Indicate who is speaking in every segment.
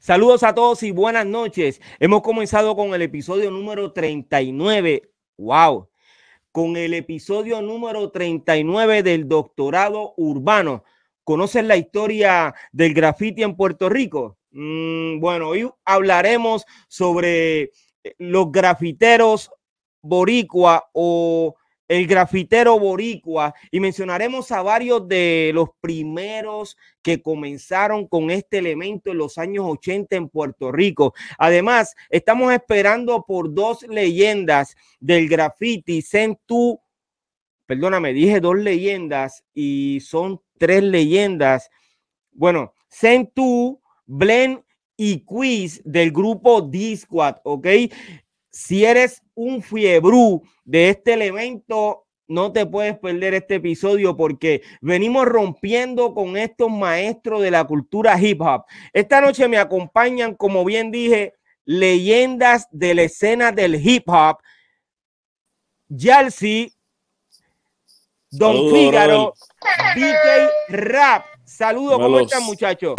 Speaker 1: Saludos a todos y buenas noches. Hemos comenzado con el episodio número 39. ¡Wow! Con el episodio número 39 del doctorado urbano. ¿Conocen la historia del graffiti en Puerto Rico? Mm, bueno, hoy hablaremos sobre eh, los grafiteros boricua o el grafitero boricua y mencionaremos a varios de los primeros que comenzaron con este elemento en los años 80 en Puerto Rico. Además, estamos esperando por dos leyendas del graffiti, Centu, perdóname, dije dos leyendas y son tres leyendas. Bueno, Centu, Blen y Quiz del grupo D-Squad, ¿ok? Si eres un fiebrú de este elemento, no te puedes perder este episodio porque venimos rompiendo con estos maestros de la cultura hip hop. Esta noche me acompañan, como bien dije, leyendas de la escena del hip hop. Yalsi, Don Fígaro, BK Rap. Saludos, ¿cómo están, muchachos?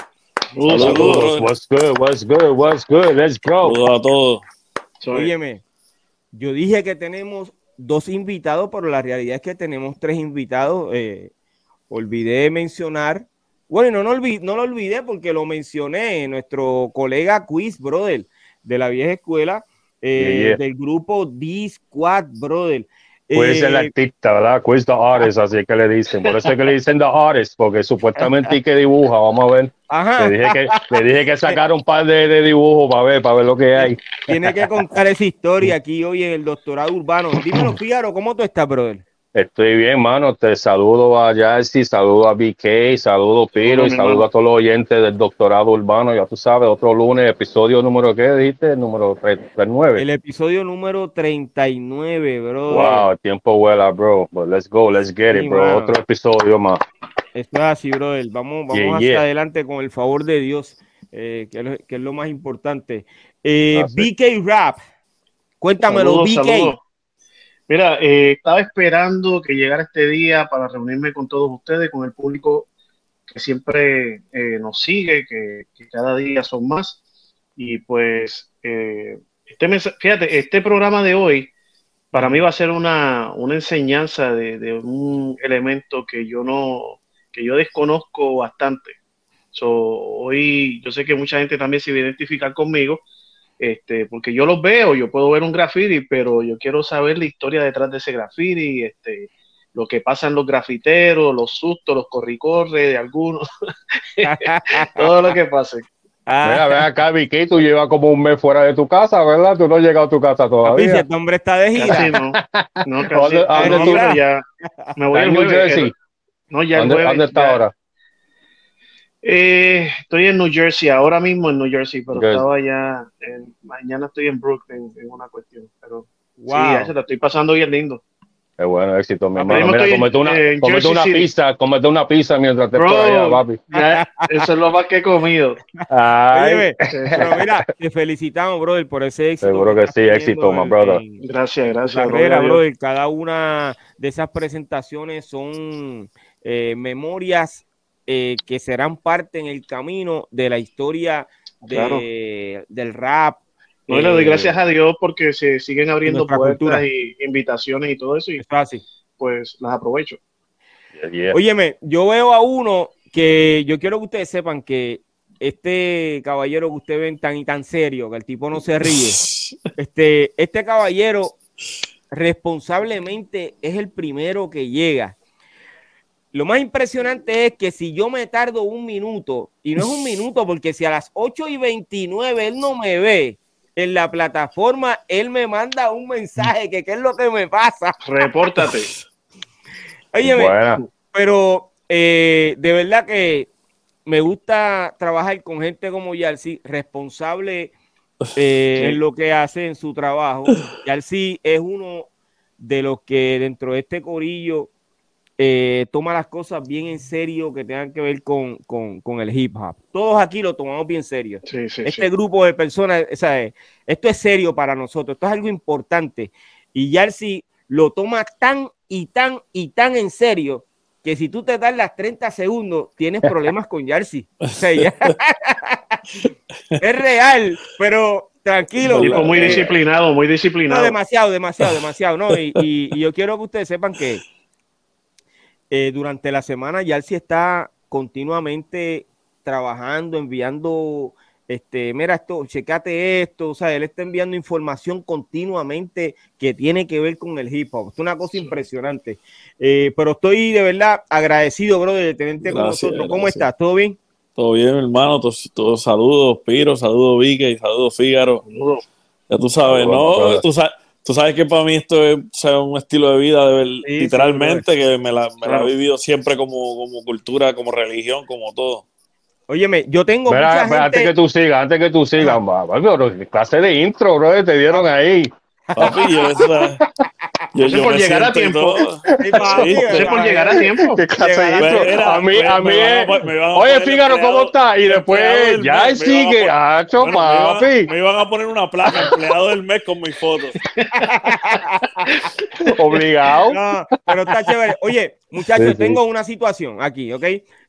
Speaker 2: Saludos, What's good? What's good? What's good? Let's go.
Speaker 1: Saludos a todos. Óyeme, yo dije que tenemos dos invitados, pero la realidad es que tenemos tres invitados. Eh, olvidé mencionar, bueno, no, no, no lo olvidé porque lo mencioné, nuestro colega Quiz, brother, de la vieja escuela, eh, del grupo D-Squad, brother.
Speaker 2: Puede ser el eh, artista, ¿verdad? Quiz the artist, así que le dicen. Por eso es que le dicen the artist, porque supuestamente y que dibuja, vamos a ver. Ajá. Le dije que, le dije que sacara un par de, de, dibujos para ver, para ver lo que hay.
Speaker 1: Tiene que contar esa historia aquí hoy en el doctorado urbano. Dímelo, Fíjaro, ¿cómo tú estás, brother?
Speaker 2: Estoy bien, mano. Te saludo a Jesse, saludo a BK, saludo a Piro y saludo a todos los oyentes del doctorado urbano. Ya tú sabes, otro lunes, episodio número, ¿qué dijiste? Número 39.
Speaker 1: El episodio número 39, bro.
Speaker 2: Wow, el tiempo vuela, bro. But let's go, let's get it, bro. Otro episodio más.
Speaker 1: Esto es así, bro. Vamos, vamos hacia adelante con el favor de Dios, eh, que, es lo, más importante. Eh, BK Rap, cuéntamelo, BK.
Speaker 3: Mira, eh, estaba esperando que llegara este día para reunirme con todos ustedes, con el público que siempre eh, nos sigue, que, cada día son más. Y pues, eh, este fíjate, este programa de hoy para mí va a ser una, enseñanza de, un elemento que yo no, que yo desconozco bastante. hoy yo sé que mucha gente también se va a identificar conmigo este, porque yo los veo, yo puedo ver un graffiti, pero yo quiero saber la historia detrás de ese graffiti, este, lo que pasa en los grafiteros, los sustos, los corricorres de algunos, todo lo que pase.
Speaker 2: Ah. Mira, acá, Vicky, tú llevas como un mes fuera de tu casa, ¿verdad? Tú no has llegado a tu casa todavía.
Speaker 1: Este hombre está de gira.
Speaker 3: Casi no. no casi, ¿Dónde, ya, me voy a
Speaker 2: New No, ya ¿Dónde, ¿Dónde está ahora?
Speaker 3: Eh, estoy en New Jersey, ahora mismo en New Jersey, pero estaba ya, mañana estoy en Brooklyn en una cuestión, pero wow. sí, se la estoy pasando bien lindo.
Speaker 2: Qué bueno, éxito, mi hermano. Mira, comete una, comete una pizza, comete una pizza mientras te Bro, allá, papi.
Speaker 3: eso es lo más que he comido.
Speaker 1: Ay. pero mira, te felicitamos, brother, por ese éxito.
Speaker 2: Seguro que, sí, éxito, my brother.
Speaker 3: Gracias, gracias.
Speaker 1: Carrera, brother. Cada una de esas presentaciones son eh, memorias eh, que serán parte en el camino de la historia del rap.
Speaker 3: No, le doy eh, gracias a Dios porque se siguen abriendo puertas y invitaciones y todo eso. Y
Speaker 1: fácil.
Speaker 3: Pues las aprovecho.
Speaker 1: Óyeme, yo veo a uno que yo quiero que ustedes sepan que este caballero que ustedes ven tan y tan serio, que el tipo no se ríe, este, este caballero responsablemente es el primero que llega lo más impresionante es que si yo me tardo un minuto, y no es un minuto, porque si a las 8 y 29 él no me ve en la plataforma, él me manda un mensaje que qué es lo que me pasa.
Speaker 3: Repórtate.
Speaker 1: Oye, pero eh, de verdad que me gusta trabajar con gente como Yalsi, responsable eh, en lo que hace en su trabajo. Yalsi es uno de los que dentro de este corillo eh, toma las cosas bien en serio que tengan que ver con, el hip hop. Todos aquí lo tomamos bien serio. este grupo de personas, esto es serio para nosotros, esto es algo importante. Y Yarsi lo toma tan y tan y tan en serio que si tú te das las 30 segundos, tienes problemas con Yarsi. es real, pero tranquilo.
Speaker 3: muy disciplinado, muy disciplinado.
Speaker 1: demasiado, demasiado, demasiado, ¿no? Y, yo quiero que ustedes sepan que eh, durante la semana ya sí está continuamente trabajando, enviando este, mira esto, checate esto, o sea, él está enviando información continuamente que tiene que ver con el hip hop. Es una cosa impresionante. Eh, pero estoy de verdad agradecido, bro, de tenerte con nosotros. ¿Cómo estás? ¿Todo bien?
Speaker 4: Todo bien, hermano. Todos, saludos, Piro, saludos, Vicky, saludos, Fígaro. Ya tú sabes, ¿no? Tú sabes, tú sabes que para mí esto es un estilo de vida, de, literalmente, que me la, me la, he vivido siempre como, como cultura, como religión, como todo.
Speaker 1: Óyeme, yo tengo mucha
Speaker 2: gente... Antes que tú sigas, antes que tú sigas, ah. clase de intro, bro, te dieron ahí.
Speaker 4: Papi, yo, esa,
Speaker 3: yo, yo por llegar a tiempo. Sí, por llegar a tiempo. ¿Qué clase
Speaker 2: de intro? a mí, a mí, oye, Fígaro, ¿cómo está? Y después, ya sigue, hacho, papi.
Speaker 4: Me iban a poner una placa, empleado del mes con mis fotos.
Speaker 2: Obligado.
Speaker 1: No, pero está chévere. Oye, muchachos, tengo una situación aquí, ¿ok?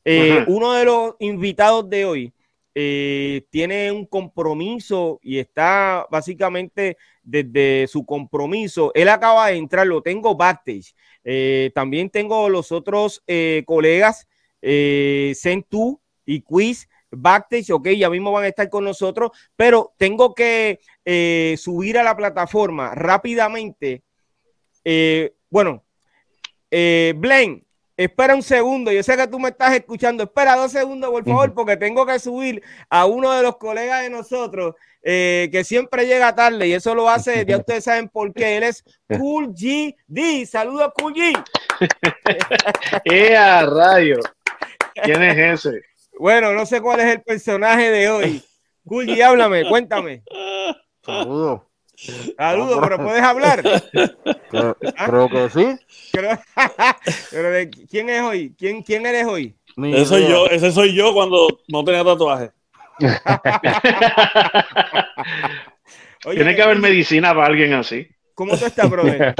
Speaker 1: Eh, uno de los invitados de hoy eh, tiene un compromiso y está básicamente desde su compromiso. Él acaba de entrar, lo tengo backstage. Eh, también tengo los otros colegas, Centu y Quiz backstage, ok, ya mismo van a estar con nosotros, pero tengo que subir a la plataforma rápidamente. bueno, Blaine, Espera un segundo, yo sé que tú me estás escuchando. Espera dos segundos, por favor, porque tengo que subir a uno de los colegas de nosotros eh, que siempre llega tarde y eso lo hace, ya ustedes saben por qué. Él es Cool GD. Saludos, Cool G.
Speaker 3: ¡Eh, rayo! ¿Quién es ese?
Speaker 1: Bueno, no sé cuál es el personaje de hoy. Cool G, háblame, cuéntame.
Speaker 5: Saludos.
Speaker 1: Saludos, pero puedes hablar.
Speaker 5: Creo, que sí.
Speaker 1: pero ¿Quién es hoy? ¿Quién, quién eres hoy?
Speaker 4: Ese soy yo, ese soy yo cuando no tenía tatuaje.
Speaker 3: Tiene que haber medicina para alguien así.
Speaker 1: ¿Cómo tú estás, brother?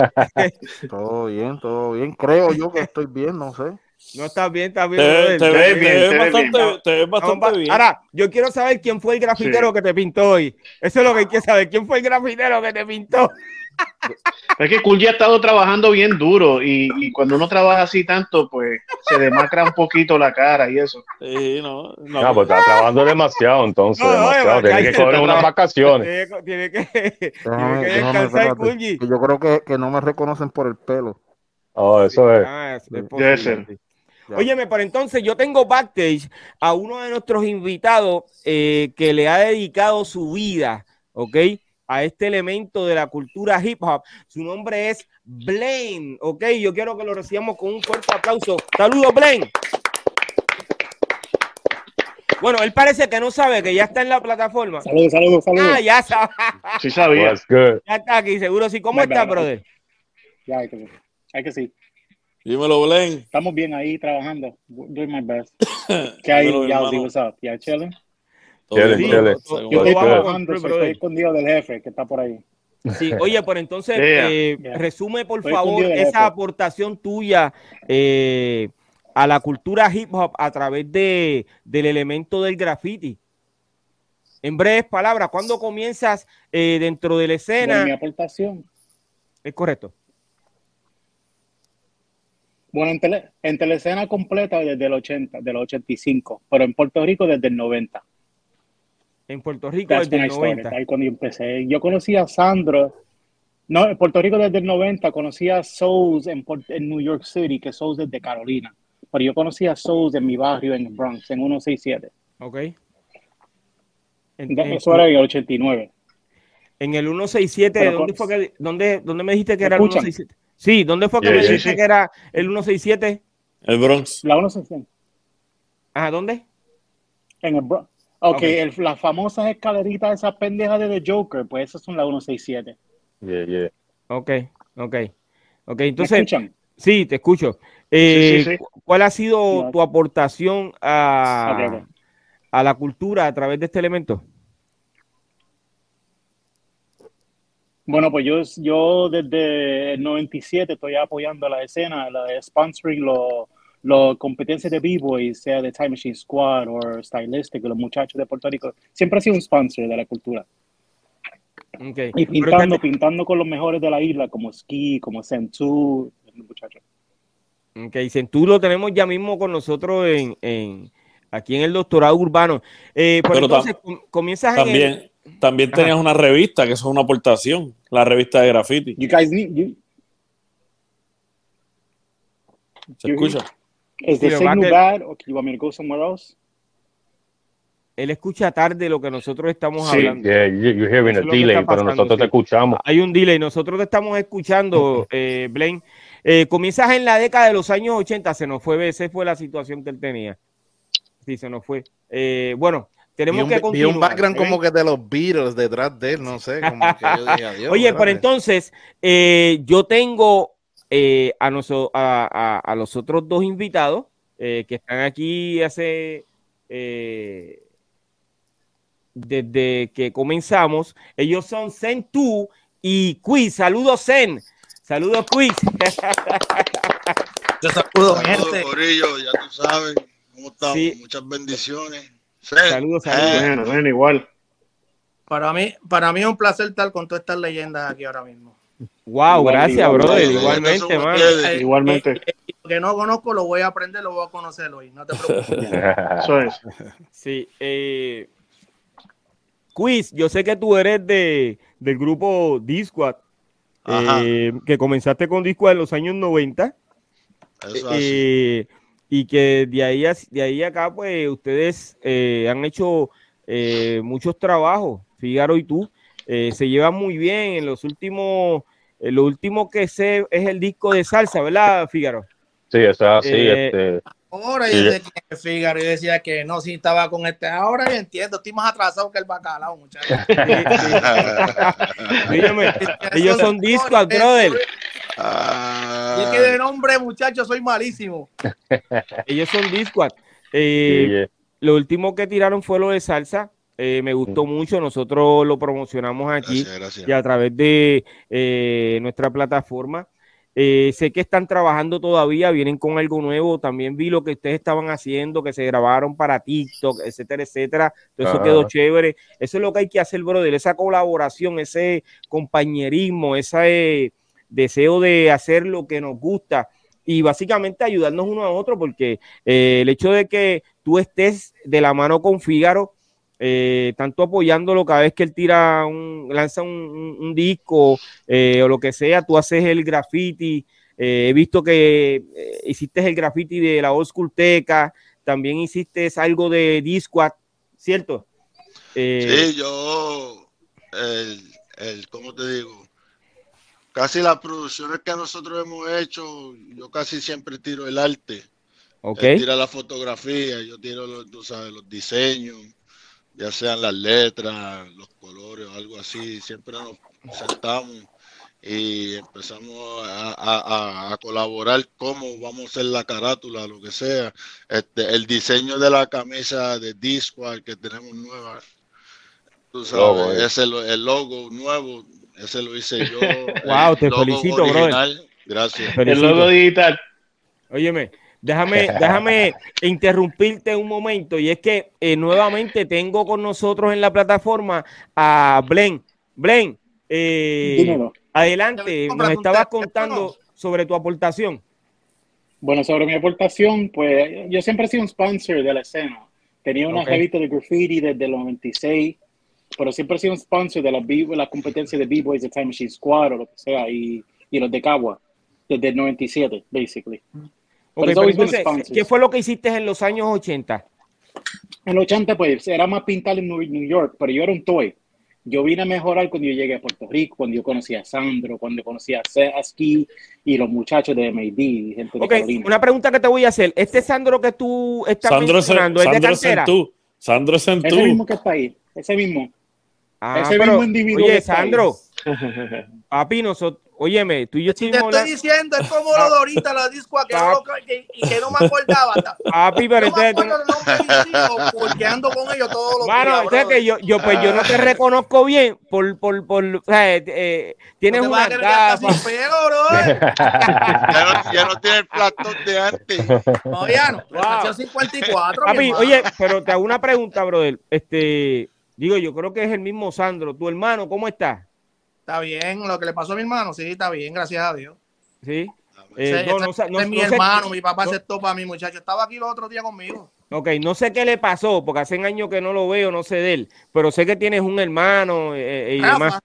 Speaker 5: todo bien, todo bien. Creo yo que estoy bien, no sé.
Speaker 1: No estás bien, estás bien. Te,
Speaker 4: ves bien, bastante, te bastante bien.
Speaker 1: Ahora, yo quiero saber quién fue el grafitero que te pintó hoy. Eso es lo que hay que saber. ¿Quién fue el grafitero que te pintó?
Speaker 3: Es que Cool ya ha estado trabajando bien duro y, cuando uno trabaja así tanto, pues se demacra un poquito la cara y eso.
Speaker 4: Sí, no.
Speaker 2: No, pues está trabajando demasiado entonces. demasiado. tiene que coger unas vacaciones.
Speaker 1: Tiene que, descansar,
Speaker 5: Yo creo que, que no me reconocen por el pelo.
Speaker 2: Oh, eso es. Ah,
Speaker 3: Debe ser.
Speaker 1: Óyeme, por entonces yo tengo backstage a uno de nuestros invitados eh, que le ha dedicado su vida, ¿ok? A este elemento de la cultura hip hop. Su nombre es Blaine, ¿ok? Yo quiero que lo recibamos con un fuerte aplauso. Saludos, Blaine. Bueno, él parece que no sabe que ya está en la plataforma.
Speaker 4: Saludos, saludos, saludos.
Speaker 1: Ah, ya sabe.
Speaker 3: Sí sabía.
Speaker 1: Ya está aquí, seguro sí. ¿Cómo está, brother?
Speaker 6: Ya, hay que, hay que sí.
Speaker 4: Dímelo, Blen.
Speaker 6: Estamos bien ahí trabajando. Doing my best. ¿Qué hay, Yauzi? What's up? ¿Ya chilling?
Speaker 2: Chile, chile.
Speaker 6: Yo estoy trabajando, estoy escondido del jefe que está por ahí.
Speaker 1: Sí, oye, por entonces, eh, resume por favor esa aportación tuya eh, a la cultura hip hop a través de, del elemento del graffiti. En breves palabras, ¿cuándo comienzas eh, dentro de la escena?
Speaker 6: mi aportación.
Speaker 1: Es correcto.
Speaker 6: Bueno, en, tele, en telescena completa desde el 80, del 85, pero en Puerto Rico desde el 90.
Speaker 1: En Puerto Rico desde el 90.
Speaker 6: Ahí cuando yo empecé. Yo conocí a Sandro, no, en Puerto Rico desde el 90, conocí a Souls en, en New York City, que Souls desde Carolina. Pero yo conocí a Souls en mi barrio en Bronx, en 167.
Speaker 1: Ok.
Speaker 6: En, Eso era en el 89.
Speaker 1: En el 167, ¿dónde, fue que, dónde, ¿dónde me dijiste que era el 167? Sí, ¿dónde fue que me dijiste que era el 167?
Speaker 4: El Bronx.
Speaker 6: La 167.
Speaker 1: ¿A ¿dónde?
Speaker 6: En el Bronx. Ok, okay. El, las famosas escaleritas, esas pendejas de The Joker, pues esas son la 167.
Speaker 2: Yeah, yeah.
Speaker 1: Ok, ok. Ok, entonces. ¿Me escuchan? Sí, te escucho. Eh, sí, sí, sí. ¿Cuál ha sido tu aportación a, okay, okay. a la cultura a través de este elemento?
Speaker 6: Bueno, pues yo, yo desde el 97 estoy apoyando la escena, la de sponsoring los, las competencias de B-Boys, sea de Time Machine Squad o Stylistic, los muchachos de Puerto Rico, siempre ha sido un sponsor de la cultura. Okay. Y pintando, pintando con los mejores de la isla, como Ski, como Centú, muchachos.
Speaker 1: Ok, Centú lo tenemos ya mismo con nosotros en, en aquí en el doctorado urbano. Eh, entonces, comienzas
Speaker 4: también, también tenías una revista, que es una aportación, la revista de graffiti.
Speaker 6: You guys need, you...
Speaker 4: ¿Se escucha?
Speaker 6: ¿Es the signal bad or you want me to go somewhere else?
Speaker 1: Él escucha tarde lo que nosotros estamos sí, hablando.
Speaker 2: Yeah, you're hearing a delay, pero nosotros te escuchamos.
Speaker 1: Hay un delay, nosotros te estamos escuchando, eh, Blaine. Eh, comienzas en la década de los años 80, se nos fue, esa fue la situación que él tenía. Sí, se nos fue. Eh, bueno, tenemos que
Speaker 5: continuar. Y un background como que de los Beatles detrás de él, no sé. Como que yo
Speaker 1: dije, adiós, Oye, pero entonces, yo tengo a, a, a, los otros dos invitados que están aquí hace desde que comenzamos. Ellos son Zen Tu y Quiz. Saludos, Zen. Saludos, Quiz.
Speaker 7: saludos, saludos Corillo, ya tú sabes cómo estamos. Muchas bendiciones.
Speaker 3: Saludos, saludos. Bueno, igual.
Speaker 8: Para mí, para mí es un placer estar con todas estas leyendas aquí ahora mismo.
Speaker 1: Wow, gracias, brother. Igualmente, man.
Speaker 3: Igualmente.
Speaker 8: Lo que no conozco lo voy a aprender, lo voy a conocer hoy. No te preocupes.
Speaker 3: Eso es.
Speaker 1: Sí, eh, Quiz, yo sé que tú eres de, del grupo Discord, eh, que comenzaste con Discord en los años 90. Eh, y que de ahí, de ahí acá, pues ustedes eh, han hecho muchos trabajos, Figaro y tú. se llevan muy bien. En los últimos, lo último que sé es el disco de salsa, ¿verdad, Figaro?
Speaker 2: Sí, eso es así. Este,
Speaker 8: Ahora yo decía que Fígaro, yo decía que no, si estaba con este. Ahora yo entiendo, estoy más atrasado que el bacalao, muchachos.
Speaker 1: ellos son discos, brother.
Speaker 8: Ah. Y es que de nombre, muchachos, soy malísimo.
Speaker 1: ellos son discos. Eh, lo último que tiraron fue lo de salsa. Eh, me gustó mucho, nosotros lo promocionamos aquí y a través de eh, nuestra plataforma. Eh, sé que están trabajando todavía, vienen con algo nuevo. También vi lo que ustedes estaban haciendo, que se grabaron para TikTok, etcétera, etcétera. Todo eso quedó chévere. Eso es lo que hay que hacer, brother. Esa colaboración, ese compañerismo, ese deseo de hacer lo que nos gusta y básicamente ayudarnos uno a otro, porque eh, el hecho de que tú estés de la mano con Fígaro eh, tanto apoyándolo cada vez que él tira un, lanza un, disco eh, o lo que sea, tú haces el graffiti. He visto que hiciste el graffiti de la Old School Teca, también hiciste algo de Discord, ¿cierto?
Speaker 7: sí, yo, el, el, ¿cómo te digo? Casi las producciones que nosotros hemos hecho, yo casi siempre tiro el arte.
Speaker 1: Okay.
Speaker 7: tira la fotografía, yo tiro los, tú sabes, los diseños ya sean las letras, los colores o algo así, siempre nos sentamos y empezamos a, colaborar cómo vamos a hacer la carátula, lo que sea. Este, el diseño de la camisa de Disco que tenemos nueva, tú sabes, eh. ese el logo nuevo, ese lo hice yo.
Speaker 1: wow, te felicito, bro.
Speaker 7: Gracias.
Speaker 3: El logo digital.
Speaker 1: Óyeme, Déjame, déjame interrumpirte un momento y es que eh, nuevamente tengo con nosotros en la plataforma a Blen. Blen, eh, adelante, nos estabas contando sobre tu aportación.
Speaker 6: Bueno, sobre mi aportación, pues yo siempre he sido un sponsor de la escena. Tenía una revista de graffiti desde el 96, pero siempre he sido un sponsor de las la competencias de B-Boys, de Time Machine Squad o lo que sea, y, y los de Cagua, desde el 97, basically.
Speaker 1: ¿qué fue lo que hiciste en los años 80?
Speaker 6: En los 80, pues, era más pintar en New York, pero yo era un toy. Yo vine a mejorar cuando yo llegué a Puerto Rico, cuando yo conocí a Sandro, cuando conocí a Ski y los muchachos de MAD, gente de
Speaker 1: okay, Una pregunta que te voy a hacer. Este Sandro que tú estás
Speaker 4: Sandro mencionando, ¿es de cantera? Sandro Sandro
Speaker 6: Ese mismo que está ahí, ese mismo.
Speaker 1: Ah, ese mismo individuo. Oye, Sandro, papi, nosotros óyeme, tú y yo
Speaker 8: Si te estoy diciendo, es como lo de ahorita, la disco que, no, que, y que no me acordaba.
Speaker 1: Papi, pero
Speaker 8: no me acuerdo el nombre de mis hijos porque ando con ellos todos los
Speaker 1: Mano,
Speaker 8: días.
Speaker 1: que yo, yo, pues yo no te reconozco bien por, por, por, o sea, eh, eh, tienes
Speaker 8: No te
Speaker 1: una.
Speaker 7: Ya no, ya no tiene el platón de antes.
Speaker 8: No, ya no.
Speaker 1: Wow.
Speaker 8: Nació 54. mi
Speaker 1: Papi, oye, pero te hago una pregunta, brother. Este, digo, yo creo que es el mismo Sandro. Tu hermano, ¿cómo está?
Speaker 8: Está bien, lo que le pasó a mi hermano, sí, está bien, gracias a Dios.
Speaker 1: Sí. Eh, no, no no-
Speaker 8: es mi hermano, mi papá aceptó para mí, muchacho. Estaba aquí el otro día conmigo.
Speaker 1: Ok, no sé qué le pasó, porque hace años que no lo veo, no sé de él, pero sé que tienes un hermano eh, y
Speaker 8: Rafa.
Speaker 1: demás.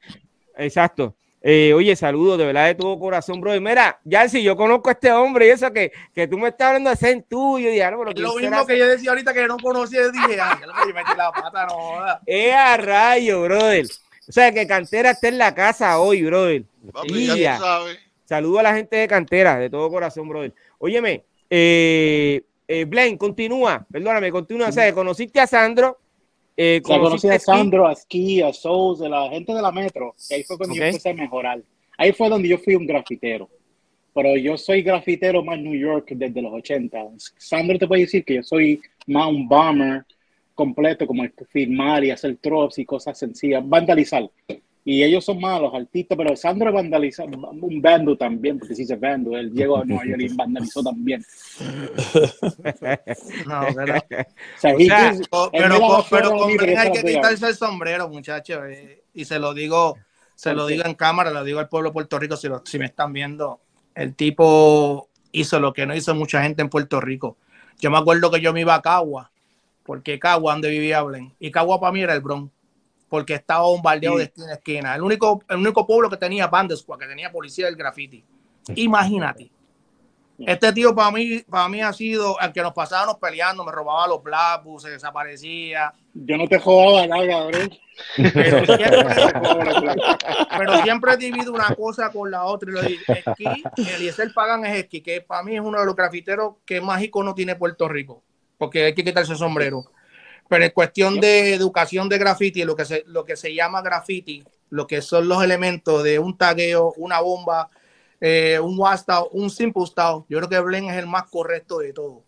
Speaker 1: Exacto. Eh, oye, saludos de verdad de todo corazón, bro. Y mira, ya si yo conozco a este hombre y eso que, que tú me estás hablando de ser tuyo, y algo, pero
Speaker 8: Es lo
Speaker 1: ¿quién
Speaker 8: mismo que yo decía ahorita que no conocía, yo dije, ay, yo metí la pata, no.
Speaker 1: ¡Eh, a rayo, brother! O sea, que Cantera está en la casa hoy, brother.
Speaker 7: Papi, ya
Speaker 1: Ya.
Speaker 7: tú sabes.
Speaker 1: Saludo a la gente de Cantera, de todo corazón, brother. Óyeme, eh, eh, Blaine, continúa, perdóname, continúa. O sea, conociste a Sandro. Eh,
Speaker 6: O sea, conocí a. Sandro, a Ski, a Souls, a la gente de la Metro. Y ahí fue cuando
Speaker 1: Ok.
Speaker 6: yo empecé a mejorar. Ahí fue donde yo fui un grafitero. Pero yo soy grafitero más New York desde los 80. Sandro te puede decir que yo soy más un bomber completo, como firmar y hacer drops y cosas sencillas, vandalizar. Y ellos son malos, artistas, pero Sandro vandaliza, un bando también, porque si se bando, él llegó a Nueva York y vandalizó también.
Speaker 8: No, pero,
Speaker 6: O sea,
Speaker 1: O
Speaker 6: he
Speaker 1: sea,
Speaker 6: gives-
Speaker 8: pero, con- pero Bren hay que quitarse el sombrero, muchachos. eh, y se lo digo, se lo digo en cámara, lo digo al pueblo de Puerto Rico, si, lo- si me están viendo. El tipo hizo lo que no hizo mucha gente en Puerto Rico. Yo me acuerdo que yo me iba a Cagua, porque Cagua, donde vivía Blen, y Cagua para mí era el Bronx, porque estaba bombardeado de esquina a esquina. El único, el único pueblo que tenía band squad, que tenía policía del graffiti. Imagínate. Este tío para mí, para mí ha sido el que nos pasábamos peleando, me robaba los blackbooks, se desaparecía.
Speaker 6: Yo no te jodaba nada, cabrón.
Speaker 8: Pero siempre, pero siempre divido una cosa con la otra. Y lo digo, esquí, Eliezer Pagan es esquí, que para mí es uno de los grafiteros que más icono tiene Puerto Rico, porque hay que quitarse el sombrero. Pero en cuestión de educación de graffiti, lo que se, lo que se llama graffiti, lo que son los elementos de un tagueo, una bomba, eh, un wastao, un simple style, yo creo que Blen es el más correcto de todo.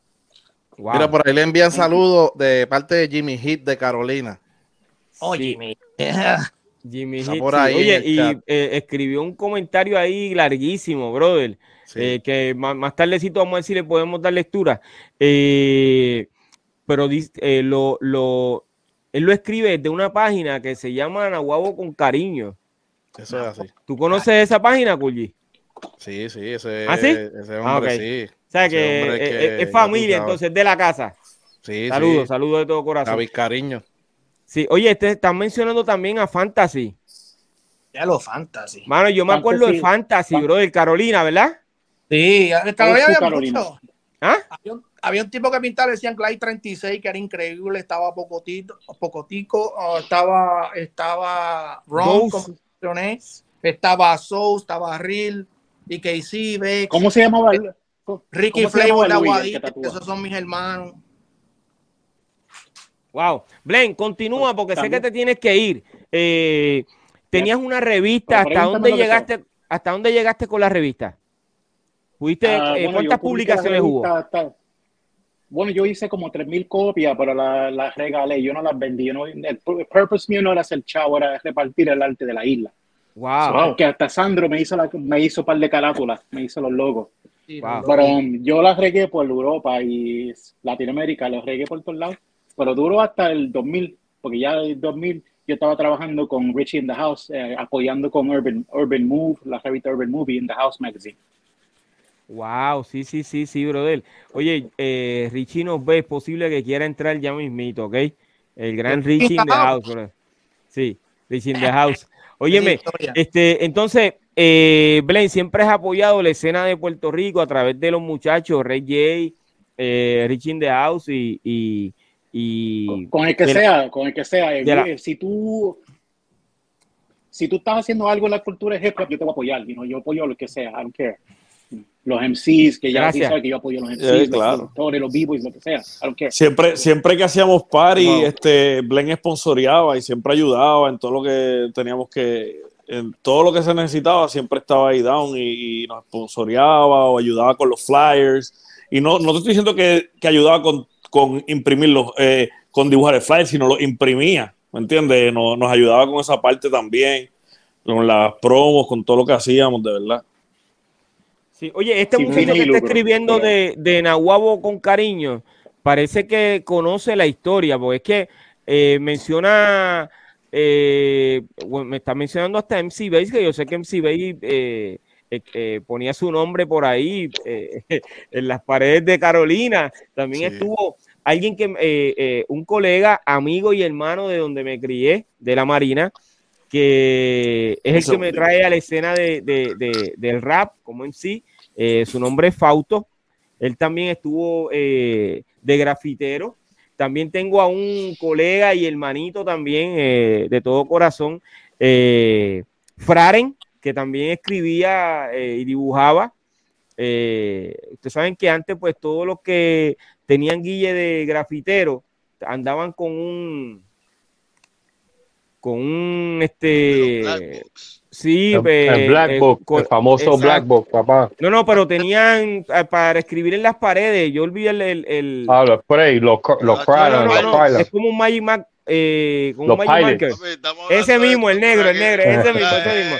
Speaker 1: Wow.
Speaker 5: Mira, por ahí le envían saludos de parte de Jimmy Heat de Carolina.
Speaker 8: Oye,
Speaker 1: Jimmy
Speaker 5: Está
Speaker 1: Hicks,
Speaker 5: por
Speaker 1: sí.
Speaker 5: ahí
Speaker 1: Oye, y eh, escribió un comentario ahí larguísimo, brother.
Speaker 5: Sí.
Speaker 1: eh, que más, más tardecito vamos a ver si le podemos dar lectura. Eh, pero eh, lo, lo, él lo escribe de una página que se llama Nahuabo con cariño.
Speaker 5: Eso es así.
Speaker 1: ¿Tú conoces esa página, Culli?
Speaker 5: Sí, sí, ese,
Speaker 1: ¿Ah, sí?
Speaker 5: ese hombre
Speaker 1: Ah, ok.
Speaker 5: sí.
Speaker 1: O sea que,
Speaker 5: hombre que
Speaker 1: es familia, entonces, de la casa.
Speaker 5: Sí,
Speaker 1: Saludos,
Speaker 5: sí.
Speaker 1: saludos de todo corazón.
Speaker 5: David Cariño.
Speaker 1: Sí, oye, este, están mencionando también a Fantasy.
Speaker 8: ya lo fantasy.
Speaker 1: Mano, yo me acuerdo de Fantasy,
Speaker 6: Fan-
Speaker 1: bro, del Carolina, ¿verdad?
Speaker 8: Sí, Carolina había
Speaker 6: Carolina.
Speaker 8: mucho.
Speaker 1: ¿Ah?
Speaker 8: Había un, había un tipo que pintaba, le decían Clyde 36, que era increíble, estaba pocotito, pocotico, estaba, estaba Ron, como mencioné, estaba Soul, estaba Real, y KC, Bex,
Speaker 6: ¿Cómo se llamaba? el-
Speaker 8: Ricky Flavor de
Speaker 6: tatúa?
Speaker 8: esos son mis hermanos.
Speaker 1: Wow. Blaine, continúa porque sé que te tienes que ir. Eh, tenías una revista, ¿hasta dónde llegaste? ¿Hasta dónde llegaste con la revista? ¿Pudiste,
Speaker 6: Ah,
Speaker 1: eh,
Speaker 6: bueno,
Speaker 1: ¿Cuántas publicaciones hubo?
Speaker 6: hasta- bueno, yo hice como 3.000 copias, pero las las regalé, yo no las vendí. yo no- el pu- purpose mío no era hacer chavo, era repartir el arte de la isla.
Speaker 1: Wow.
Speaker 6: Que hasta Sandro me hizo, la, me hizo un par de carátulas, me hizo los logos.
Speaker 1: Wow.
Speaker 6: Pero um, yo las regué por Europa y Latinoamérica, los regué por todos lados. Pero duró hasta el 2000, porque ya en el 2000 yo estaba trabajando con Richie in the House, eh, apoyando con Urban, Urban Move, la revista Urban Movie in the House Magazine.
Speaker 1: Wow, sí, sí, sí, sí, brother. Oye, eh, Richie nos ve, es posible que quiera entrar ya mismito, ¿ok? El gran Richie in the house, brother. Sí, Richie in the house. Óyeme, este, entonces, eh, Blaine, siempre has apoyado la escena de Puerto Rico a través de los muchachos, Ray J, eh, Richie in the house y, y, y
Speaker 6: Con el que
Speaker 1: de la-
Speaker 6: sea, con el que sea. eh,
Speaker 1: de la-
Speaker 6: si tú si tú estás haciendo algo en la cultura de hip hop, yo te voy a apoyar. you know, yo apoyo lo que sea, I don't care. Los MCs, que ya sí sabes que yo apoyo los MCs,
Speaker 4: Eh,
Speaker 6: los
Speaker 4: claro.
Speaker 6: productores, los b-boys, lo que sea.
Speaker 4: Siempre, siempre que hacíamos party, este, Blen sponsoreaba y siempre ayudaba en todo lo que teníamos que en todo lo que se necesitaba siempre estaba ahí down y, nos sponsoreaba o ayudaba con los flyers. Y no, no te estoy diciendo que, que ayudaba con, con imprimirlos, eh, con dibujar el flyer, sino lo imprimía, ¿me entiendes? Nos, nos ayudaba con esa parte también, con las promos, con todo lo que hacíamos, de verdad.
Speaker 1: Sí, oye, este muchacho que está escribiendo de, de Nahuabo con cariño, parece que conoce la historia, porque es que eh, menciona eh, me está mencionando hasta MC Base, que yo sé que MC Base eh, eh, ponía su nombre por ahí en las paredes de Carolina. También estuvo alguien que, un colega, amigo y hermano de donde me crié, de la Marina, que es el que me trae a la escena de, del rap como MC. Su nombre es Fausto. Él también estuvo de grafitero también tengo a un colega y hermanito también eh, de todo corazón, eh, Fraren, que también escribía eh, y dibujaba. ustedes saben que antes, pues todos los que tenían guille de grafitero andaban con un con un este Sí,
Speaker 2: el, el Black Book, el famoso Black Book, papá.
Speaker 1: No, no, pero tenían eh, para escribir en las paredes. Yo olvidé el. el, el...
Speaker 2: Ah, los spray, los, los
Speaker 1: no, no, no, Es como un Magic Mac. Eh, como un Magic Marker. Ese mismo, el negro, el negro, ese mismo, ese mismo.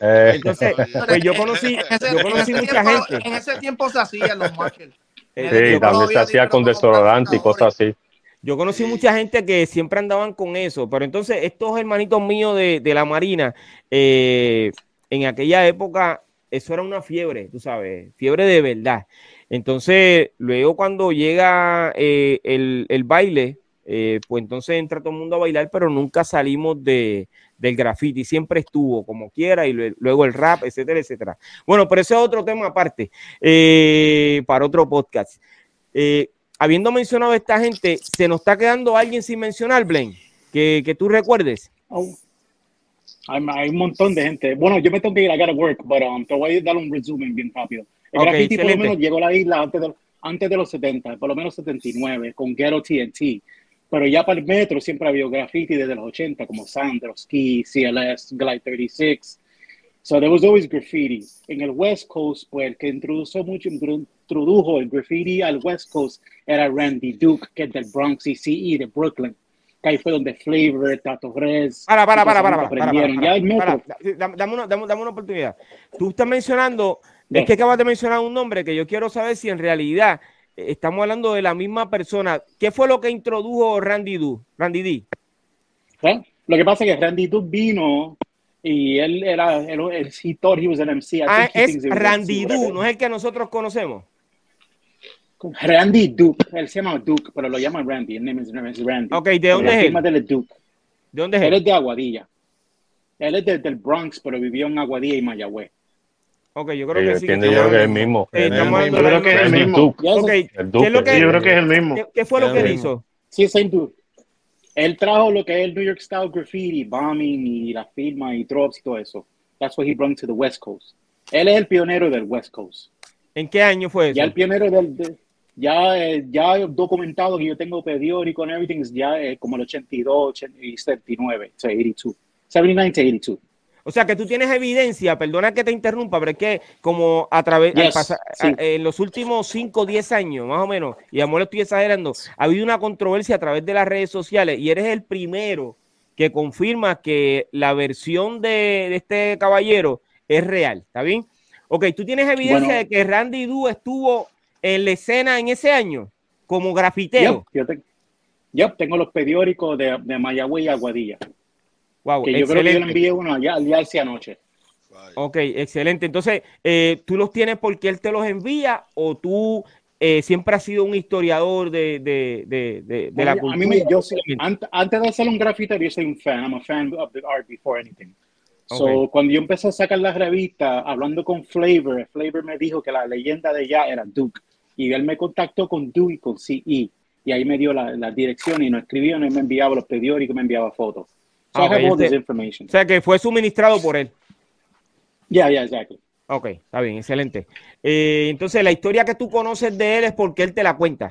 Speaker 1: Eh. Entonces, pues yo conocí, yo conocí mucha gente.
Speaker 8: En ese tiempo se hacían los markers.
Speaker 2: Sí, también se hacía con desodorante y cosas así.
Speaker 1: Yo conocí mucha gente que siempre andaban con eso, pero entonces estos hermanitos míos de, la Marina, eh, en aquella época, eso era una fiebre, tú sabes, fiebre de verdad. Entonces, luego cuando llega eh, el, baile, eh, pues entonces entra todo el mundo a bailar, pero nunca salimos de, del graffiti, siempre estuvo como quiera y luego el rap, etcétera, etcétera. Bueno, pero ese es otro tema aparte, para otro podcast habiendo mencionado a esta gente, ¿se nos está quedando alguien sin mencionar, Blaine? Que, que tú recuerdes.
Speaker 6: Oh. Hay, un montón de gente. Bueno, yo me tengo que ir, a gotta work, pero um, te voy a dar un resumen bien rápido. El graffiti por lo menos llegó a la isla antes de, antes de los 70, por lo menos 79, con Ghetto TNT. Pero ya para el metro siempre ha habido graffiti desde los 80, como Sandro, Ski, CLS, Glide 36. So there was always graffiti. En el West Coast, pues el que introdujo mucho, introdujo el graffiti al West Coast era Randy Duke, que es del Bronx y CE de Brooklyn. Que ahí fue donde Flavor, Tato Rez.
Speaker 1: Para, para, para, para, Dame, una, oportunidad. Tú estás mencionando, es que acabas de mencionar un nombre que yo quiero saber si en realidad eh, estamos hablando de la misma persona. ¿Qué fue lo que introdujo Randy Duke? Randy D.
Speaker 6: Lo que pasa es que Randy Duke vino y él era el, el he thought he was an MC.
Speaker 1: Ah, es Randy Duke, no es el que nosotros conocemos.
Speaker 6: Randy Duke, él se llama Duke, pero lo llaman Randy, el nombre es Randy.
Speaker 1: Ok, ¿de dónde es él?
Speaker 6: De Duke.
Speaker 1: ¿De dónde es
Speaker 6: él? Él es de Aguadilla. Él es del Bronx, pero vivió en Aguadilla y Mayagüez.
Speaker 1: Ok, yo creo que sí.
Speaker 2: yo que es el mismo.
Speaker 3: Yo creo que es el mismo.
Speaker 1: Okay. ¿Qué es lo que,
Speaker 3: yo creo que es el mismo.
Speaker 1: ¿Qué, fue lo que él hizo?
Speaker 6: Sí, same dude. Él trajo lo que es el New York Style graffiti, bombing y la firma y drops y todo eso. That's what he brought to the West Coast. Él es el pionero del West Coast.
Speaker 1: ¿En qué año fue eso?
Speaker 6: Ya el pionero del, ya, eh, ya documentado que yo tengo periódico and everything, ya eh, como el 82 y 79, 82, 79 82.
Speaker 1: O sea que tú tienes evidencia, perdona que te interrumpa, pero es que como a través, en los últimos 5 o 10 años, más o menos, y a lo mejor estoy exagerando, ha habido una controversia a través de las redes sociales y eres el primero que confirma que la versión de, este caballero es real, ¿está bien? Ok, tú tienes evidencia de que Randy Du estuvo en la escena en ese año como grafitero.
Speaker 6: yo, tengo los periódicos de, de Mayagüez y Aguadilla. Wow, que yo creo que yo le envié uno allá, al día anoche.
Speaker 1: Ok, excelente. Entonces, eh, ¿tú los tienes porque él te los envía o tú eh, siempre has sido un historiador de, de, de, de, la cultura? A mí
Speaker 6: yo antes, de ser un grafitero, yo soy un fan. I'm a fan of the art before anything. So, cuando yo empecé a sacar las revistas, hablando con Flavor, Flavor me dijo que la leyenda de ella era Duke. Y él me contactó con Duke y con CE. Y ahí me dio la, la dirección y nos escribió, y me enviaba los periódicos, me enviaba fotos.
Speaker 1: So este, O sea que fue suministrado por él.
Speaker 6: Ya, ya, exacto.
Speaker 1: Ok, está bien, excelente. Eh, entonces, la historia que tú conoces de él es porque él te la cuenta.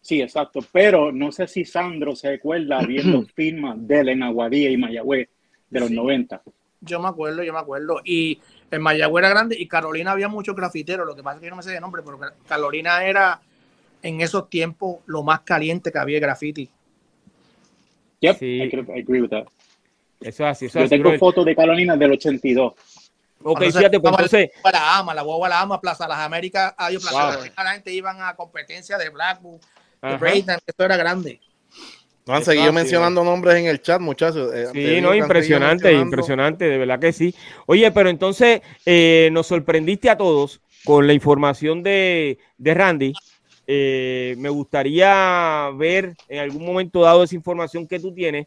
Speaker 6: Sí, exacto. Pero no sé si Sandro se recuerda viendo firmas de él en Aguadilla y Mayagüez de los 90.
Speaker 8: Yo me acuerdo, yo me acuerdo. Y en Mayagüez era grande y Carolina había muchos grafiteros. Lo que pasa es que yo no me sé de nombre, pero Carolina era en esos tiempos lo más caliente que había graffiti.
Speaker 6: Yep, sí. I, agree with that.
Speaker 1: Eso es así. Eso
Speaker 6: yo tengo fotos de Carolina del 82.
Speaker 1: Ok, fíjate, pues entonces.
Speaker 8: La ama, la guagua la ama, Plaza Las Américas, hay Plaza La gente iban a competencia de Blackwood, de Breakdown, esto era grande.
Speaker 5: No han seguido mencionando nombres en el chat, muchachos.
Speaker 1: Eh, sí, no, impresionante, impresionante, de verdad que sí. Oye, pero entonces eh, nos sorprendiste a todos con la información de, de Randy. Eh, me gustaría ver en algún momento dado esa información que tú tienes.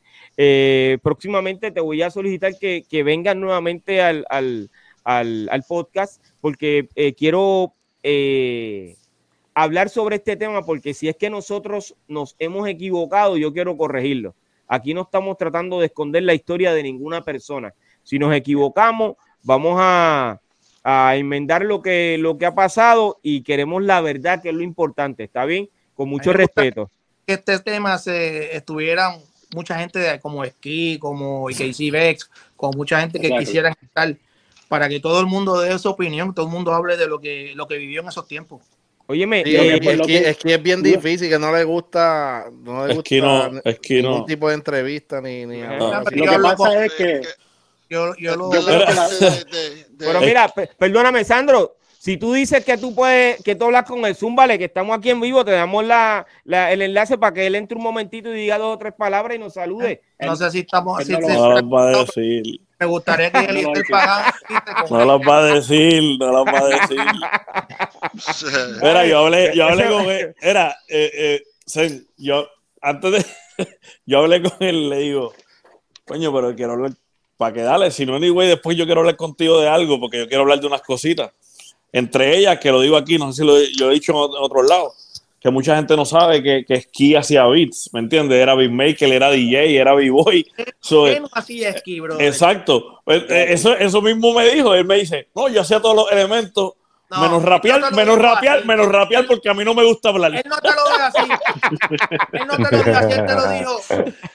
Speaker 1: próximamente te voy a solicitar que, vengas nuevamente al, podcast porque quiero hablar sobre este tema porque si es que nosotros nos hemos equivocado, yo quiero corregirlo. Aquí no estamos tratando de esconder la historia de ninguna persona. Si nos equivocamos, vamos a, a enmendar lo que, lo que ha pasado y queremos la verdad, que es lo importante. ¿Está bien? Con mucho respeto.
Speaker 8: Que este tema se estuvieran mucha gente de, como Ski, como Casey Bex, con mucha gente que quisiera estar para que todo el mundo dé su opinión, todo el mundo hable de lo que, lo que vivió en esos tiempos.
Speaker 1: Óyeme,
Speaker 5: eh, es, que, es, bien difícil, que no le gusta, no le gusta
Speaker 4: no, es que
Speaker 5: ningún tipo de entrevista ni, ni
Speaker 6: Lo que pasa es que
Speaker 8: yo, yo lo
Speaker 1: Pero mira, perdóname, Sandro, si tú dices que tú puedes, que tú hablas con el Zúmbale, que estamos aquí en vivo, te damos la, la, el enlace para que él entre un momentito y diga dos o tres palabras y nos salude.
Speaker 8: No sé si estamos. Si,
Speaker 4: no lo va a decir.
Speaker 8: Me gustaría que él esté pagando.
Speaker 4: No lo va a decir, no lo va a decir. Era, yo hablé, yo hablé con él. Era, eh, eh, yo, antes de. Yo hablé con él, le digo, coño, pero quiero hablar. Para que dale, si no, anyway, después yo quiero hablar contigo de algo, porque yo quiero hablar de unas cositas. Entre ellas, que lo digo aquí, no sé si lo yo he dicho en otro lado, que mucha gente no sabe que, que Ski hacía beats, ¿me entiendes? Era beatmaker, era DJ, era b-boy.
Speaker 8: ¿Qué no hacía Ski, bro?
Speaker 4: Exacto. Pues, eh, eso, eso mismo me dijo. Él me dice, no, yo hacía todos los elementos menos rapear, menos rapear, menos rapear porque a mí no me gusta hablar.
Speaker 8: Él no te lo dijo así. él no te lo dijo así, él te lo dijo.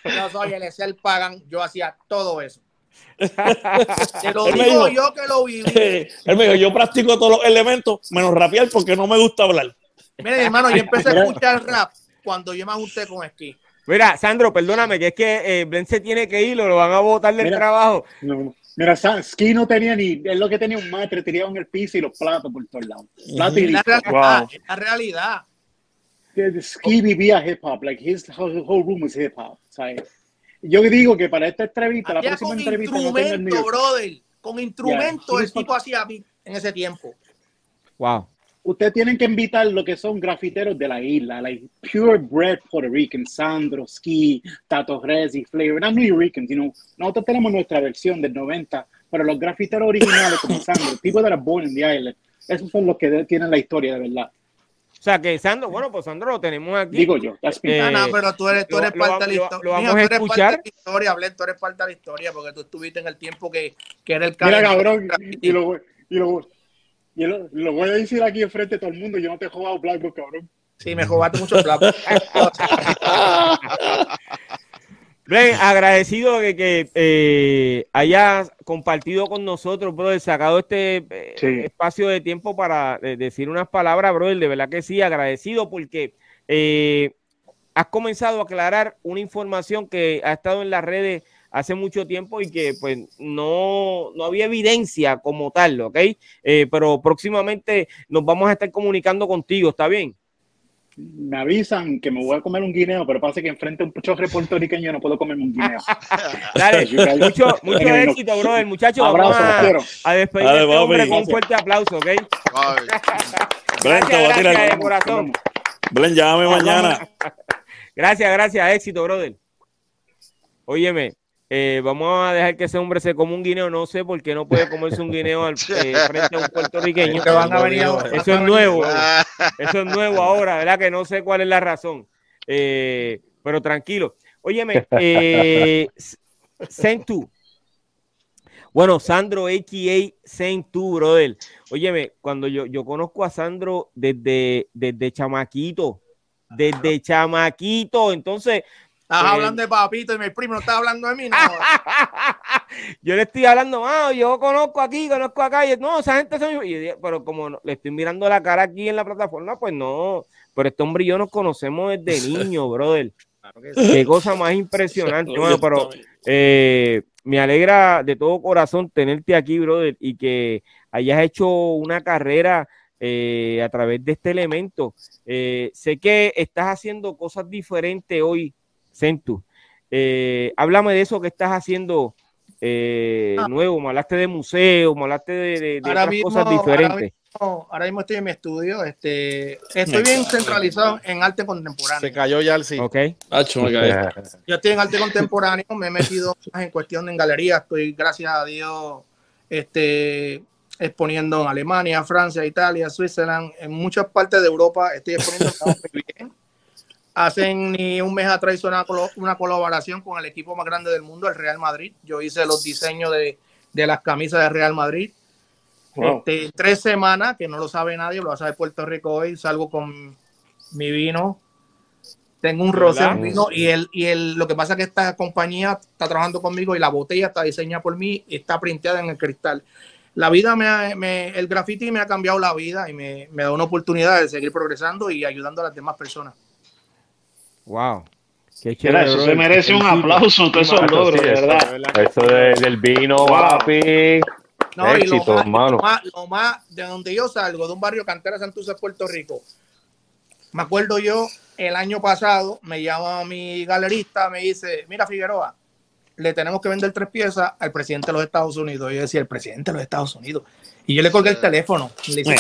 Speaker 8: Yo soy el el Pagan, yo hacía todo eso. Te lo digo yo que lo viví.
Speaker 4: él me dijo, yo practico todos los elementos menos rapear porque no me gusta hablar.
Speaker 8: Mire, hermano, yo empecé a escuchar rap cuando yo me ajusté con Ski.
Speaker 1: Mira, Sandro, perdóname, que es que eh, Blen se tiene que ir, lo van a botar del trabajo.
Speaker 6: Mira, Ski no tenía ni, es lo que tenía un matre, tirado en el piso y los platos por todos lados. Plato y
Speaker 8: la, realidad, la realidad.
Speaker 6: Ski vivía hip hop, like his whole room was hip hop. ¿sabes? Yo digo que para esta entrevista, la próxima
Speaker 8: con
Speaker 6: entrevista.
Speaker 8: Instrumento, no brother, con instrumento el tipo hacía en ese tiempo.
Speaker 1: Wow
Speaker 6: ustedes tienen que invitar lo que son grafiteros de la isla, like purebred Puerto Rican, Sandro, Ski, Tato Rezi, Flavor, no New Rican, sino nosotros tenemos nuestra versión del 90, pero los grafiteros originales como Sandro, tipo de la born in the island, esos son los que tienen la historia de verdad.
Speaker 1: O sea que Sandro, bueno, pues Sandro lo tenemos aquí.
Speaker 6: Digo yo,
Speaker 8: eh, no, pero tú eres, tú eres parte de la historia. Lo, vamos a escuchar. Tú historia, tú eres parte de la historia porque tú estuviste en el tiempo que, que era el
Speaker 6: Mira, cabrón, y lo, y lo, yo lo, voy a decir aquí enfrente de todo el mundo, yo no te he jugado Blackboard, cabrón.
Speaker 8: Sí, me jugaste mucho Blackboard.
Speaker 1: Blen, agradecido de que eh, hayas compartido con nosotros, brother, sacado este eh, espacio de tiempo para eh, decir unas palabras, brother, de verdad que sí, agradecido porque has comenzado a aclarar una información que ha estado en las redes hace mucho tiempo y que pues no, no había evidencia como tal, ¿ok? Eh, pero próximamente nos vamos a estar comunicando contigo, ¿está bien?
Speaker 6: Me avisan que me voy a comer un guineo, pero pasa que enfrente a un chofre puertorriqueño no puedo comerme un guineo.
Speaker 1: Dale, mucho, mucho éxito, brother. Muchachos, vamos a, despedir a este hombre con un fuerte aplauso, ¿ok? gracias, gracias, de corazón.
Speaker 4: Blen, llámame mañana.
Speaker 1: Gracias, gracias, éxito, brother. Óyeme, eh, vamos a dejar que ese hombre se coma un guineo. No sé por qué no puede comerse un guineo al, eh, frente a un puertorriqueño. Eso es nuevo. Eso es nuevo ahora, ¿verdad? Que no sé cuál es la razón. Eh, pero tranquilo. Óyeme, eh, Sentu. Bueno, Sandro, a.k.a. Sentu, brother. Óyeme, cuando yo, yo conozco a Sandro desde, desde chamaquito, desde chamaquito, entonces
Speaker 8: Estás eh, hablando de papito y mi primo no está hablando de mí, no.
Speaker 1: yo le estoy hablando, ah, yo conozco aquí, conozco acá, y no, esa gente son pero como le estoy mirando la cara aquí en la plataforma, pues no, pero este hombre y yo nos conocemos desde niño, brother. Qué cosa más impresionante. bueno, pero eh, me alegra de todo corazón tenerte aquí, brother, y que hayas hecho una carrera eh, a través de este elemento. sé que estás haciendo cosas diferentes hoy Centu. Eh, háblame de eso que estás haciendo eh, ah. nuevo, me hablaste de museo, me hablaste de, otras cosas diferentes.
Speaker 8: Ahora mismo, estoy en mi estudio, este, estoy bien centralizado en arte contemporáneo.
Speaker 5: Se cayó ya el sí.
Speaker 1: Okay.
Speaker 8: Yo estoy en arte contemporáneo, me he metido en cuestión en galería, estoy gracias a Dios este, exponiendo en Alemania, Francia, Italia, Suiza, en muchas partes de Europa, estoy exponiendo muy bien Hacen ni un mes atrás hizo una, una, colaboración con el equipo más grande del mundo, el Real Madrid. Yo hice los diseños de, de las camisas de Real Madrid. Este, tres semanas, que no lo sabe nadie, lo va a saber Puerto Rico hoy. Salgo con mi vino. Tengo un rosé vino y, el, y el, lo que pasa es que esta compañía está trabajando conmigo y la botella está diseñada por mí y está printada en el cristal. La vida me, me el graffiti me ha cambiado la vida y me, me da una oportunidad de seguir progresando y ayudando a las demás personas.
Speaker 1: Wow.
Speaker 3: Qué chévere, eso se merece un aplauso, todos esos logros, de verdad.
Speaker 2: Eso del vino, papi. No, Éxito,
Speaker 8: y lo
Speaker 2: hermano.
Speaker 8: Más, lo, más, de donde yo salgo, de un barrio Cantera Santurce, Puerto Rico. Me acuerdo yo, el año pasado, me llama mi galerista, me dice, mira Figueroa, le tenemos que vender tres piezas al presidente de los Estados Unidos. Yo decía, el presidente de los Estados Unidos. Y yo le colgué el teléfono. Le dice,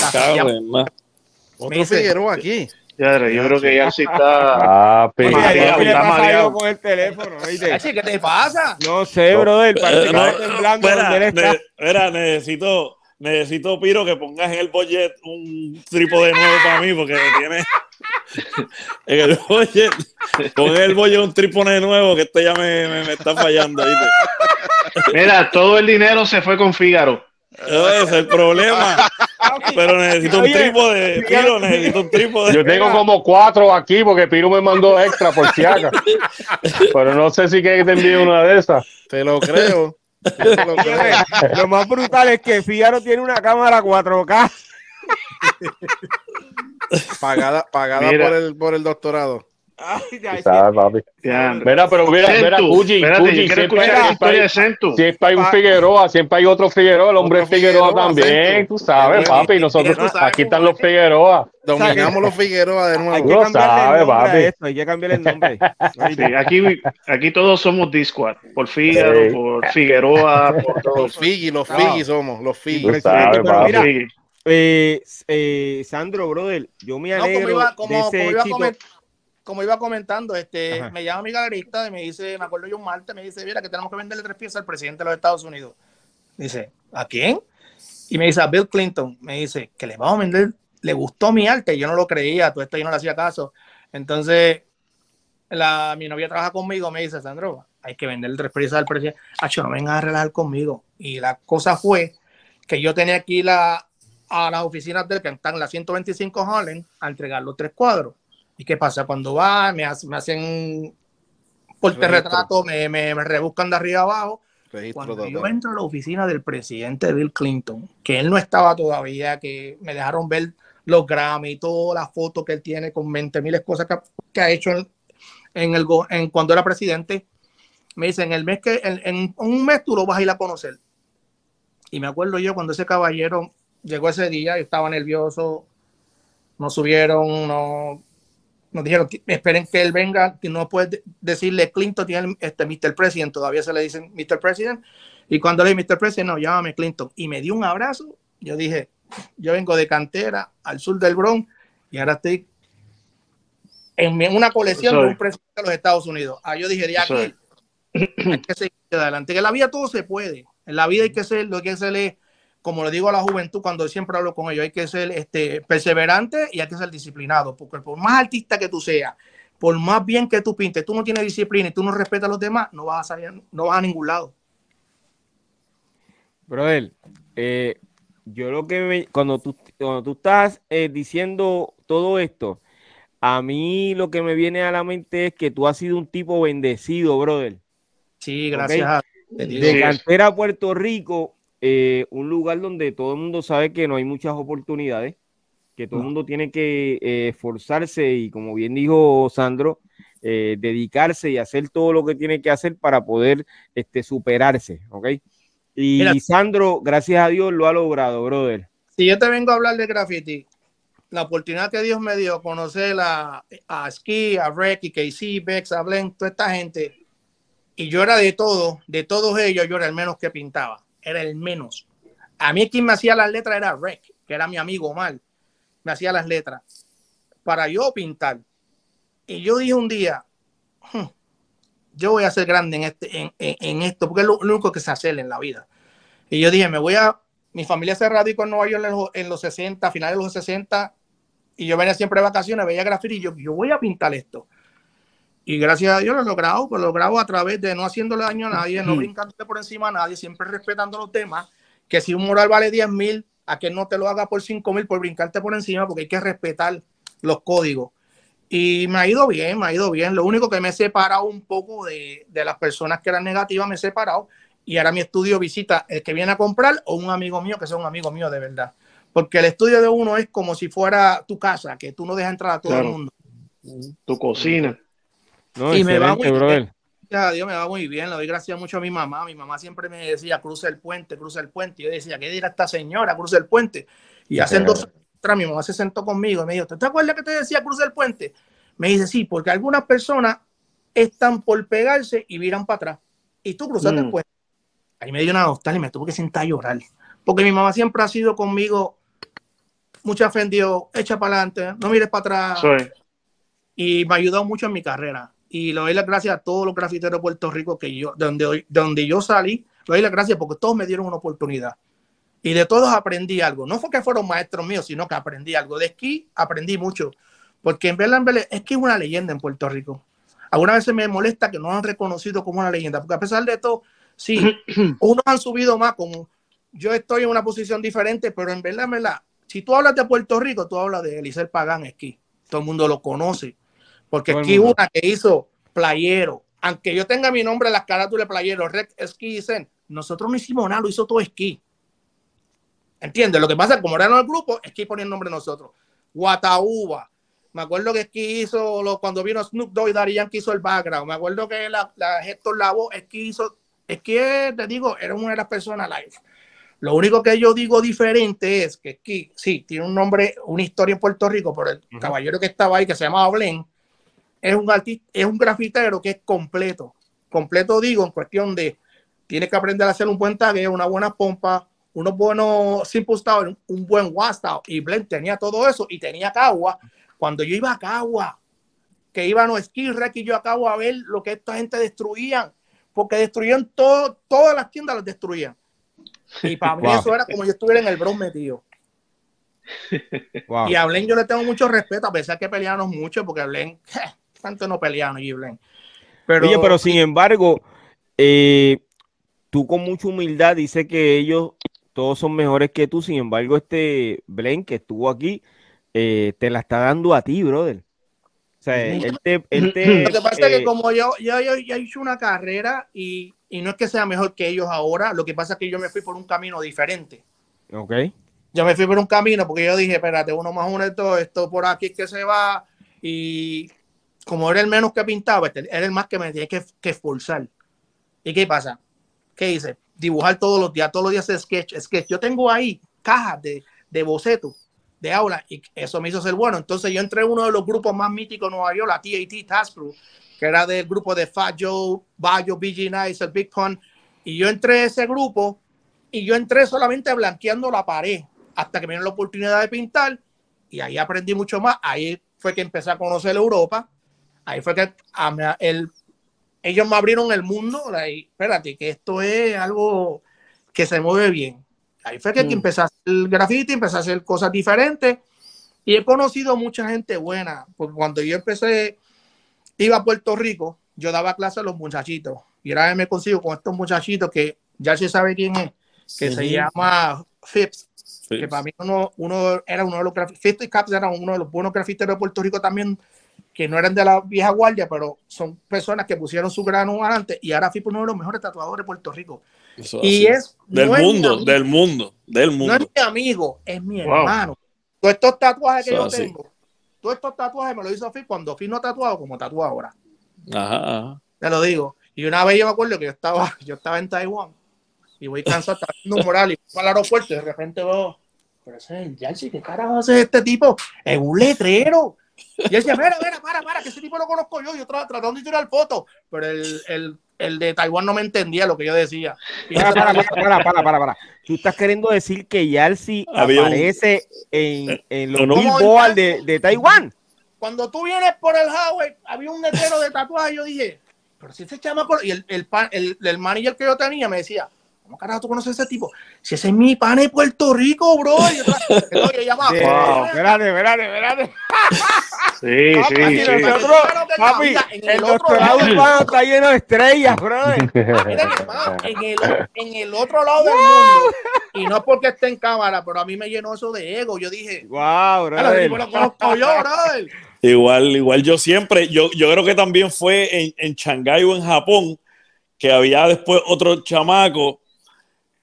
Speaker 5: Otro Figueroa aquí.
Speaker 3: Ya, yo creo que ya sí está.
Speaker 1: Ah, pero está mareado con el teléfono.
Speaker 8: ¿Qué te pasa?
Speaker 1: No sé, brother. Parece que está temblando.
Speaker 4: Espera, necesito, necesito, Piro, que pongas en el budget un trípode nuevo para mí, porque tiene. en el budget, pon en el budget un trípode nuevo, que este ya me, me, me está fallando. ¿viste?
Speaker 3: Mira, todo el dinero se fue con Fígaro.
Speaker 4: Ese es el problema. Pero necesito un trípode, Piro, necesito un trípode.
Speaker 2: Yo tengo como cuatro aquí porque Piro me mandó extra por si acaso. Pero no sé si que te envíe una de esas.
Speaker 5: Te lo creo.
Speaker 1: lo, más brutal es que Fígaro tiene una cámara 4K.
Speaker 5: pagada pagada por el, por el doctorado.
Speaker 2: Ay, papi. Mira, pero mira, mira, siempre, hay, siempre hay un Figueroa, siempre hay otro Figueroa, el hombre Figueroa, también, tú sabes, papi, nosotros, aquí están los Figueroa.
Speaker 5: Dominamos los Figueroa de nuevo.
Speaker 1: Hay que esto, hay cambiar el nombre.
Speaker 3: Sí, aquí, aquí todos somos Discord, por Figueroa, por Figueroa, por todos.
Speaker 5: Los Figi, los Figi somos, los Figi.
Speaker 1: Sabes, mira, eh, eh, Sandro, brother, yo me alegro no, como iba, de ese éxito
Speaker 8: como iba comentando, este, me llama mi galerista y me dice, me acuerdo yo un martes, me dice, mira, que tenemos que venderle tres piezas al presidente de los Estados Unidos. Dice, ¿a quién? Y me dice, a Bill Clinton. Me dice, que le vamos a vender, le gustó mi arte, yo no lo creía, todo esto yo no le hacía caso. Entonces, la, mi novia trabaja conmigo, me dice, Sandro, hay que venderle tres piezas al presidente. Acho, no vengas a relajar conmigo. Y la cosa fue que yo tenía aquí la, a las oficinas del que están en la 125 Holland a entregar los tres cuadros. ¿Y qué pasa? Cuando va, me, hacen porte retrato, me, me, rebuscan de arriba abajo. Cuando yo entro a la oficina del presidente Bill Clinton, que él no estaba todavía, que me dejaron ver los Grammy todas las fotos que él tiene con 20 mil cosas que, ha hecho en, el, en cuando era presidente, me dicen, el mes que, en, en, un mes tú lo vas a ir a conocer. Y me acuerdo yo cuando ese caballero llegó ese día, estaba nervioso, no subieron, no, nos dijeron, esperen que él venga, que no puede decirle Clinton, tiene este Mr. President, todavía se le dicen Mr. President, y cuando le dije Mr. President, no, llámame Clinton, y me dio un abrazo, yo dije, yo vengo de cantera al sur del Bronx, y ahora estoy en una colección de un presidente de los Estados Unidos. Ah, yo dije, aquí hay que seguir adelante, que en la vida todo se puede, en la vida hay que ser, lo que que hacer como le digo a la juventud cuando siempre hablo con ellos, hay que ser este, perseverante y hay que ser disciplinado, porque por más artista que tú seas, por más bien que tú pintes, tú no tienes disciplina y tú no respetas a los demás, no vas a salir, no vas a ningún lado.
Speaker 1: Brother, eh, yo lo que cuando tú, cuando tú estás eh, diciendo todo esto, a mí lo que me viene a la mente es que tú has sido un tipo bendecido, brother.
Speaker 8: Sí, gracias.
Speaker 1: De cantera Puerto Rico, eh, un lugar donde todo el mundo sabe que no hay muchas oportunidades, que todo el mundo tiene que eh, esforzarse y como bien dijo Sandro, eh, dedicarse y hacer todo lo que tiene que hacer para poder este, superarse, ¿ok? Y Sandro, gracias a Dios, lo ha logrado, brother.
Speaker 8: Si yo te vengo a hablar de graffiti, la oportunidad que Dios me dio conocer a, a Ski, a Ricky, KC, Bex, a Blen, toda esta gente, y yo era de todo, de todos ellos, yo era el menos que pintaba, era el menos. A mí quien me hacía las letras era Rec, que era mi amigo mal, me hacía las letras para yo pintar. Y yo dije un día, hmm, yo voy a ser grande en, este, en, esto, porque es lo, único que se hace en la vida. Y yo dije, me voy a, mi familia se radicó en Nueva York en los, en los 60, finales de los 60, y yo venía siempre de vacaciones, veía graffiti y yo, yo voy a pintar esto. Y gracias a Dios lo he logrado, pues lo logrado a través de no haciéndole daño a nadie, no brincándole por encima a nadie, siempre respetando los temas, que si un moral vale 10 mil, a que no te lo haga por 5 mil por brincarte por encima, porque hay que respetar los códigos. Y me ha ido bien, me ha ido bien. Lo único que me he separado un poco de, de las personas que eran negativas, me he separado. Y ahora mi estudio visita el que viene a comprar o un amigo mío que sea un amigo mío de verdad. Porque el estudio de uno es como si fuera tu casa, que tú no dejas entrar a todo el mundo.
Speaker 3: Tu cocina.
Speaker 8: No, y me va muy bien. Dios me va muy bien, le doy gracias mucho a mi mamá. Mi mamá siempre me decía, cruza el puente, cruza el puente. Y yo decía, ¿qué dirá esta señora? Cruza el puente. Y hace dos años mi mamá se sentó conmigo y me dijo, ¿te acuerdas que te decía cruza el puente? Me dice, sí, porque algunas personas están por pegarse y viran para atrás. Y tú cruzaste el mm. puente. Ahí me dio una nostalgia y me tuve que sentar a llorar. Porque mi mamá siempre ha sido conmigo, mucha fe en Dios, echa para adelante, no mires para atrás. Y me ha ayudado mucho en mi carrera y le doy las gracias a todos los grafiteros de Puerto Rico que yo, donde, donde yo salí, le doy las gracias porque todos me dieron una oportunidad. Y de todos aprendí algo. No fue que fueron maestros míos, sino que aprendí algo. De esquí aprendí mucho. Porque en verdad, es que es una leyenda en Puerto Rico. Algunas veces me molesta que no han reconocido como una leyenda. Porque a pesar de todo, sí, unos han subido más. Como yo estoy en una posición diferente, pero en verdad, en verdad, si tú hablas de Puerto Rico, tú hablas de Elisel Pagán Esquí. Todo el mundo lo conoce porque aquí una que hizo playero, aunque yo tenga mi nombre en las carátulas de playero, Red Ski dicen, nosotros no hicimos nada, lo hizo todo esquí. ¿Entiendes? Lo que pasa es que como era el grupo, esquí ponía el nombre de nosotros. Guatauba. Me acuerdo que esquí hizo lo, cuando vino Snoop Dogg y Darían que hizo el background. Me acuerdo que la, la Héctor Lavo, esquí hizo, esquí, te digo, era una de las personas live. Lo único que yo digo diferente es que esquí, sí, tiene un nombre, una historia en Puerto Rico por el caballero que estaba ahí, que se llamaba Blen, es un artista, es un grafitero que es completo. Completo digo en cuestión de tiene que aprender a hacer un buen tagueo, una buena pompa, unos buenos simple style, un buen WhatsApp y Blend tenía todo eso y tenía Cagua. Cuando yo iba a Cagua, que iban los ski y yo a Cagua a ver lo que esta gente destruían, porque destruían todo, todas las tiendas las destruían. Y para mí eso era como yo estuviera en el Bronx metido. Y a Blen yo le tengo mucho respeto, a pesar que peleamos mucho, porque Blen, tanto no pelearon y
Speaker 1: Pero, Oye, pero sin embargo, eh, tú con mucha humildad dices que ellos todos son mejores que tú. Sin embargo, este Blen que estuvo aquí, eh, te la está dando a ti, brother. O sea, él te,
Speaker 8: Lo que pasa es que eh, como yo, yo, yo, he hecho una carrera y, y, no es que sea mejor que ellos ahora, lo que pasa es que yo me fui por un camino diferente.
Speaker 1: Ok.
Speaker 8: Yo me fui por un camino porque yo dije, espérate, uno más uno de todo, esto por aquí que se va y como era el menos que pintaba, este, era el más que me tenía que, que esforzar. ¿Y qué pasa? ¿Qué hice? Dibujar todos los días, todos los días sketch, sketch. Yo tengo ahí cajas de, de bocetos de aula y eso me hizo ser bueno. Entonces yo entré en uno de los grupos más míticos de Nueva York, la TAT Task Group, que era del grupo de Fat Joe, Bayo, BG Nice, el Big Pun. Y yo entré a ese grupo y yo entré solamente blanqueando la pared hasta que me dieron la oportunidad de pintar y ahí aprendí mucho más. Ahí fue que empecé a conocer Europa ahí fue que el, ellos me abrieron el mundo. Ahí, espérate, que esto es algo que se mueve bien. Ahí fue que, mm. empecé a hacer el graffiti, empecé a hacer cosas diferentes y he conocido mucha gente buena, porque cuando yo empecé, iba a Puerto Rico, yo daba clases a los muchachitos y ahora me consigo con estos muchachitos que ya se sabe quién es, que se llama Phipps, que para mí uno, uno era uno de los grafiteros, Caps era uno de los buenos grafiteros de Puerto Rico también, que no eran de la vieja guardia, pero son personas que pusieron su grano adelante y ahora fue uno de los mejores tatuadores de Puerto Rico. y es
Speaker 4: del mundo, del mundo, del mundo.
Speaker 8: No es mi amigo, es mi hermano. Todos estos tatuajes que yo tengo, todos estos tatuajes me lo hizo Fi cuando Fi no tatuado como tatúa ahora.
Speaker 4: Ajá,
Speaker 8: Te lo digo. Y una vez yo me acuerdo que yo estaba, yo estaba en Taiwán y voy cansado, estaba haciendo un moral y voy al aeropuerto y de repente veo, pero ese es el Yalsi, ¿qué carajo hace este tipo? Es un letrero. Y él decía, mira, mira, para, para, que ese tipo lo conozco yo. Yo tratando de tirar fotos, pero el, el, el, de Taiwán no me entendía lo que yo decía.
Speaker 1: Para, para, para, para, para, para, Tú estás queriendo decir que Yalsi aparece en, en los billboards de, de Taiwán.
Speaker 8: Cuando tú vienes por el highway, había un letrero de tatuaje. Yo dije, pero si ese chamaco, y el, el, el, el manager que yo tenía me decía, ¿cómo carajo tú conoces a ese tipo? Si ese es mi pana de Puerto Rico, bro. Y oye,
Speaker 1: sí, wow. Espérate, espérate, espérate.
Speaker 2: Sí, sí, sí.
Speaker 1: papi, el, el doctorado urbano está lleno de estrellas, bro.
Speaker 8: en, el, en el otro lado del mundo, y no porque esté en cámara, pero a mí me llenó eso de ego. Yo dije,
Speaker 1: wow, bro.
Speaker 8: Lo conozco yo, bro.
Speaker 4: Igual, igual yo siempre, yo, yo creo que también fue en, en Shanghái o en Japón, que había después otro chamaco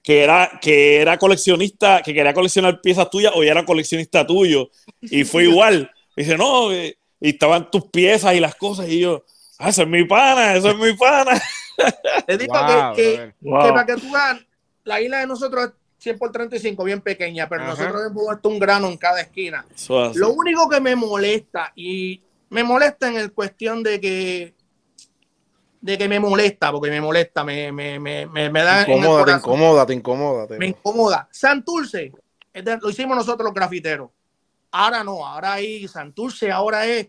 Speaker 4: que era, que era coleccionista, que quería coleccionar piezas tuyas o ya era coleccionista tuyo. Y fue igual. dice, no, y estaban tus piezas y las cosas. Y yo, ah, eso es mi pana, eso es mi pana.
Speaker 8: Te digo wow, que, que, wow. que, para que tú veas, la isla de nosotros es 100 por 35, bien pequeña, pero Ajá. nosotros hemos puesto un grano en cada esquina. Lo único que me molesta, y me molesta en el cuestión de que de que me molesta, porque me molesta, me, me, me, me, me da.
Speaker 5: Te incomoda, te incomoda, te incomoda.
Speaker 8: Te... Me incomoda. Santurce, lo hicimos nosotros los grafiteros. Ahora no, ahora hay Santurce, ahora es.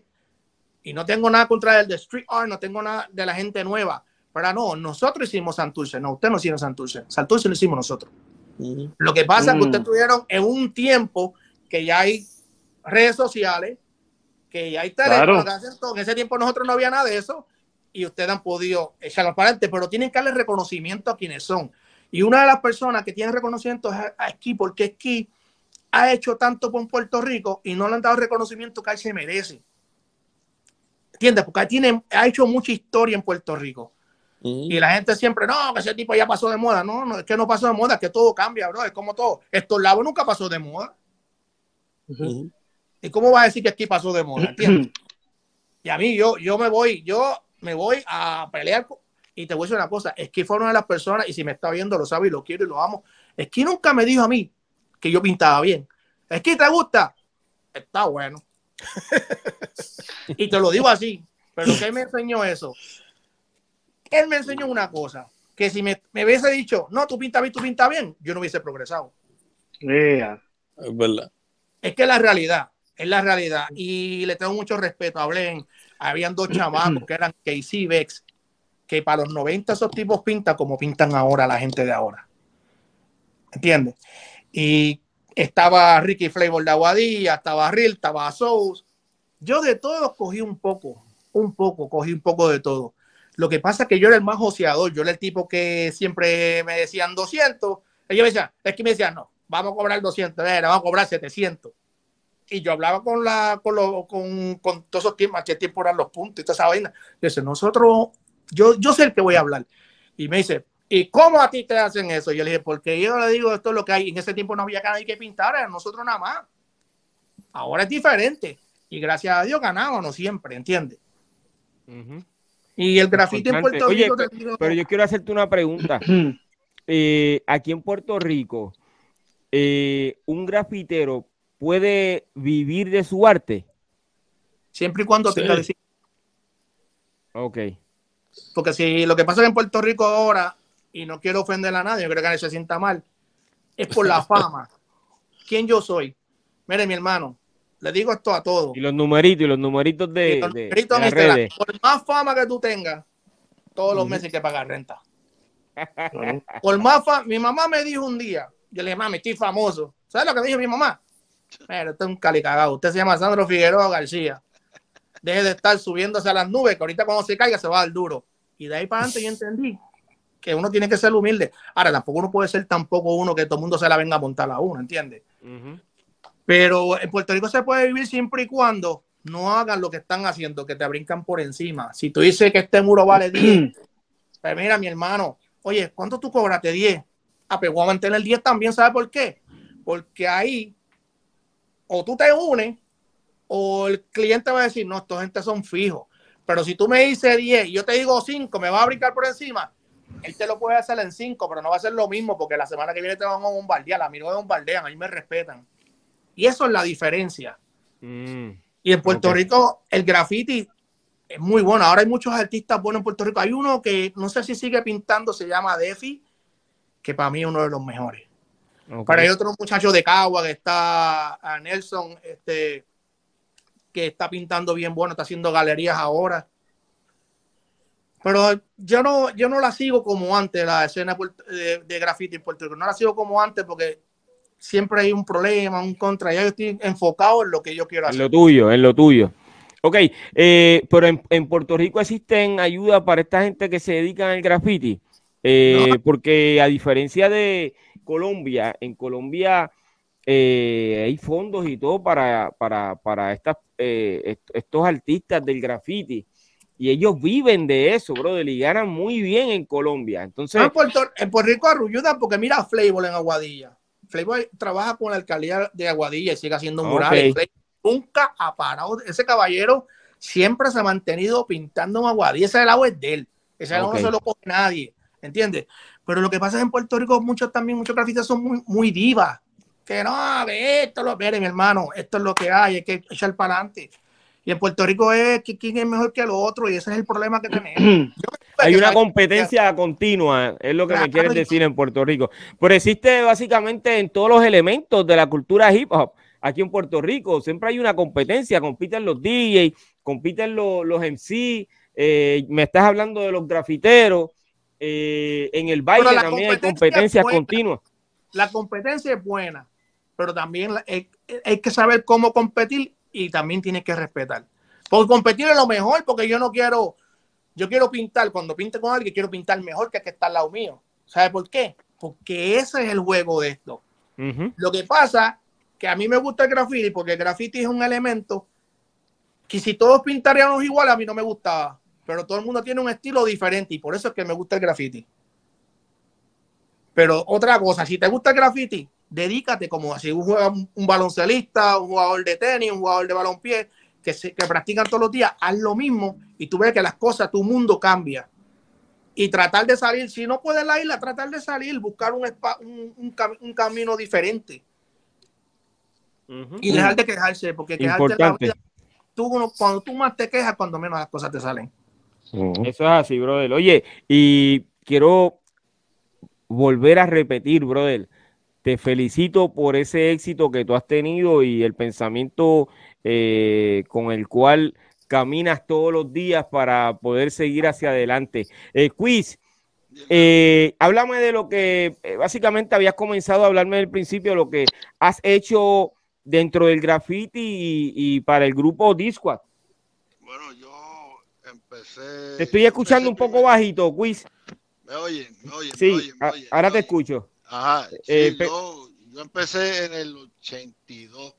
Speaker 8: Y no tengo nada contra el de Street Art, no tengo nada de la gente nueva. Pero no, nosotros hicimos Santurce. No, usted no hizo Santurce. Santurce lo hicimos nosotros. Mm. Lo que pasa mm. es que ustedes tuvieron en un tiempo que ya hay redes sociales, que ya hay teléfono, claro. en ese tiempo nosotros no había nada de eso y ustedes han podido echarlo para adelante, pero tienen que darle reconocimiento a quienes son. Y una de las personas que tiene reconocimiento es a Esquí, porque Esquí ha hecho tanto por Puerto Rico y no le han dado reconocimiento que él se merece. ¿Entiendes? Porque él tiene, ha hecho mucha historia en Puerto Rico. Uh -huh. Y la gente siempre, no, que ese tipo ya pasó de moda. No, no, es que no pasó de moda, es que todo cambia, bro. Es como todo. Estos labos nunca pasó de moda. Uh -huh. ¿Y cómo va a decir que aquí pasó de moda? ¿Entiendes? y a mí, yo, yo me voy, yo me voy a pelear. Y te voy a decir una cosa, es que fue una de las personas, y si me está viendo, lo sabe y lo quiero y lo amo. Es que nunca me dijo a mí que yo pintaba bien. Es que te gusta, está bueno. y te lo digo así, pero que me enseñó eso. Él me enseñó una cosa, que si me, me hubiese dicho, no, tú pintas bien, tú pintas bien, yo no hubiese progresado.
Speaker 2: Yeah.
Speaker 4: Es verdad.
Speaker 8: Es que la realidad, es la realidad. Y le tengo mucho respeto. Hablé en, habían dos chamacos que eran Casey Vex, que para los 90 esos tipos pintan como pintan ahora la gente de ahora. ¿Entiendes? Y estaba Ricky Flavor de Aguadilla, estaba Real, estaba Souls. Yo de todos cogí un poco, un poco, cogí un poco de todo. Lo que pasa es que yo era el más joseador, yo era el tipo que siempre me decían 200. Ellos me decían, es que me decían, no, vamos a cobrar 200, vamos a cobrar 700 y yo hablaba con la con, lo, con, con todos esos tiempos, qué tiempo eran los puntos y toda esa vaina. Yo dice, nosotros, yo, yo sé el que voy a hablar. Y me dice, ¿y cómo a ti te hacen eso? Y yo le dije, porque yo le digo, esto es lo que hay. En ese tiempo no había nadie que pintar, era nosotros nada más. Ahora es diferente. Y gracias a Dios ganamos, no siempre, ¿entiendes? Uh -huh. Y el grafiti en Puerto
Speaker 1: Oye,
Speaker 8: Rico.
Speaker 1: Pero, digo, pero yo quiero hacerte una pregunta. eh, aquí en Puerto Rico, eh, un grafitero puede vivir de su arte?
Speaker 8: Siempre y cuando sí. tenga.
Speaker 1: Ok.
Speaker 8: Porque si lo que pasa en Puerto Rico ahora, y no quiero ofender a nadie, yo creo que nadie se sienta mal, es por la fama. ¿Quién yo soy? Mire, mi hermano, le digo esto a todos.
Speaker 1: Y los numeritos, y los numeritos de,
Speaker 8: los numeritos de, de redes. Por más fama que tú tengas, todos los meses hay que pagar renta. por más fama, mi mamá me dijo un día, yo le dije, mami, estoy famoso. ¿Sabes lo que dijo mi mamá? Mira, usted es un calicagado. Usted se llama Sandro Figueroa García. Deje de estar subiéndose a las nubes, que ahorita cuando se caiga se va al duro. Y de ahí para adelante yo entendí que uno tiene que ser humilde. Ahora, tampoco uno puede ser tampoco uno que todo el mundo se la venga a montar a uno, ¿entiendes? Pero en Puerto Rico se puede vivir siempre y cuando no hagan lo que están haciendo, que te brincan por encima. Si tú dices que este muro vale 10, pues mira, mi hermano, oye, ¿cuánto tú cobraste? 10. Ah, pues voy a mantener el 10 también, ¿sabes por qué? Porque ahí o tú te unes o el cliente va a decir, no, estos gente son fijos. Pero si tú me dices 10 y yo te digo 5, me va a brincar por encima, él te lo puede hacer en 5, pero no va a ser lo mismo porque la semana que viene te van a bombardear. A mí no me bombardean, a mí me respetan. Y eso es la diferencia. Mm. Y en Puerto Rico el graffiti es muy bueno. Ahora hay muchos artistas buenos en Puerto Rico. Hay uno que no sé si sigue pintando, se llama Defi, que para mí es uno de los mejores. Pero hay otro muchacho de Cagua que está, a Nelson, este, que está pintando bien bueno, está haciendo galerías ahora. Pero yo no, yo no la sigo como antes, la escena de, de graffiti en Puerto Rico. No la sigo como antes porque siempre hay un problema, un contra. Ya yo estoy enfocado en lo que yo quiero hacer.
Speaker 1: En lo tuyo, en lo tuyo. Ok, eh, pero en, Puerto Rico existen ayudas para esta gente que se dedica al graffiti. Eh, porque a diferencia de Colombia, en Colombia eh, hay fondos y todo para, para, para estas, estos artistas del graffiti. Y ellos viven de eso, brother, y ganan muy bien en Colombia. Entonces,
Speaker 8: en, Puerto, en Puerto Rico arrulludan porque mira a en Aguadilla. Flavor trabaja con la alcaldía de Aguadilla y sigue haciendo murales. Nunca ha parado. Ese caballero siempre se ha mantenido pintando en Aguadilla. Ese agua es de él. Ese agua no se lo coge nadie. ¿Entiendes? Pero lo que pasa es en Puerto Rico, muchos también, muchos grafistas son muy, muy divas. Que no, ve esto, lo miren, hermano, esto es lo que hay, hay que echar para adelante. Y en Puerto Rico es que quién es mejor que el otro, y ese es el problema que tenemos.
Speaker 1: Hay una competencia continua, es lo que me quieren decir en Puerto Rico. Pero existe básicamente en todos los elementos de la cultura hip hop aquí en Puerto Rico. Siempre hay una competencia, compiten los DJs, compiten los, los MC, eh, me estás hablando de los grafiteros. Eh, en el baile también hay competencias continuas.
Speaker 8: La competencia es buena, pero también hay, hay que saber cómo competir y también tienes que respetar. Porque competir es lo mejor, porque yo no quiero, yo quiero pintar, cuando pinte con alguien, quiero pintar mejor que el que está al lado mío. ¿Sabe por qué? Porque ese es el juego de esto. Lo que pasa que a mí me gusta el graffiti, porque el graffiti es un elemento que si todos pintaríamos igual, a mí no me gustaba. Pero todo el mundo tiene un estilo diferente y por eso es que me gusta el graffiti. Pero otra cosa, si te gusta el graffiti, dedícate como así un, un baloncelista, un jugador de tenis, un jugador de balonpié, que, se, que practican todos los días, haz lo mismo y tú ves que las cosas, tu mundo cambia. Y tratar de salir, si no puedes la isla, tratar de salir, buscar un, un, un, camino diferente. Y dejar de quejarse, porque quejarte la vida, tú, cuando tú más te quejas, cuando menos las cosas te salen.
Speaker 1: Eso es así, brother. Oye, y quiero volver a repetir, brother te felicito por ese éxito que tú has tenido y el pensamiento eh, con el cual caminas todos los días para poder seguir hacia adelante. Eh, quiz, eh, háblame de lo que eh, básicamente habías comenzado a hablarme del principio, lo que has hecho dentro del graffiti y, para el grupo Discord.
Speaker 7: Bueno, yo empecé.
Speaker 1: Te estoy escuchando un poco bajito, Quiz.
Speaker 7: Me oyen, me oyen.
Speaker 1: Sí, ahora te escucho.
Speaker 7: Ajá, eh, yo, empecé en el 82,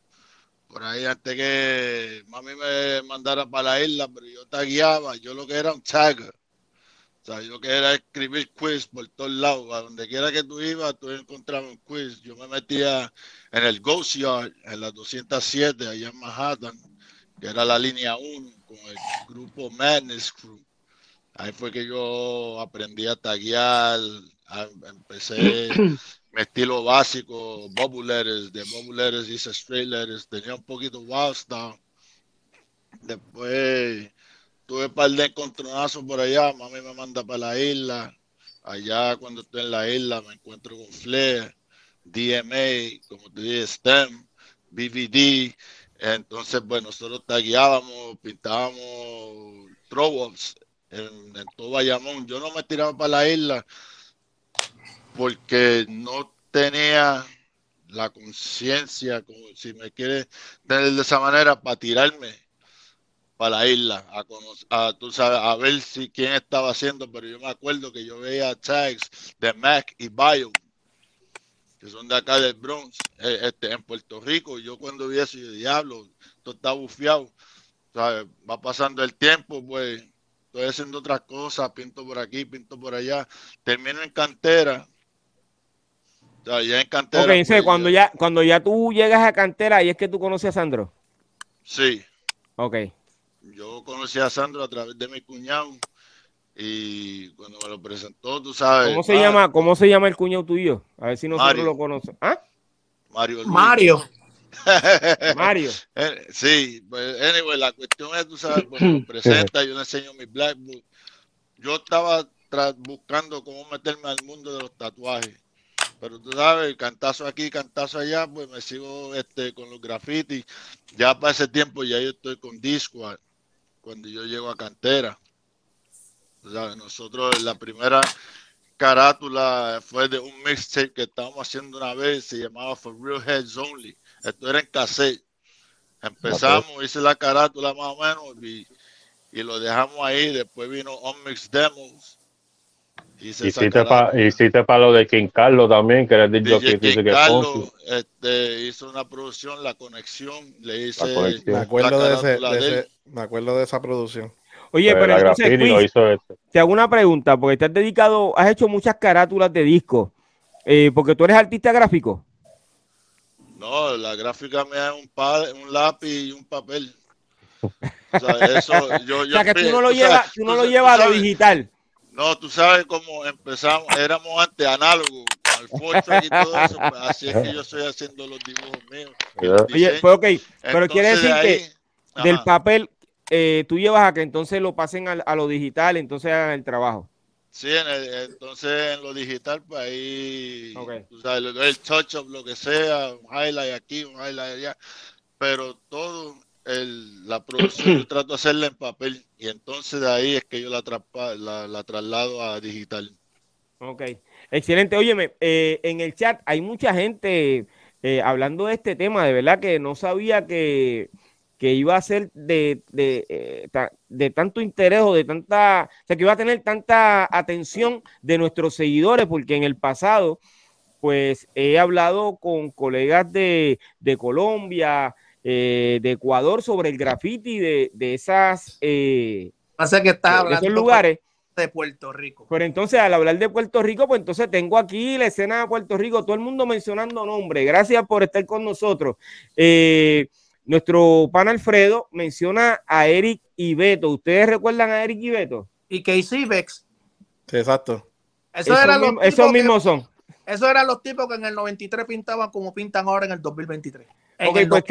Speaker 7: por ahí antes que mami me mandara para la isla, pero yo tagueaba, yo lo que era un tagger. O sea, yo que era escribir quiz por todos lados, a donde quiera que tú ibas, tú encontrabas un quiz. Yo me metía en el Ghost Yard, en la 207, allá en Manhattan, que era la línea 1, con el grupo Madness Crew. Ahí fue que yo aprendí a taguear, empecé mi estilo básico, bubble letters, de bubble letters hice straight letters, tenía un poquito wild style. Después tuve un par de encontronazos por allá, mami me manda para la isla. Allá cuando estoy en la isla me encuentro con Flair, DMA, como te dije, STEM, BVD. Entonces, bueno, nosotros tagueábamos, pintábamos throw-ups en, todo Bayamón. Yo no me tiraba para la isla porque no tenía la conciencia, como si me quiere tener de esa manera, para tirarme para la isla, a, tú sabes, a ver si quién estaba haciendo, pero yo me acuerdo que yo veía tags de Mac y Bio, que son de acá del Bronx, eh, este, en Puerto Rico. Yo cuando vi eso, yo diablo, esto está bufiado. Va pasando el tiempo, pues estoy haciendo otras cosas, pinto por aquí, pinto por allá. Termino en cantera. O ya en cantera.
Speaker 1: Pues, cuando, ya, cuando ya tú llegas a cantera, ahí es que tú conoces a Sandro.
Speaker 7: Sí.
Speaker 1: Ok.
Speaker 7: Yo conocí a Sandro a través de mi cuñado y cuando me lo presentó, tú sabes.
Speaker 1: ¿Cómo se, llama, ¿cómo se llama el cuñado tuyo? A ver si nosotros lo conocemos. ¿Ah?
Speaker 7: Mario.
Speaker 8: Mario.
Speaker 1: Mario.
Speaker 7: Eh, sí, pues, anyway, la cuestión es, tú sabes, cuando me presenta, yo le enseño mi Blackbook. Yo estaba buscando cómo meterme al mundo de los tatuajes. Pero tú sabes, cantazo aquí, cantazo allá, pues me sigo este, con los grafitis. Ya para ese tiempo ya yo estoy con Discord cuando yo llego a cantera nosotros la primera carátula fue de un mixtape que estábamos haciendo una vez, se llamaba For Real Heads Only. Esto era en cassette. Empezamos, hice la carátula más o menos y, y lo dejamos ahí. Después vino On Mix Demos.
Speaker 2: Hiciste para pa lo de King Carlos también, que era el
Speaker 7: DJ King Carlos este, hizo una producción, La Conexión, le hice
Speaker 5: me acuerdo, de, ese, de ese, me acuerdo de esa producción.
Speaker 1: Oye, pues pero entonces, te hago una pregunta, porque te has dedicado, has hecho muchas carátulas de discos, eh, porque tú eres artista gráfico.
Speaker 7: No, la gráfica me da un, un lápiz y un papel. O sea, eso, yo,
Speaker 1: o sea que tú no lo llevas, tú no lo llevas a digital.
Speaker 7: No, tú sabes cómo empezamos, éramos antes análogos, con el y todo eso, pues, así es que yo estoy haciendo los dibujos míos.
Speaker 1: Oye, pues ok, pero quiere decir que del papel, eh, tú llevas a que entonces lo pasen a, lo digital, entonces hagan el trabajo.
Speaker 7: Sí, entonces en lo digital, pues ahí, el, touch-up, lo que sea, un highlight aquí, un highlight allá, pero todo el, la producción yo trato de hacerla en papel y entonces de ahí es que yo la, la, traslado a digital.
Speaker 1: Ok, excelente. Óyeme, eh, en el chat hay mucha gente eh, hablando de este tema, de verdad que no sabía que que iba a ser de, de, eh, de, tanto interés o de tanta, o sea, que iba a tener tanta atención de nuestros seguidores, porque en el pasado, pues he hablado con colegas de, Colombia, eh, de Ecuador sobre el graffiti de, de esas...
Speaker 8: Eh, Pasa que estás hablando
Speaker 1: esos lugares.
Speaker 8: De Puerto Rico.
Speaker 1: Pero entonces, al hablar de Puerto Rico, pues entonces tengo aquí la escena de Puerto Rico, todo el mundo mencionando nombres. Gracias por estar con nosotros. Eh, nuestro pan Alfredo menciona a Eric y Beto. ¿Ustedes recuerdan a Eric y Beto?
Speaker 8: Y Casey Bex.
Speaker 5: Sí, exacto.
Speaker 1: Eso esos mismos son.
Speaker 8: Esos eran los tipos que en el 93 pintaban como pintan ahora en el 2023.
Speaker 1: pues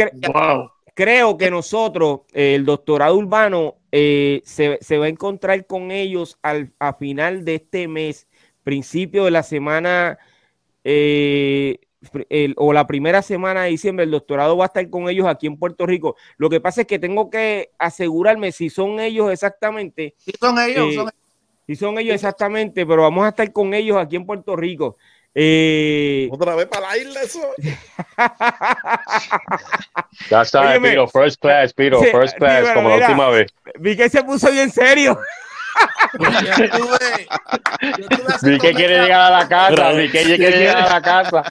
Speaker 1: creo que nosotros, el doctorado urbano, eh, se, va a encontrar con ellos al, a final de este mes, principio de la semana eh, o la primera semana de diciembre, el doctorado va a estar con ellos aquí en Puerto Rico. Lo que pasa es que tengo que asegurarme si son ellos exactamente.
Speaker 8: Si son ellos.
Speaker 1: Eh, si son ellos exactamente, pero vamos a estar con ellos aquí en Puerto Rico. Eh,
Speaker 5: Otra vez para la isla eso.
Speaker 2: ya está, Piro, first class, Piro, first class, como la última vez.
Speaker 1: Vi que se puso bien serio.
Speaker 2: Vi que quiere llegar a la casa, vi que quiere llegar a la casa.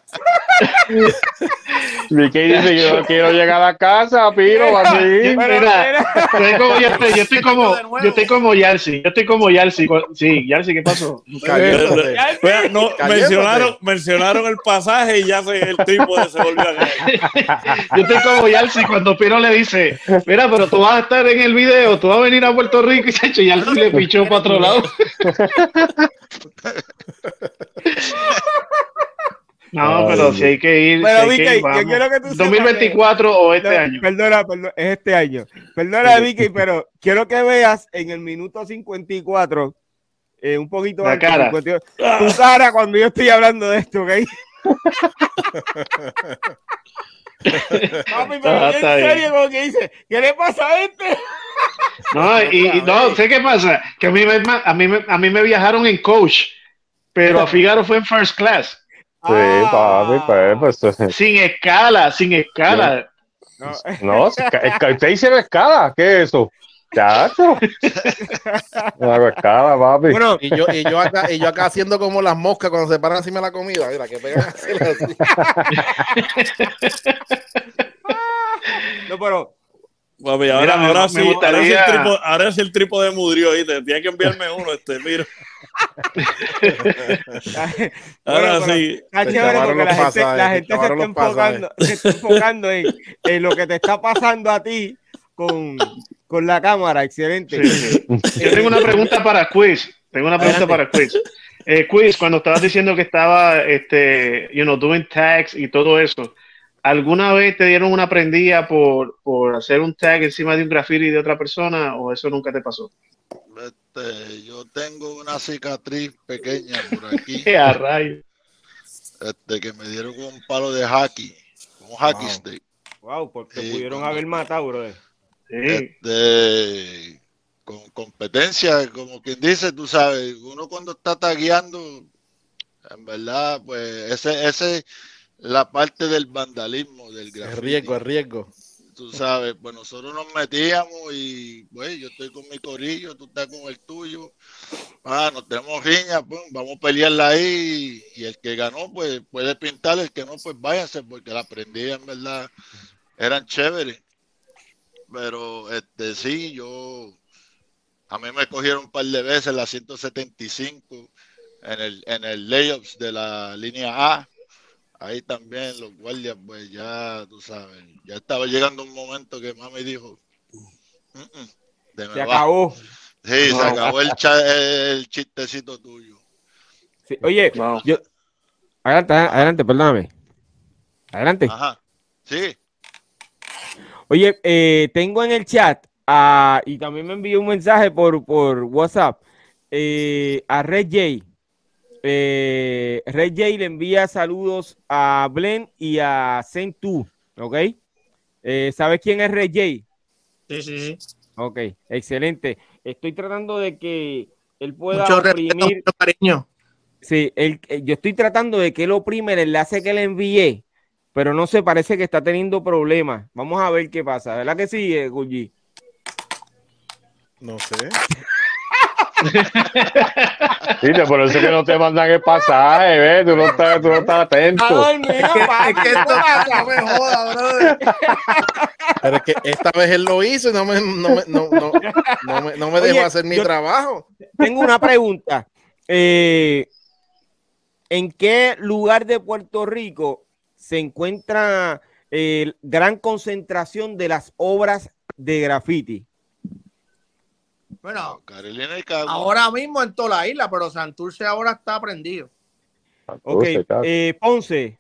Speaker 2: Vi que dice, yo quiero llegar a la casa, Piro, va a seguir.
Speaker 3: yo, estoy, como, yo estoy como Yarsi, yo estoy como Yarsi. Sí, Yarsi, ¿qué pasó?
Speaker 4: No, mencionaron, mencionaron el pasaje y ya se, el tipo se volvió a caer.
Speaker 3: Yo estoy como Yarsi cuando Piro le dice, mira, pero tú vas a estar en el video, tú vas a venir a Puerto Rico y se hecho Yarsi le pichó para otro lado. No, pero si hay que ir.
Speaker 1: Pero, Vicky, yo quiero que tú
Speaker 3: 2024 o este año.
Speaker 1: Perdona, perdona, es este año. Perdona, Vicky, pero quiero que veas en el minuto 54, eh, un poquito
Speaker 3: La cara.
Speaker 1: tu cara cuando yo estoy hablando de esto, ¿ok? Papi, pero ah, en serio, como que dice, ¿qué le pasa a este?
Speaker 3: No, y, no, sé qué pasa, que a mí, me, a, mí, a mí me viajaron en coach, pero a Figaro fue en first class.
Speaker 2: Sí, papi, pues, pues,
Speaker 3: Sin escala, sin escala.
Speaker 2: No, no usted hicieron escala, ¿qué es eso? Chacho. Una papi.
Speaker 5: Bueno, y yo, y yo acá, y yo acá haciendo como las moscas cuando se paran encima de la comida, mira, que pegan así.
Speaker 1: no, pero
Speaker 4: Papi, ahora, Mira, ahora, sí, gustaría... ahora, es el tripo, ahora es el trípode mudrió, ¿viste? Tienes que enviarme uno, este, mira. ahora
Speaker 1: bueno,
Speaker 4: sí.
Speaker 1: Está chévere porque la gente, la gente se, está enfocando, se está enfocando en, en, lo que te está pasando a ti con, con la cámara. Excelente.
Speaker 3: Sí, sí. Yo tengo una pregunta para Quiz. Tengo una pregunta Adelante. para Quiz. Eh, Quiz, cuando estabas diciendo que estaba, este, you know, doing tags y todo eso, ¿Alguna vez te dieron una prendida por, por hacer un tag encima de un graffiti de otra persona o eso nunca te pasó?
Speaker 7: Este, yo tengo una cicatriz pequeña por aquí.
Speaker 3: a rayo.
Speaker 7: Este, que me dieron con un palo de hockey, un hockey
Speaker 1: wow.
Speaker 7: stick.
Speaker 1: Wow, porque sí, pudieron cuando, haber matado, bro.
Speaker 7: Sí. Este, con competencia, como quien dice, tú sabes, uno cuando está tagueando, en verdad, pues ese, ese la parte del vandalismo, del
Speaker 5: graffiti. Es riesgo, es riesgo.
Speaker 7: Tú sabes, pues nosotros nos metíamos y, pues, yo estoy con mi corillo, tú estás con el tuyo. Ah, nos tenemos riña, pues, vamos a pelearla ahí y, y el que ganó, pues, puede pintar, el que no, pues, váyase, porque la prendida, en verdad, eran chéveres. Pero, este, sí, yo, a mí me cogieron un par de veces la 175 en el, en el layups de la línea A ahí también los guardias, pues ya, tú sabes, ya estaba llegando un momento que mami dijo,
Speaker 1: se acabó.
Speaker 7: Sí, no. se acabó el, el, chistecito tuyo.
Speaker 1: Sí, oye, no. yo... Adelante, adelante, perdóname. Adelante.
Speaker 7: Ajá, sí.
Speaker 1: Oye, eh, tengo en el chat uh, y también me envió un mensaje por, por WhatsApp eh, a Red J. Eh, Red J le envía saludos a Blen y a Centu, ¿ok? Eh, ¿Sabes quién es Red J?
Speaker 8: Sí, sí, sí.
Speaker 1: Ok, excelente. Estoy tratando de que él pueda
Speaker 8: mucho oprimir. Respeto, mucho cariño.
Speaker 1: Sí, él, yo estoy tratando de que él oprime el enlace que le envié, pero no se parece que está teniendo problemas. Vamos a ver qué pasa. ¿Verdad que sí, eh, Gulli?
Speaker 5: No sé.
Speaker 2: Sí, por eso que no te mandan el pasaje, ¿ves? Tú no estás, tú no estás atento.
Speaker 8: Es que, es que esto no me joda, brother.
Speaker 5: Pero es que esta vez él lo hizo y no me, no me, no, no, no me, no me Oye, dejó hacer mi trabajo.
Speaker 1: Tengo una pregunta. Eh, ¿En qué lugar de Puerto Rico se encuentra eh, gran concentración de las obras de graffiti?
Speaker 8: Bueno, Carolina y ahora mismo en toda la isla, pero Santurce ahora está prendido.
Speaker 1: Ok, eh, Ponce.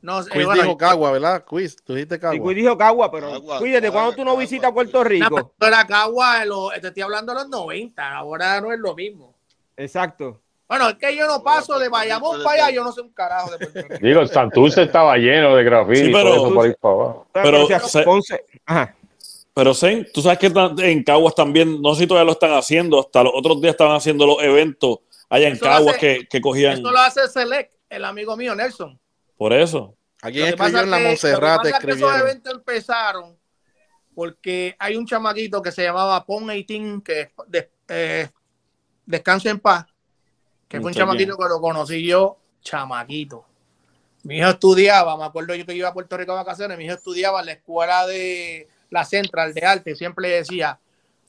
Speaker 5: No, Quiz eh, bueno, dijo Cagua, ¿verdad? Quiz, tú dijiste Cagua.
Speaker 1: Quiz dijo Cagua, pero cuídate, ¿cuándo tú no Cagua, visitas Puerto Rico?
Speaker 8: No, pero era Cagua, lo, te estoy hablando de los 90, ahora no es lo mismo.
Speaker 1: Exacto.
Speaker 8: Bueno, es que yo no paso de Bayamón para allá, yo no sé un carajo de Puerto Rico.
Speaker 2: Digo, Santurce estaba lleno de graffiti. Sí,
Speaker 4: pero,
Speaker 2: eso por ahí para abajo.
Speaker 4: pero, Ponce, ajá. Pero Zen, tú sabes que en Caguas también, no sé si todavía lo están haciendo, hasta los otros días estaban haciendo los eventos allá en eso Caguas hace, que, que, cogían.
Speaker 8: Eso lo hace Select, el amigo mío Nelson.
Speaker 4: Por eso.
Speaker 5: Aquí escribió en la Montserrat.
Speaker 8: Que, que esos eventos empezaron porque hay un chamaquito que se llamaba Pon 18, que de, eh, descanse en paz, que fue un chamaquito que lo conocí yo, chamaquito. Mi hijo estudiaba, me acuerdo yo que iba a Puerto Rico a vacaciones, mi hijo estudiaba en la escuela de la central de arte, siempre le decía,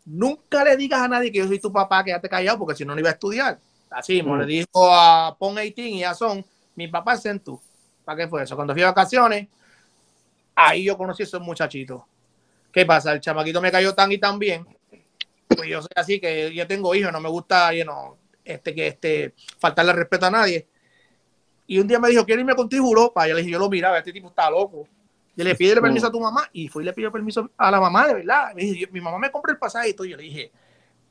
Speaker 8: nunca le digas a nadie que yo soy tu papá, quédate callado, porque si no, no iba a estudiar. Así, mm. le dijo a Pon 18 y a Son, mi papá es en tú. ¿Para qué fue eso? Cuando fui a vacaciones, ahí yo conocí a esos muchachitos. ¿Qué pasa? El chamaquito me cayó tan y tan bien. Pues yo soy así, que yo tengo hijos, no me gusta, you know, este, que este, faltarle respeto a nadie. Y un día me dijo, quiero irme contigo a Europa. Y yo le dije, yo lo miraba, este tipo está loco. Y le pide permiso a tu mamá y fui y le pidió permiso a la mamá, de verdad. Me dije, mi mamá me compró el pasaje y todo. Yo le dije,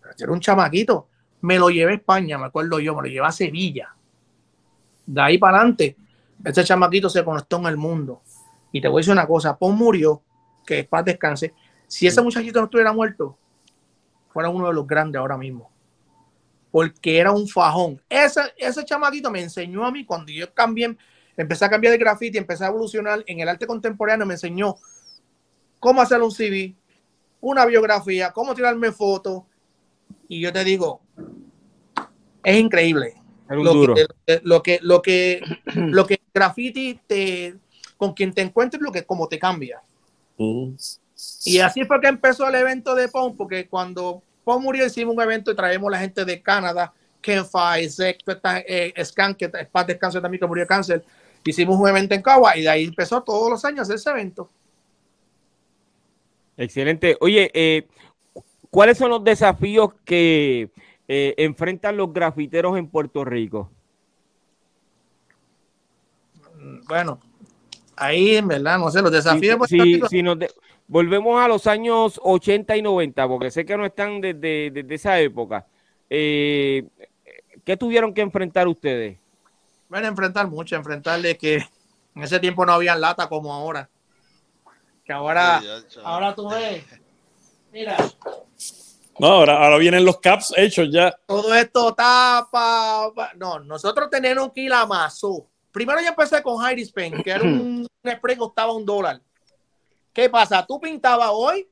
Speaker 8: pero era un chamaquito. Me lo llevé a España, me acuerdo yo, me lo llevé a Sevilla. De ahí para adelante, ese chamaquito se conectó en el mundo. Y te voy a decir una cosa, Pon murió, que es paz descanse. Si ese muchachito no estuviera muerto, fuera uno de los grandes ahora mismo. Porque era un fajón. Ese, ese chamaquito me enseñó a mí cuando yo cambié empecé a cambiar de graffiti, empecé a evolucionar en el arte contemporáneo, me enseñó cómo hacer un CV, una biografía, cómo tirarme fotos. Y yo te digo, es increíble. Lo que, lo que, lo que, lo que graffiti te, con quien te encuentres, lo que como te cambia. Mm. Y así fue que empezó el evento de POM, porque cuando Murió hicimos un evento y traemos la gente de Canadá, Kenfai, Zek, eh, Scan, que es paz descanso también que murió de cáncer. Hicimos un evento en Cagua y de ahí empezó todos los años ese evento.
Speaker 1: Excelente. Oye, eh, ¿cuáles son los desafíos que eh, enfrentan los grafiteros en Puerto Rico?
Speaker 8: Bueno, ahí en verdad, no sé, los desafíos.
Speaker 1: Si, nos volvemos a los años 80 y 90, porque sé que no están desde, esa época. Eh, ¿Qué tuvieron que enfrentar ustedes?
Speaker 8: Bueno, enfrentar mucho, enfrentarle que en ese tiempo no había lata como ahora. Que ahora, ahora tú ves, mira.
Speaker 4: No, ahora, ahora vienen los caps hechos ya.
Speaker 8: Todo esto tapa. No, nosotros tenemos que ir a Mazo. Primero yo empecé con Heidi Spain, que era un, spray que costaba un dólar. ¿Qué pasa? Tú pintabas hoy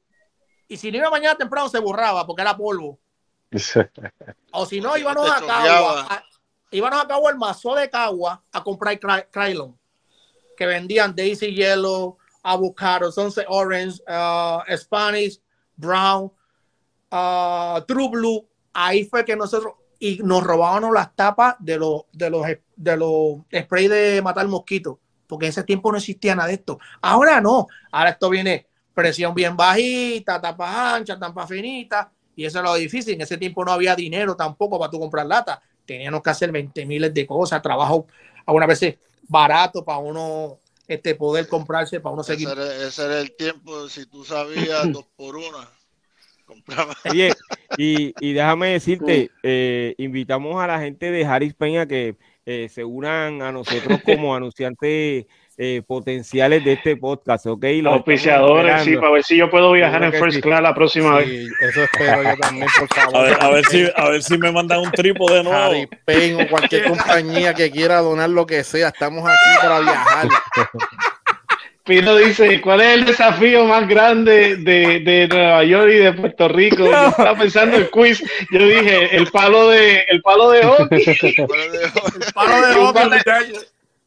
Speaker 8: y si no iba mañana temprano se borraba porque era polvo. o si no, íbamos a Cagua, íbamos a Cagua el mazo de Cagua a comprar Krylon, que vendían Daisy Yellow, avocado, sunset orange, uh, Spanish, brown, uh, true blue. Ahí fue que nosotros y nos robábamos las tapas de los de los de los sprays de matar mosquitos, porque en ese tiempo no existía nada de esto. Ahora no, ahora esto viene presión bien bajita, tapa ancha, tapa finita, y eso es lo difícil. En ese tiempo no había dinero tampoco para tú comprar lata. Teníamos que hacer 20 miles de cosas, trabajo algunas veces barato para uno este, poder comprarse para uno seguir.
Speaker 7: Ese era, el tiempo, si tú sabías dos por una.
Speaker 1: Compraba. Oye, y, y déjame decirte, eh, invitamos a la gente de Harris Peña que eh, se unan a nosotros como anunciantes eh, potenciales de este podcast, ¿ok?
Speaker 3: Los auspiciadores, sí, para ver si yo puedo viajar en First Class la próxima vez.
Speaker 5: Eso espero yo también, por favor.
Speaker 4: A ver, a ver, si, a ver si me mandan un tripo de nuevo. Harry
Speaker 5: Payne o cualquier compañía que quiera donar lo que sea, estamos aquí para viajar.
Speaker 3: Pino dice, ¿cuál es el desafío más grande de, de, Nueva York y de Puerto Rico? Yo estaba pensando el quiz, yo dije, el palo de, el palo de hockey. el palo de hockey.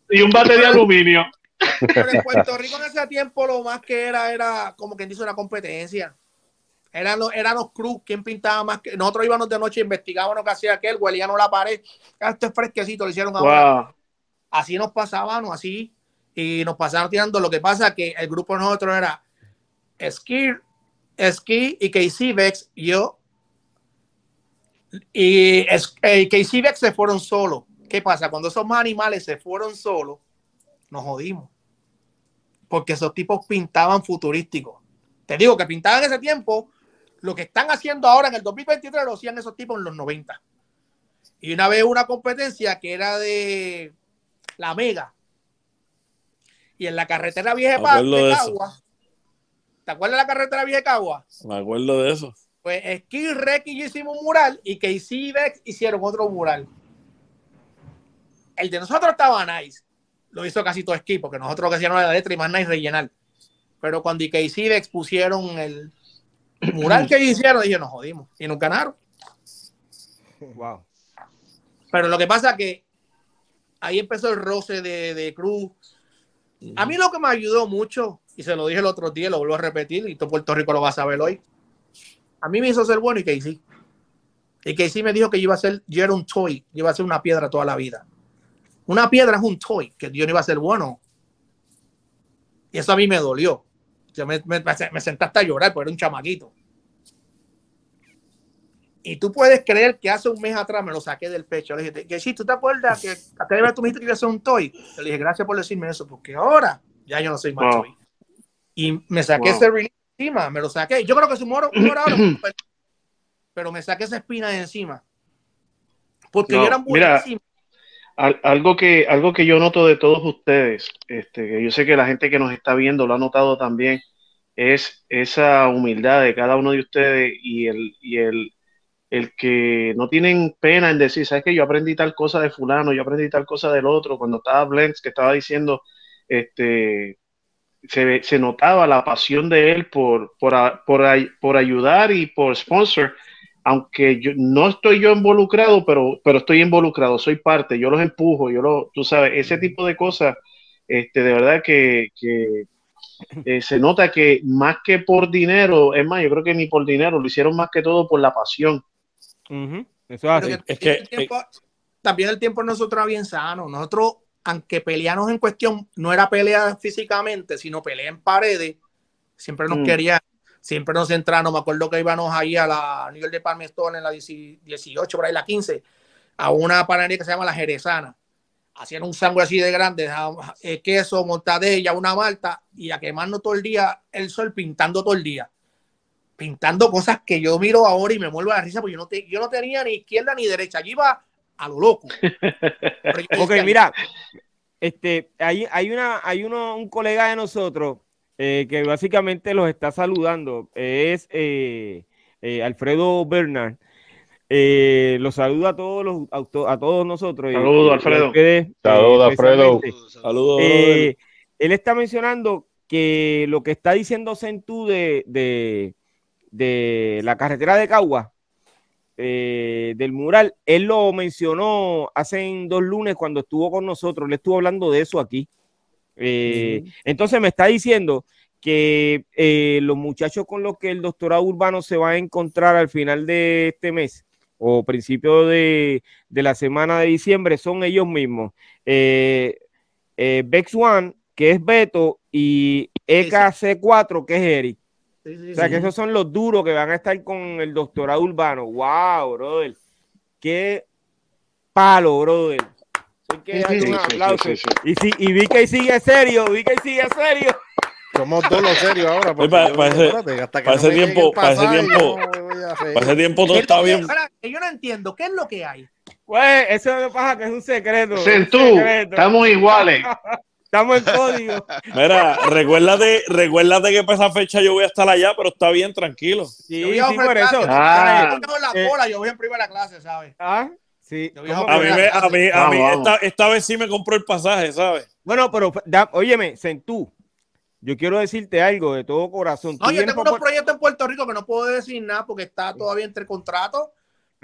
Speaker 3: Y un bate de aluminio.
Speaker 8: Pero en Puerto Rico en ese tiempo lo más que era, era como quien dice una competencia. Eran los, eran los cruz, quien pintaba más que. Nosotros íbamos de noche, investigábamos que hacía aquel, huelíamos la pared. Ah, esto es fresquecito, lo hicieron ahora. Así nos pasábamos, así. Y nos pasaron tirando. Lo que pasa que el grupo de nosotros era Ski, Ski y KC Vex, yo. Y eh, Vex se fueron solos. ¿Qué pasa? Cuando esos animales se fueron solos, nos jodimos. Porque esos tipos pintaban futurísticos. Te digo que pintaban en ese tiempo lo que están haciendo ahora en el 2023 lo hacían esos tipos en los 90. Y una vez una competencia que era de la Mega. Y en la carretera Vieja de, Cagua. ¿Te acuerdas de la carretera Vieja de Cagua?
Speaker 4: Me acuerdo de eso.
Speaker 8: Pues Ski Rec y yo hicimos un mural y Casey Vex hicieron otro mural. El de nosotros estaba nice lo hizo casi todo Ski, porque nosotros lo que hacíamos la letra y más es rellenar. Pero cuando IKC expusieron el mural que hicieron, dije, nos jodimos. Y nos ganaron. Wow. Pero lo que pasa es que ahí empezó el roce de, de Cruz. A mí lo que me ayudó mucho, y se lo dije el otro día, lo vuelvo a repetir, y todo Puerto Rico lo va a saber hoy. A mí me hizo ser bueno y Casey. Y Casey me dijo que yo iba a ser, yo era un toy, yo iba a ser una piedra toda la vida. Una piedra es un toy, que yo no iba a ser bueno. Y eso a mí me dolió. Yo me, senté hasta llorar porque era un chamaquito. Y tú puedes creer que hace un mes atrás me lo saqué del pecho. Le dije, que sí, ¿tú te acuerdas que aquella vez tú me dijiste que iba a ser un toy? Le dije, gracias por decirme eso, porque ahora ya yo no soy más toy. Y me saqué ese release encima, me lo saqué. Yo creo que es un moro, pero me saqué esa espina de encima. Porque yo era buenísimo
Speaker 3: algo que, algo que yo noto de todos ustedes, este, que yo sé que la gente que nos está viendo lo ha notado también, es esa humildad de cada uno de ustedes y el, y el, el que no tienen pena en decir, sabes que yo aprendí tal cosa de fulano, yo aprendí tal cosa del otro, cuando estaba Blends que estaba diciendo, este, se, se, notaba la pasión de él por, por, por, por, ayudar y por sponsor, aunque yo no estoy yo involucrado, pero, pero estoy involucrado, soy parte, yo los empujo, yo lo, tú sabes, ese tipo de cosas, este, de verdad que, que eh, se nota que más que por dinero, es más, yo creo que ni por dinero, lo hicieron más que todo por la pasión.
Speaker 8: Eso es, es que, también el tiempo nosotros era bien sano. Nosotros aunque peleamos en cuestión, no era pelea físicamente, sino pelea en paredes, siempre nos mm. quería, siempre nos entramos, me acuerdo que íbamos ahí a la nivel de Palmestone en la 18, por ahí la 15, a una panadería que se llama La Jerezana. Hacían un sangre así de grande, eh, queso, mortadella, una malta, y a quemarnos todo el día el sol pintando todo el día. Pintando cosas que yo miro ahora y me muevo a la risa, porque yo no, yo no tenía ni izquierda ni derecha. Allí iba a lo loco.
Speaker 1: ok, mira, este, hay, hay, una, hay uno, un colega de nosotros eh, que básicamente los está saludando, es eh, eh, Alfredo Bernard. los saluda a todos los a, todos nosotros.
Speaker 3: Saludos, Alfredo.
Speaker 2: Saludos, Alfredo.
Speaker 1: Saludos. él está mencionando que lo que está diciendo Centú de, de, de la carretera de Cagua, eh, del mural, él lo mencionó hace dos lunes cuando estuvo con nosotros, le estuvo hablando de eso aquí. Eh, entonces me está diciendo que eh, los muchachos con los que el doctorado urbano se va a encontrar al final de este mes o principio de, la semana de diciembre son ellos mismos. Bex One, que es Beto, y EKC4, que es Eric o sea, que esos son los duros que van a estar con el doctorado urbano. ¡Wow, brother! ¡Qué palo, brother! un aplauso. Y, sí, y vi que sigue serio, vi que sigue serio.
Speaker 5: Somos todos los serios ahora.
Speaker 4: Para ese tiempo, para ese tiempo, para ese tiempo todo está bien.
Speaker 8: yo no entiendo, ¿qué es lo que hay?
Speaker 1: Pues eso me pasa que es un secreto.
Speaker 3: tú, estamos iguales.
Speaker 1: Estamos en código.
Speaker 4: Mira, recuérdate, recuérdate que para esa fecha yo voy a estar allá, pero está bien, tranquilo.
Speaker 1: Sí, sí, por eso.
Speaker 8: Ah, yo la eh, cola, yo voy en primera clase, ¿sabes?
Speaker 1: Ah, sí.
Speaker 4: A mí, me, a mí, a mí esta, esta, vez sí me compró el pasaje, ¿sabes?
Speaker 1: Bueno, pero da, óyeme, Sentú, yo quiero decirte algo de todo corazón.
Speaker 8: No, yo tengo unos proyectos en Puerto Rico que no puedo decir nada porque está todavía entre contratos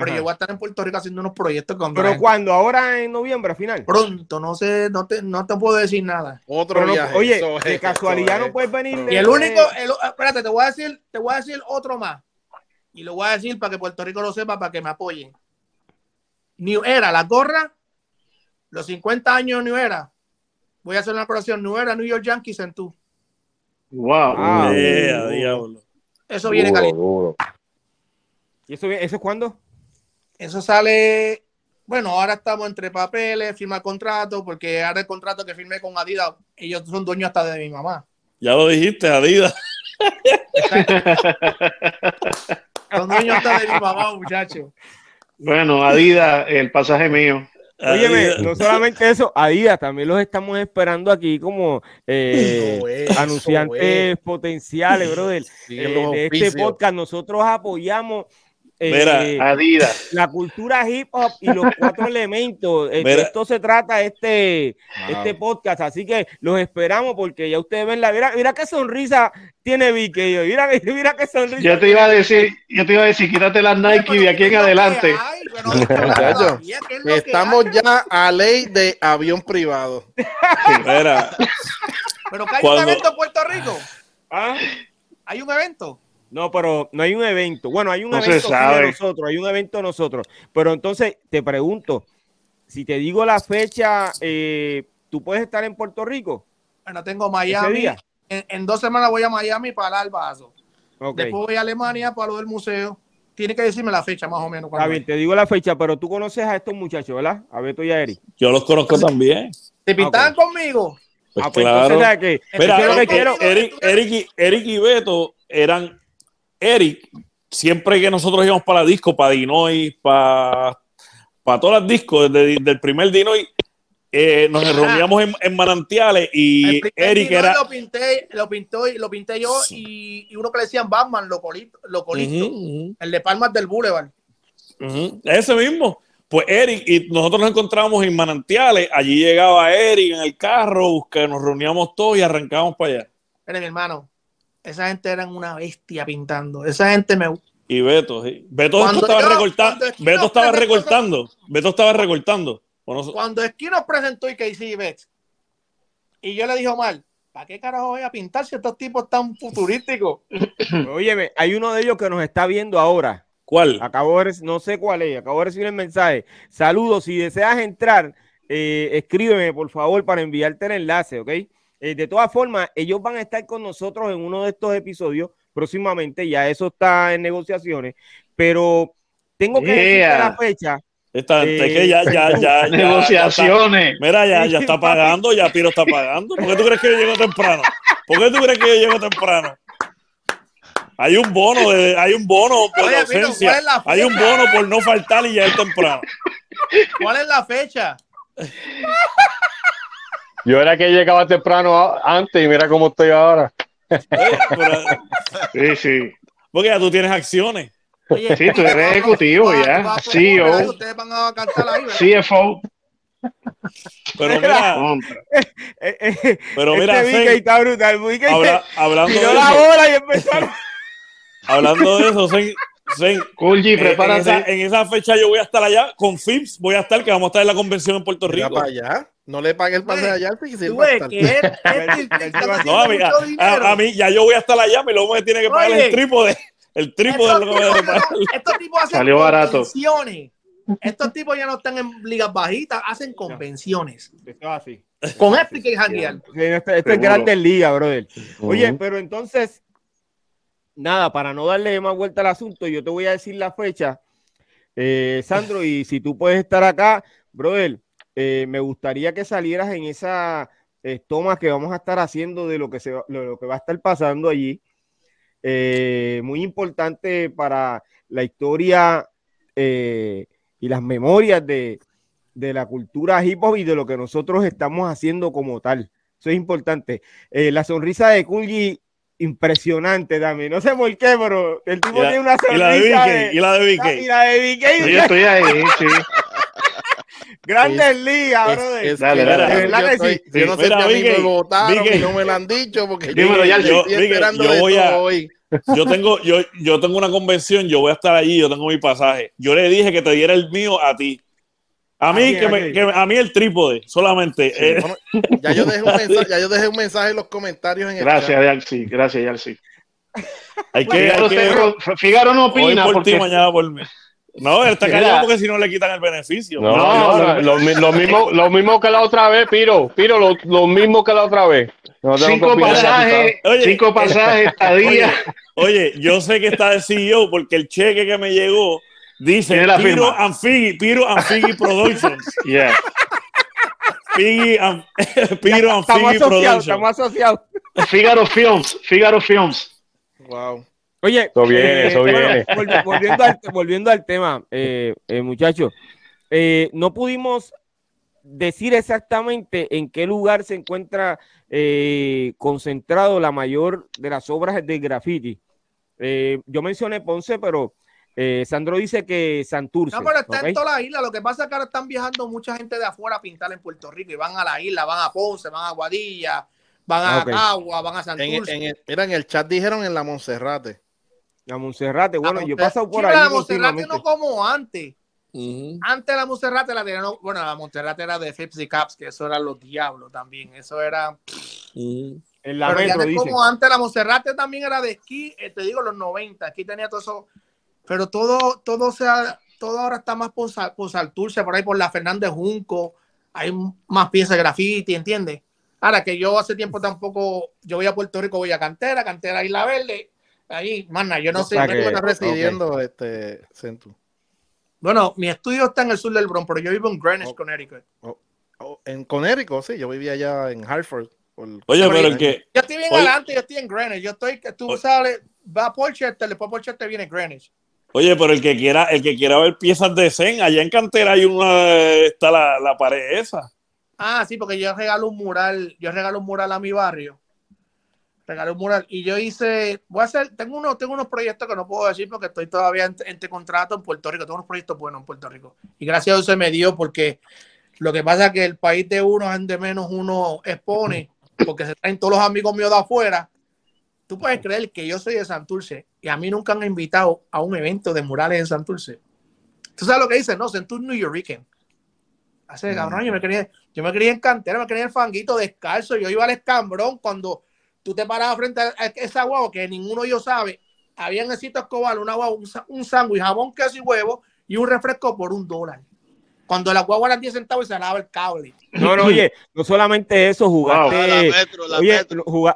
Speaker 8: pero yo voy a estar en Puerto Rico haciendo unos proyectos con
Speaker 1: ¿Pero cuando ¿Ahora en noviembre, al final?
Speaker 8: Pronto, no sé, no te, no te puedo decir nada.
Speaker 1: Otro viaje. Oye, de casualidad no puedes venir.
Speaker 8: Y el único, espérate, te voy a decir, te voy a decir otro más. Y lo voy a decir para que Puerto Rico lo sepa, para que me apoyen. New Era, la gorra, los 50 años New Era. Voy a hacer una colaboración New Era, New York Yankees en tú.
Speaker 3: Wow.
Speaker 4: Ah, diablo.
Speaker 8: Eso viene caliente.
Speaker 1: ¿Y eso, eso es cuándo?
Speaker 8: Eso sale, bueno, ahora estamos entre papeles, firma contrato, porque ahora el contrato que firmé con Adidas, ellos son dueños hasta de mi mamá.
Speaker 4: Ya lo dijiste, Adidas.
Speaker 8: son dueños hasta de mi mamá, muchachos.
Speaker 3: Bueno, Adidas, el pasaje mío.
Speaker 1: Óyeme, no solamente eso, Adidas también los estamos esperando aquí como eh, anunciantes potenciales, brother. Eh, de este podcast nosotros apoyamos eh, Adidas. La cultura hip hop y los cuatro elementos. Eh, esto se trata este, este podcast. Así que los esperamos porque ya ustedes ven la. Mira, mira qué sonrisa tiene Vicky. Mira, mira qué sonrisa.
Speaker 3: Yo te iba a decir, yo te iba a decir, quítate las Nike de aquí en adelante.
Speaker 5: Estamos ya a ley de avión privado.
Speaker 8: Pero que hay un evento en Puerto Rico. ¿Ah? Hay un evento.
Speaker 1: No, pero no hay un evento. Bueno, hay un evento de nosotros, hay un evento de nosotros. Pero entonces te pregunto, si te digo la fecha, eh, ¿tú puedes estar en Puerto Rico?
Speaker 8: Bueno, tengo Miami. En, dos semanas voy a Miami para el vaso. Después voy a Alemania para lo del museo. Tiene que decirme la fecha más o menos.
Speaker 1: Está bien, te digo la fecha, pero tú conoces a estos muchachos, ¿verdad? A Beto y a Eric.
Speaker 4: Yo los conozco también.
Speaker 8: ¿Te pintaban conmigo?
Speaker 4: Pues ah, pues claro. que, Eric, Eric, Eric y Beto eran Eric, siempre que nosotros íbamos para la disco, para Dinoy, para, para todas las discos, desde, el primer Dinoy, eh, nos reuníamos en, manantiales y Eric era.
Speaker 8: Lo pinté, lo, pintó, lo pinté yo y, uno que le decían Batman, lo colito, lo el de Palmas del Boulevard.
Speaker 4: Ese mismo. Pues Eric, y nosotros nos encontrábamos en manantiales, allí llegaba Eric en el carro, que nos reuníamos todos y arrancábamos para allá.
Speaker 8: Mire, mi hermano, esa gente era una bestia pintando. Esa gente me.
Speaker 4: Y Beto, sí. Beto estaba recortando. Beto estaba recortando. Beto estaba recortando.
Speaker 8: Cuando Esquino presentó y que hice y yo le dije mal, ¿para qué carajo voy a pintar si estos tipos tan futurísticos?
Speaker 1: Óyeme, hay uno de ellos que nos está viendo ahora.
Speaker 4: ¿Cuál?
Speaker 1: Acabo de, no sé cuál es, acabo de recibir el mensaje. Saludos, si deseas entrar, eh, escríbeme por favor para enviarte el enlace, ¿ok? Eh, de todas formas, ellos van a estar con nosotros en uno de estos episodios próximamente, ya eso está en negociaciones, pero tengo que decir la fecha.
Speaker 4: Eh, que ya, ya, ya,
Speaker 3: negociaciones.
Speaker 4: mira, ya, ya está pagando, ya Piro está pagando. ¿Por qué tú crees que yo llego temprano? ¿Por qué tú crees que yo llego temprano? Hay un bono, de, hay un bono por la ausencia. hay un bono por no faltar y llegar temprano.
Speaker 8: ¿Cuál es la fecha?
Speaker 2: Yo era que llegaba temprano antes y mira cómo estoy ahora.
Speaker 4: sí, sí. Porque ya tú tienes acciones.
Speaker 3: Oye, sí, tú eres ejecutivo ya. Sí, o. Ustedes van a cantar ahí, CFO.
Speaker 4: Pero mira, eh, eh, pero mira,
Speaker 1: este está brutal.
Speaker 4: Habla, hablando de eso, hablando de eso, Zen, Zen,
Speaker 3: Kulji, prepárate.
Speaker 4: En esa, en esa, fecha yo voy a estar allá con FIPS, voy a estar, que vamos a estar en la convención en Puerto Rico.
Speaker 5: Para allá. No le pague el pase allá y se va a
Speaker 4: a mí, a, a, mí, ya yo voy a estar allá, me lo me tiene que pagar el trípode. El trípode de lo que me
Speaker 8: Estos tipos hacen Salió convenciones. Estos tipos ya no están en ligas bajitas, hacen convenciones. Esto así. Con Epic y Janguear.
Speaker 1: Esto, esto es grande liga, brother. Oye, pero entonces, nada, para no darle más vuelta al asunto, yo te voy a decir la fecha, eh, Sandro, y si tú puedes estar acá, brother, eh, me gustaría que salieras en esa eh, toma que vamos a estar haciendo de lo que, se, lo, que va a estar pasando allí. Eh, muy importante para la historia y las memorias de, de, la cultura hip hop y de lo que nosotros estamos haciendo como tal. Eso es importante. la sonrisa de Kunji, impresionante también. No sé por qué, pero el tipo tiene una sonrisa.
Speaker 4: Y la de Vicky.
Speaker 1: Y la de Vicky.
Speaker 3: Yo estoy ahí, sí.
Speaker 1: Grandes ligas, brother. Dale, dale,
Speaker 5: dale. Yo, sí. yo no sé si a mí me votaron no me lo han dicho porque yo,
Speaker 4: ya yo, estoy esperando yo voy a, hoy. Yo tengo, yo, yo tengo una convención, yo voy a estar allí, yo tengo mi pasaje. Yo le dije que te diera el mío a ti. A mí, que, me, que, a mí el trípode, solamente. Sí,
Speaker 5: eh. bueno, ya, yo dejé un mensaje, ya yo dejé un mensaje en los comentarios. En
Speaker 3: el gracias, Yalci, gracias, Yalci.
Speaker 4: Hay que, hay
Speaker 3: que, Figaro no opina.
Speaker 4: Hoy por ti, mañana por mí. No, él está callado porque si no le quitan el beneficio.
Speaker 2: No, no, lo, mismo, lo mismo que la otra vez, Piro. Piro, lo, lo mismo que la otra vez.
Speaker 3: cinco pasajes, cinco pasajes, estadía.
Speaker 4: Oye, oye, yo sé que está el CEO porque el cheque que me llegó dice Piro and Figgy, Piro and Figgy Productions.
Speaker 3: Yeah.
Speaker 4: Piggy and, Piro and Figgy Productions.
Speaker 1: Estamos asociados.
Speaker 3: Figaro Films, Figaro Films.
Speaker 5: Wow.
Speaker 1: Oye,
Speaker 2: eso viene, eso viene.
Speaker 1: volviendo, al, volviendo al tema, eh, eh, muchachos, eh, no pudimos decir exactamente en qué lugar se encuentra concentrado la mayor de las obras de graffiti. yo mencioné Ponce, pero Sandro dice que Santurce.
Speaker 8: No, pero está en toda la isla. Lo que pasa es que ahora están viajando mucha gente de afuera a pintar en Puerto Rico y van a la isla, van a Ponce, van a Guadilla, van a Cagua, van a Santurce.
Speaker 5: En, en el chat dijeron en la Monserrate.
Speaker 1: La Monserrate, bueno, yo he pasado por ahí.
Speaker 8: La Monserrate no como antes. Antes la Monserrate la tenían, bueno, la Monserrate era de Pepsi Caps, que eso eran los diablos también. Eso era.
Speaker 1: En la
Speaker 8: pero metro, como antes la Monserrate también era de esquí, eh, te digo, los 90. Aquí tenía todo eso. Pero todo, todo sea, todo ahora está más por, por Salturce, por ahí por la Fernández Junco. Hay más piezas de graffiti, ¿entiendes? Ahora que yo hace tiempo tampoco, yo voy a Puerto Rico, voy a Cantera, Cantera Isla Verde, ahí, mana, yo no sé.
Speaker 5: ¿Dónde tú estás residiendo, este, Centu?
Speaker 8: Bueno, mi estudio está en el sur del Bronx, pero yo vivo en Greenwich, Connecticut.
Speaker 5: en Connecticut, sí, yo vivía allá en Hartford.
Speaker 4: Oye, pero el que.
Speaker 8: Yo estoy bien adelante, yo estoy en Greenwich. Yo estoy, que tú sabes, va a Porchester, después Porchester viene Greenwich.
Speaker 4: Oye, pero el que quiera, el que quiera ver piezas de Zen, allá en Cantera hay una, está la, la pared esa.
Speaker 8: Ah, sí, porque yo regalo un mural, yo regalo un mural a mi barrio regalé un mural y yo hice, voy a hacer, tengo unos, tengo unos proyectos que no puedo decir porque estoy todavía en, este contrato en Puerto Rico, tengo unos proyectos buenos en Puerto Rico y gracias a Dios se me dio porque lo que pasa es que el país de uno es de menos uno expone porque se traen todos los amigos míos de afuera tú puedes creer que yo soy de Santurce y a mí nunca han invitado a un evento de murales en Santurce. ¿Tú sabes lo que dice? No, Santurce New York. Hace cabrón, yo me quería, yo me quería en cantera, me quería el fanguito descalzo. Yo iba al escambrón cuando tú te parabas frente a esa guagua que ninguno de ellos sabe. Había necesito escobar una guagua, un, sándwich, jabón, queso y huevo y un refresco por un dólar. Cuando la guagua era 10 centavos y se daba el cable.
Speaker 1: No, no, oye, no solamente eso, jugaste, oye,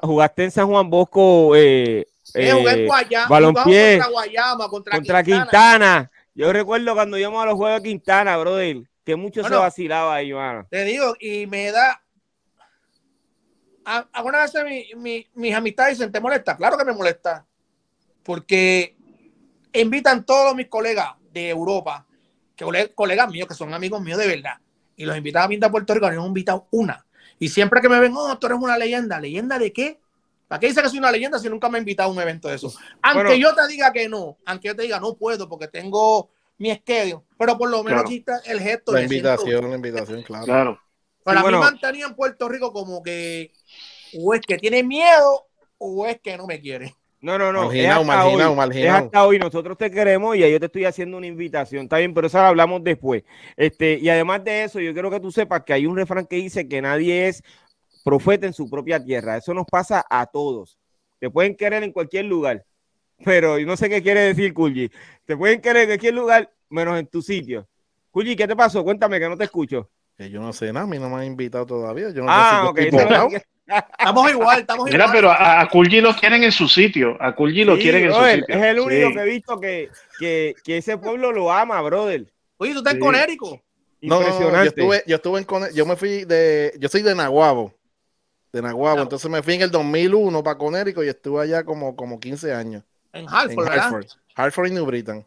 Speaker 1: jugaste en San Juan Bosco, eh, eh, balompié, contra Guayama, contra, Quintana. Yo recuerdo cuando íbamos a los juegos de Quintana, brother, que mucho se vacilaba ahí, mano.
Speaker 8: Te digo, y me da. Algunas veces mi, mis amistades dicen, ¿te molesta? Claro que me molesta. Porque invitan todos mis colegas de Europa, que colegas míos, que son amigos míos de verdad, y los invitan a pintar Puerto Rico, no he invitado una. Y siempre que me ven, oh, tú eres una leyenda. ¿Leyenda de qué? ¿Para qué dice que soy una leyenda si nunca me ha invitado a un evento de eso? Aunque yo te diga que no, aunque yo te diga no puedo porque tengo mi esquedio, pero por lo menos está el gesto.
Speaker 5: La invitación, la invitación, claro.
Speaker 8: claro. Para mí mantenía en Puerto Rico como que o es que tiene miedo o es que no me quiere.
Speaker 1: No, no, no. Marginado, marginado, marginado. hasta hoy. Nosotros te queremos y yo te estoy haciendo una invitación. Está bien, pero eso lo hablamos después. Este, y además de eso, yo quiero que tú sepas que hay un refrán que dice que nadie es profeta en su propia tierra. Eso nos pasa a todos. Te pueden querer en cualquier lugar, pero yo no sé qué quiere decir, Kulji. Te pueden querer en cualquier lugar, menos en tu sitio. Kulji, ¿qué te pasó? Cuéntame que no te escucho.
Speaker 5: Que yo no sé nada, a mí no me han invitado todavía. Yo no
Speaker 8: ah, sé Estamos igual, estamos
Speaker 3: Mira,
Speaker 8: igual.
Speaker 3: pero a, a Kulji lo quieren en su sitio. A Kulji lo quieren en su sitio.
Speaker 1: Es el único que he visto que, que, que, ese pueblo lo ama, brother.
Speaker 8: Oye, tú estás en Conérico.
Speaker 5: No, no, yo estuve, yo estuve en yo me fui de, yo soy de Nahuabo, de Nahuabo, entonces me fui en el 2001 para Conérico y estuve allá como, como 15 años.
Speaker 8: En Hartford, en Hartford,
Speaker 5: Hartford y New Britain.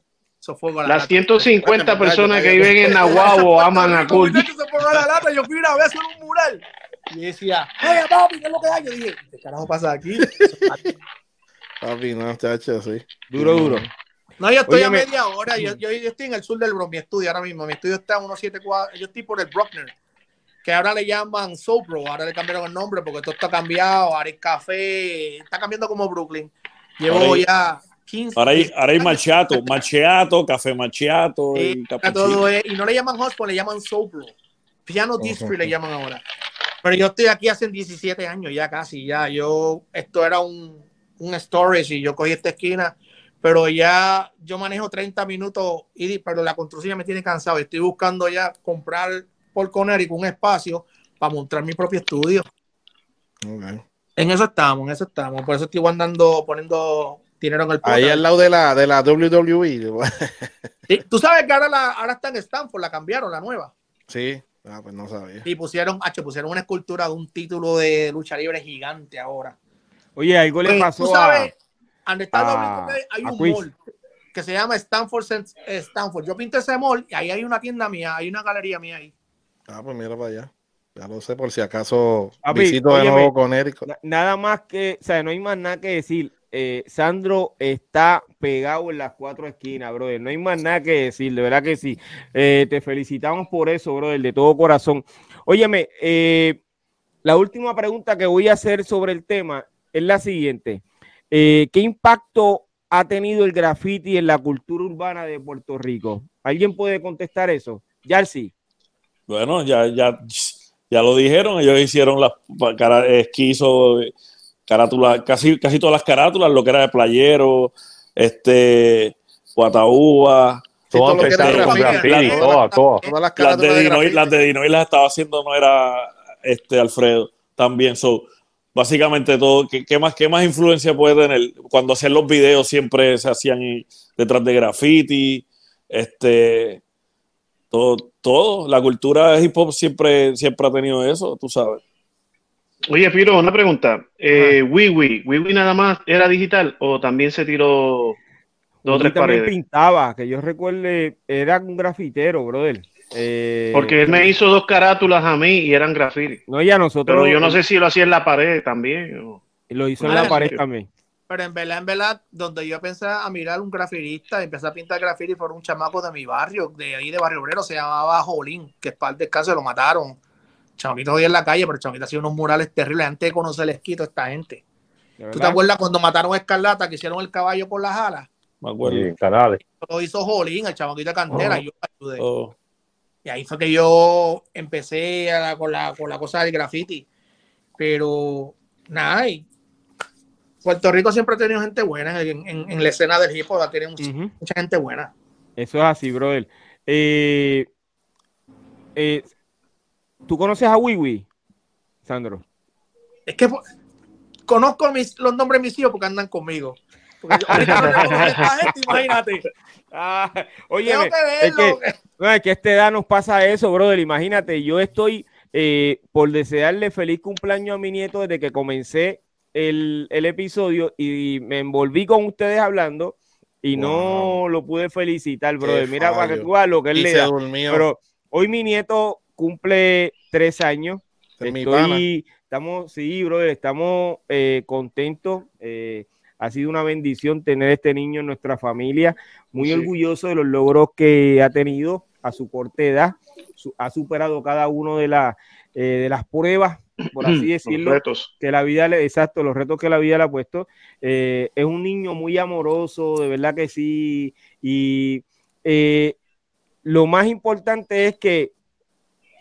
Speaker 3: Las 150 personas que viven en Nahuabo aman a Kulji.
Speaker 8: Yo fui una vez en un mural y decía, ¡Hey, papi! ¿Qué es lo que hay? Yo dije, ¿qué carajo pasa aquí?
Speaker 5: papi, no, chacho, sí.
Speaker 1: Duro, duro.
Speaker 8: No, yo estoy a media hora. Yo, yo, estoy en el sur del Bronx, mi estudio ahora mismo. Mi estudio está en 174. Yo estoy por el Bruckner, que ahora le llaman Sopro. Ahora le cambiaron el nombre porque todo está cambiado. Ahora hay café. Está cambiando como Brooklyn. Llevo ya 15.
Speaker 4: Ahora hay, ahora hay machiato, machiato, café machiato.
Speaker 8: y, todo y no le llaman Hotspot, le llaman Sopro. Piano District le llaman ahora. Pero yo estoy aquí hace 17 años ya casi, ya. Yo, esto era un, un storage y yo cogí esta esquina, pero ya yo manejo 30 minutos, y, pero la construcción me tiene cansado. Estoy buscando ya comprar por Conérico un espacio para montar mi propio estudio. En eso estamos, en eso estamos. Por eso estoy andando, poniendo dinero en el
Speaker 5: Ahí al lado de la, de la WWE.
Speaker 8: Tú sabes que ahora, la, ahora está en Stanford, la cambiaron, la nueva.
Speaker 5: Sí. Ah, pues no sabía.
Speaker 8: Y pusieron, H, pusieron una escultura de un título de lucha libre gigante ahora.
Speaker 1: Oye, algo le pues, pasó ¿tú sabes,
Speaker 8: a, está hay un mall que se llama Stanford Stanford. Yo pinté ese mall y ahí hay una tienda mía, hay una galería mía ahí.
Speaker 5: Ah, pues mira para allá. Ya lo sé, por si acaso visito de nuevo con Eric.
Speaker 1: Nada más que, o sea, no hay más nada que decir. Eh, Sandro está pegado en las cuatro esquinas, brother. No hay más nada que decir, de verdad que sí. Eh, te felicitamos por eso, brother, de todo corazón. Óyeme, eh, la última pregunta que voy a hacer sobre el tema es la siguiente. ¿Qué impacto ha tenido el graffiti en la cultura urbana de Puerto Rico? ¿Alguien puede contestar eso? Yarsi.
Speaker 4: Bueno, ya, ya, ya lo dijeron, ellos hicieron las esquizos carátula, casi, casi todas las carátulas, lo que era de playero, este, Guataúba.
Speaker 2: Todo las,
Speaker 4: las, de Dinoy, las de Dinoy las estaba haciendo, no era este Alfredo, también. So, básicamente todo, ¿qué, más, ¿qué más influencia puede tener? Cuando hacían los videos siempre se hacían detrás de graffiti, este, todo, todo, la cultura de hip hop siempre, siempre ha tenido eso, tú sabes.
Speaker 3: Oye, Piro, una pregunta. Eh, Wiwi, ¿Wiwi nada más era digital o también se tiró dos o tres paredes?
Speaker 1: pintaba, que yo recuerde, era un grafitero, brother. Eh,
Speaker 3: Porque él me hizo dos carátulas a mí y eran graffiti.
Speaker 1: No, ya nosotros.
Speaker 3: Pero yo no sé si lo hacía en la pared también.
Speaker 1: Lo hizo en la pared también.
Speaker 8: Pero en verdad, en verdad, donde yo empecé a mirar un grafirista, empecé a pintar grafiti por un chamaco de mi barrio, de ahí de Barrio Obrero, se llamaba Jolín, que es para el descanso, lo mataron Chamito hoy en la calle, pero Chamito ha sido unos murales terribles antes de conocer el esquito esta gente. ¿Tú te acuerdas cuando mataron a Escarlata, que hicieron el caballo por las alas?
Speaker 2: Me acuerdo. Sí, canales.
Speaker 8: Lo hizo Jolín, el chamaquito de cantera, y yo ayudé. Oh. Y ahí fue que yo empecé con, la, con la cosa del graffiti. Pero nada, Puerto Rico siempre ha tenido gente buena en, la escena del hip hop, ha tenido mucha, gente buena.
Speaker 1: Eso es así, brother. Eh, eh, ¿Tú conoces a Wiwi, Sandro?
Speaker 8: Es que conozco mis, los nombres de mis hijos porque andan conmigo.
Speaker 1: imagínate. Ah, oye, es que, no, es que a esta edad nos pasa eso, brother. Imagínate, yo estoy eh, por desearle feliz cumpleaños a mi nieto desde que comencé el, episodio y me envolví con ustedes hablando y no lo pude felicitar, brother. Mira para que tú lo que él le da. Pero hoy mi nieto cumple tres años. Estoy, estamos, sí, brother, estamos eh, contentos. Eh, ha sido una bendición tener este niño en nuestra familia. Muy orgulloso de los logros que ha tenido a su corta edad. ha superado cada uno de, eh, de las pruebas, por así decirlo, que la vida le, exacto, los retos que la vida le ha puesto. es un niño muy amoroso, de verdad que sí. Y lo más importante es que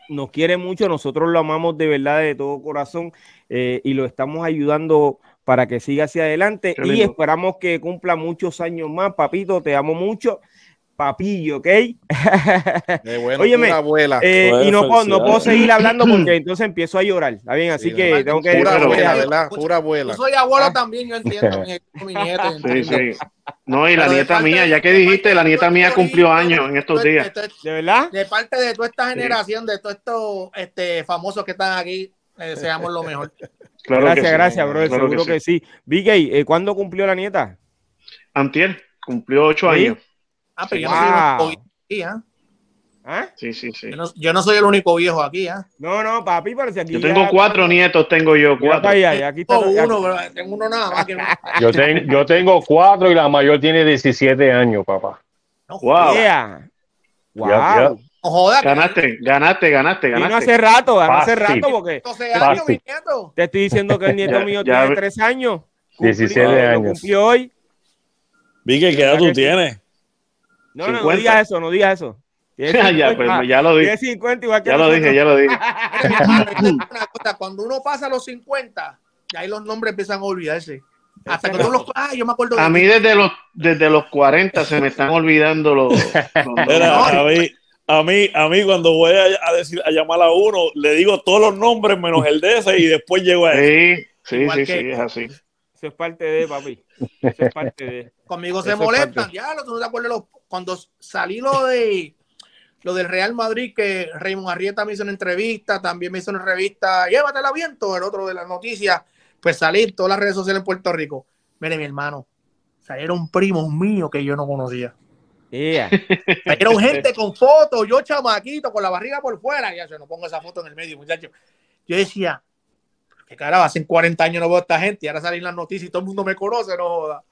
Speaker 1: nos quiere mucho, nosotros lo amamos de verdad de todo corazón eh, y lo estamos ayudando para que siga hacia adelante y esperamos que cumpla muchos años más. Papito, te amo mucho. Papillo, ¿ok?
Speaker 5: bueno, Óyeme, abuela.
Speaker 1: Eh, y no puedo, no puedo seguir hablando porque entonces empiezo a llorar. ¿Está bien? Así que tengo que...
Speaker 5: Pura abuela, ¿verdad? Pura abuela.
Speaker 8: Yo soy abuelo también, yo entiendo. mi,
Speaker 3: nieta. Sí, sí. No, y la nieta mía, ya que dijiste, la nieta mía cumplió años en estos días.
Speaker 1: ¿De verdad?
Speaker 8: De parte de toda esta generación, de todos estos este, famosos que están aquí, deseamos lo mejor.
Speaker 1: gracias, gracias, bro. seguro que sí. Big eh, ¿cuándo cumplió la nieta?
Speaker 3: Antier, cumplió ocho años.
Speaker 8: Ah, pero yo no soy el único aquí, ¿ah? ¿Ah? Sí, sí, sí. Yo no, soy el único viejo aquí, ¿ah?
Speaker 1: No, no, papi, parece aquí.
Speaker 3: Yo tengo cuatro nietos, tengo yo cuatro.
Speaker 1: aquí
Speaker 8: está, uno, pero tengo uno nada más. Que
Speaker 2: yo, yo tengo cuatro y la mayor tiene 17 años, papá.
Speaker 1: No, wow. Wow.
Speaker 3: No jodas, ganaste, ganaste, ganaste, ganaste.
Speaker 1: hace rato, ganó hace rato porque. Entonces, años, mi nieto. Te estoy diciendo que el nieto mío tiene tres años.
Speaker 2: 17 años.
Speaker 1: Cumplió hoy.
Speaker 4: Vi que ¿qué edad tú tienes?
Speaker 1: No, no, no digas eso, no digas eso.
Speaker 3: ya, pues, ya lo dije.
Speaker 1: 50 igual que
Speaker 3: ya lo dije, ya lo dije.
Speaker 8: Cuando uno pasa los 50, ya ahí los nombres empiezan a olvidarse. Hasta que los. Ah, yo me acuerdo.
Speaker 3: A mí desde los, desde los 40 se me están olvidando los.
Speaker 4: a, mí, a, mí, a mí, cuando voy a, decir, a llamar a uno, le digo todos los nombres menos el de ese y después llego a
Speaker 3: él. Sí, sí, sí, sí, es así.
Speaker 1: Eso es parte de, papi. Eso es parte de.
Speaker 8: Conmigo se molestan, ya, ¿tú no te acuerdas los cuando salí lo de lo del Real Madrid, que Raymond Arrieta me hizo una entrevista, también me hizo una revista, llévatela viento, el otro de las noticias, pues salí en todas las redes sociales en Puerto Rico. Mire, mi hermano, salieron primos míos que yo no conocía. Yeah. Salieron gente con fotos, yo chamaquito, con la barriga por fuera, ya se no pongo esa foto en el medio, muchachos. Yo decía, que carajo, hace 40 años no veo a esta gente y ahora salen las noticias y todo el mundo me conoce, no joda.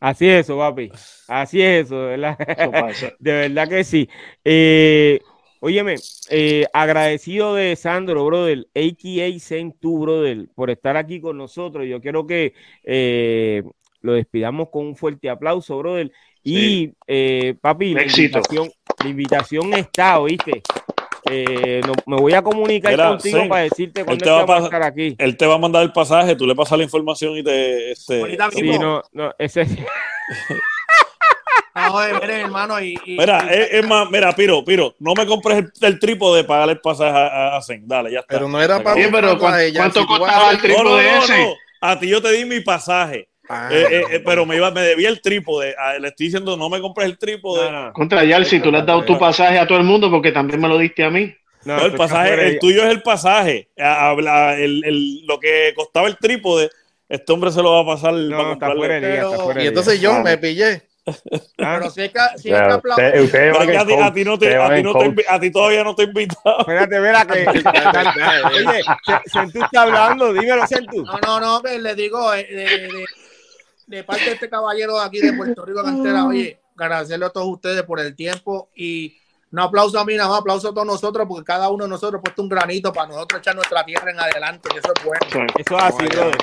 Speaker 1: Así es eso, papi. Así es eso, ¿verdad? de verdad que sí. Eh, óyeme, eh, agradecido de Sandro, brother, a.k.a. Centu, brother, por estar aquí con nosotros. Yo quiero que eh, lo despidamos con un fuerte aplauso, brother. Y, papi, la invitación, la invitación está, ¿oíste? Eh, me voy a comunicar contigo para decirte cuándo te va a estar aquí.
Speaker 4: Él te va a mandar el pasaje, tú le pasas la información y te.
Speaker 1: Este, sí, no, no, ese.
Speaker 8: hermano, y,
Speaker 4: mira, es, más, mira, Piro, Piro, no me compres el, trípode para pagar el pasaje a, a, Zen. Dale, ya está.
Speaker 3: Pero no era para. Sí, pero ¿cuánto, costaba el trípode no, ese?
Speaker 4: A ti yo te di mi pasaje. Ah, eh, eh, eh, pero me, iba, me debía el trípode. Ah, le estoy diciendo, no me compres el trípode.
Speaker 3: Contra Yal, si tú le has dado tu pasaje a todo el mundo, porque también me lo diste a mí.
Speaker 4: No, el pasaje, el tuyo es el pasaje. El, el, lo que costaba el trípode, este hombre se lo va a pasar.
Speaker 1: No, está fuera
Speaker 5: pero... Y entonces yo me pillé.
Speaker 8: Pero si es que, si es que a,
Speaker 4: ti, no te, a, ti no te, a ti todavía no te he invitado.
Speaker 1: Espérate, verá que. Oye, Centú está hablando, dímelo, Centú.
Speaker 8: No, no, no, le digo, de, de, de parte de este caballero aquí de Puerto Rico, Cantera, oye, agradecerle a todos ustedes por el tiempo y un aplauso a mí, nada más aplauso a todos nosotros, porque cada uno de nosotros ha puesto un granito para nosotros echar nuestra tierra en adelante, y eso es bueno.
Speaker 1: Eso es así, brother.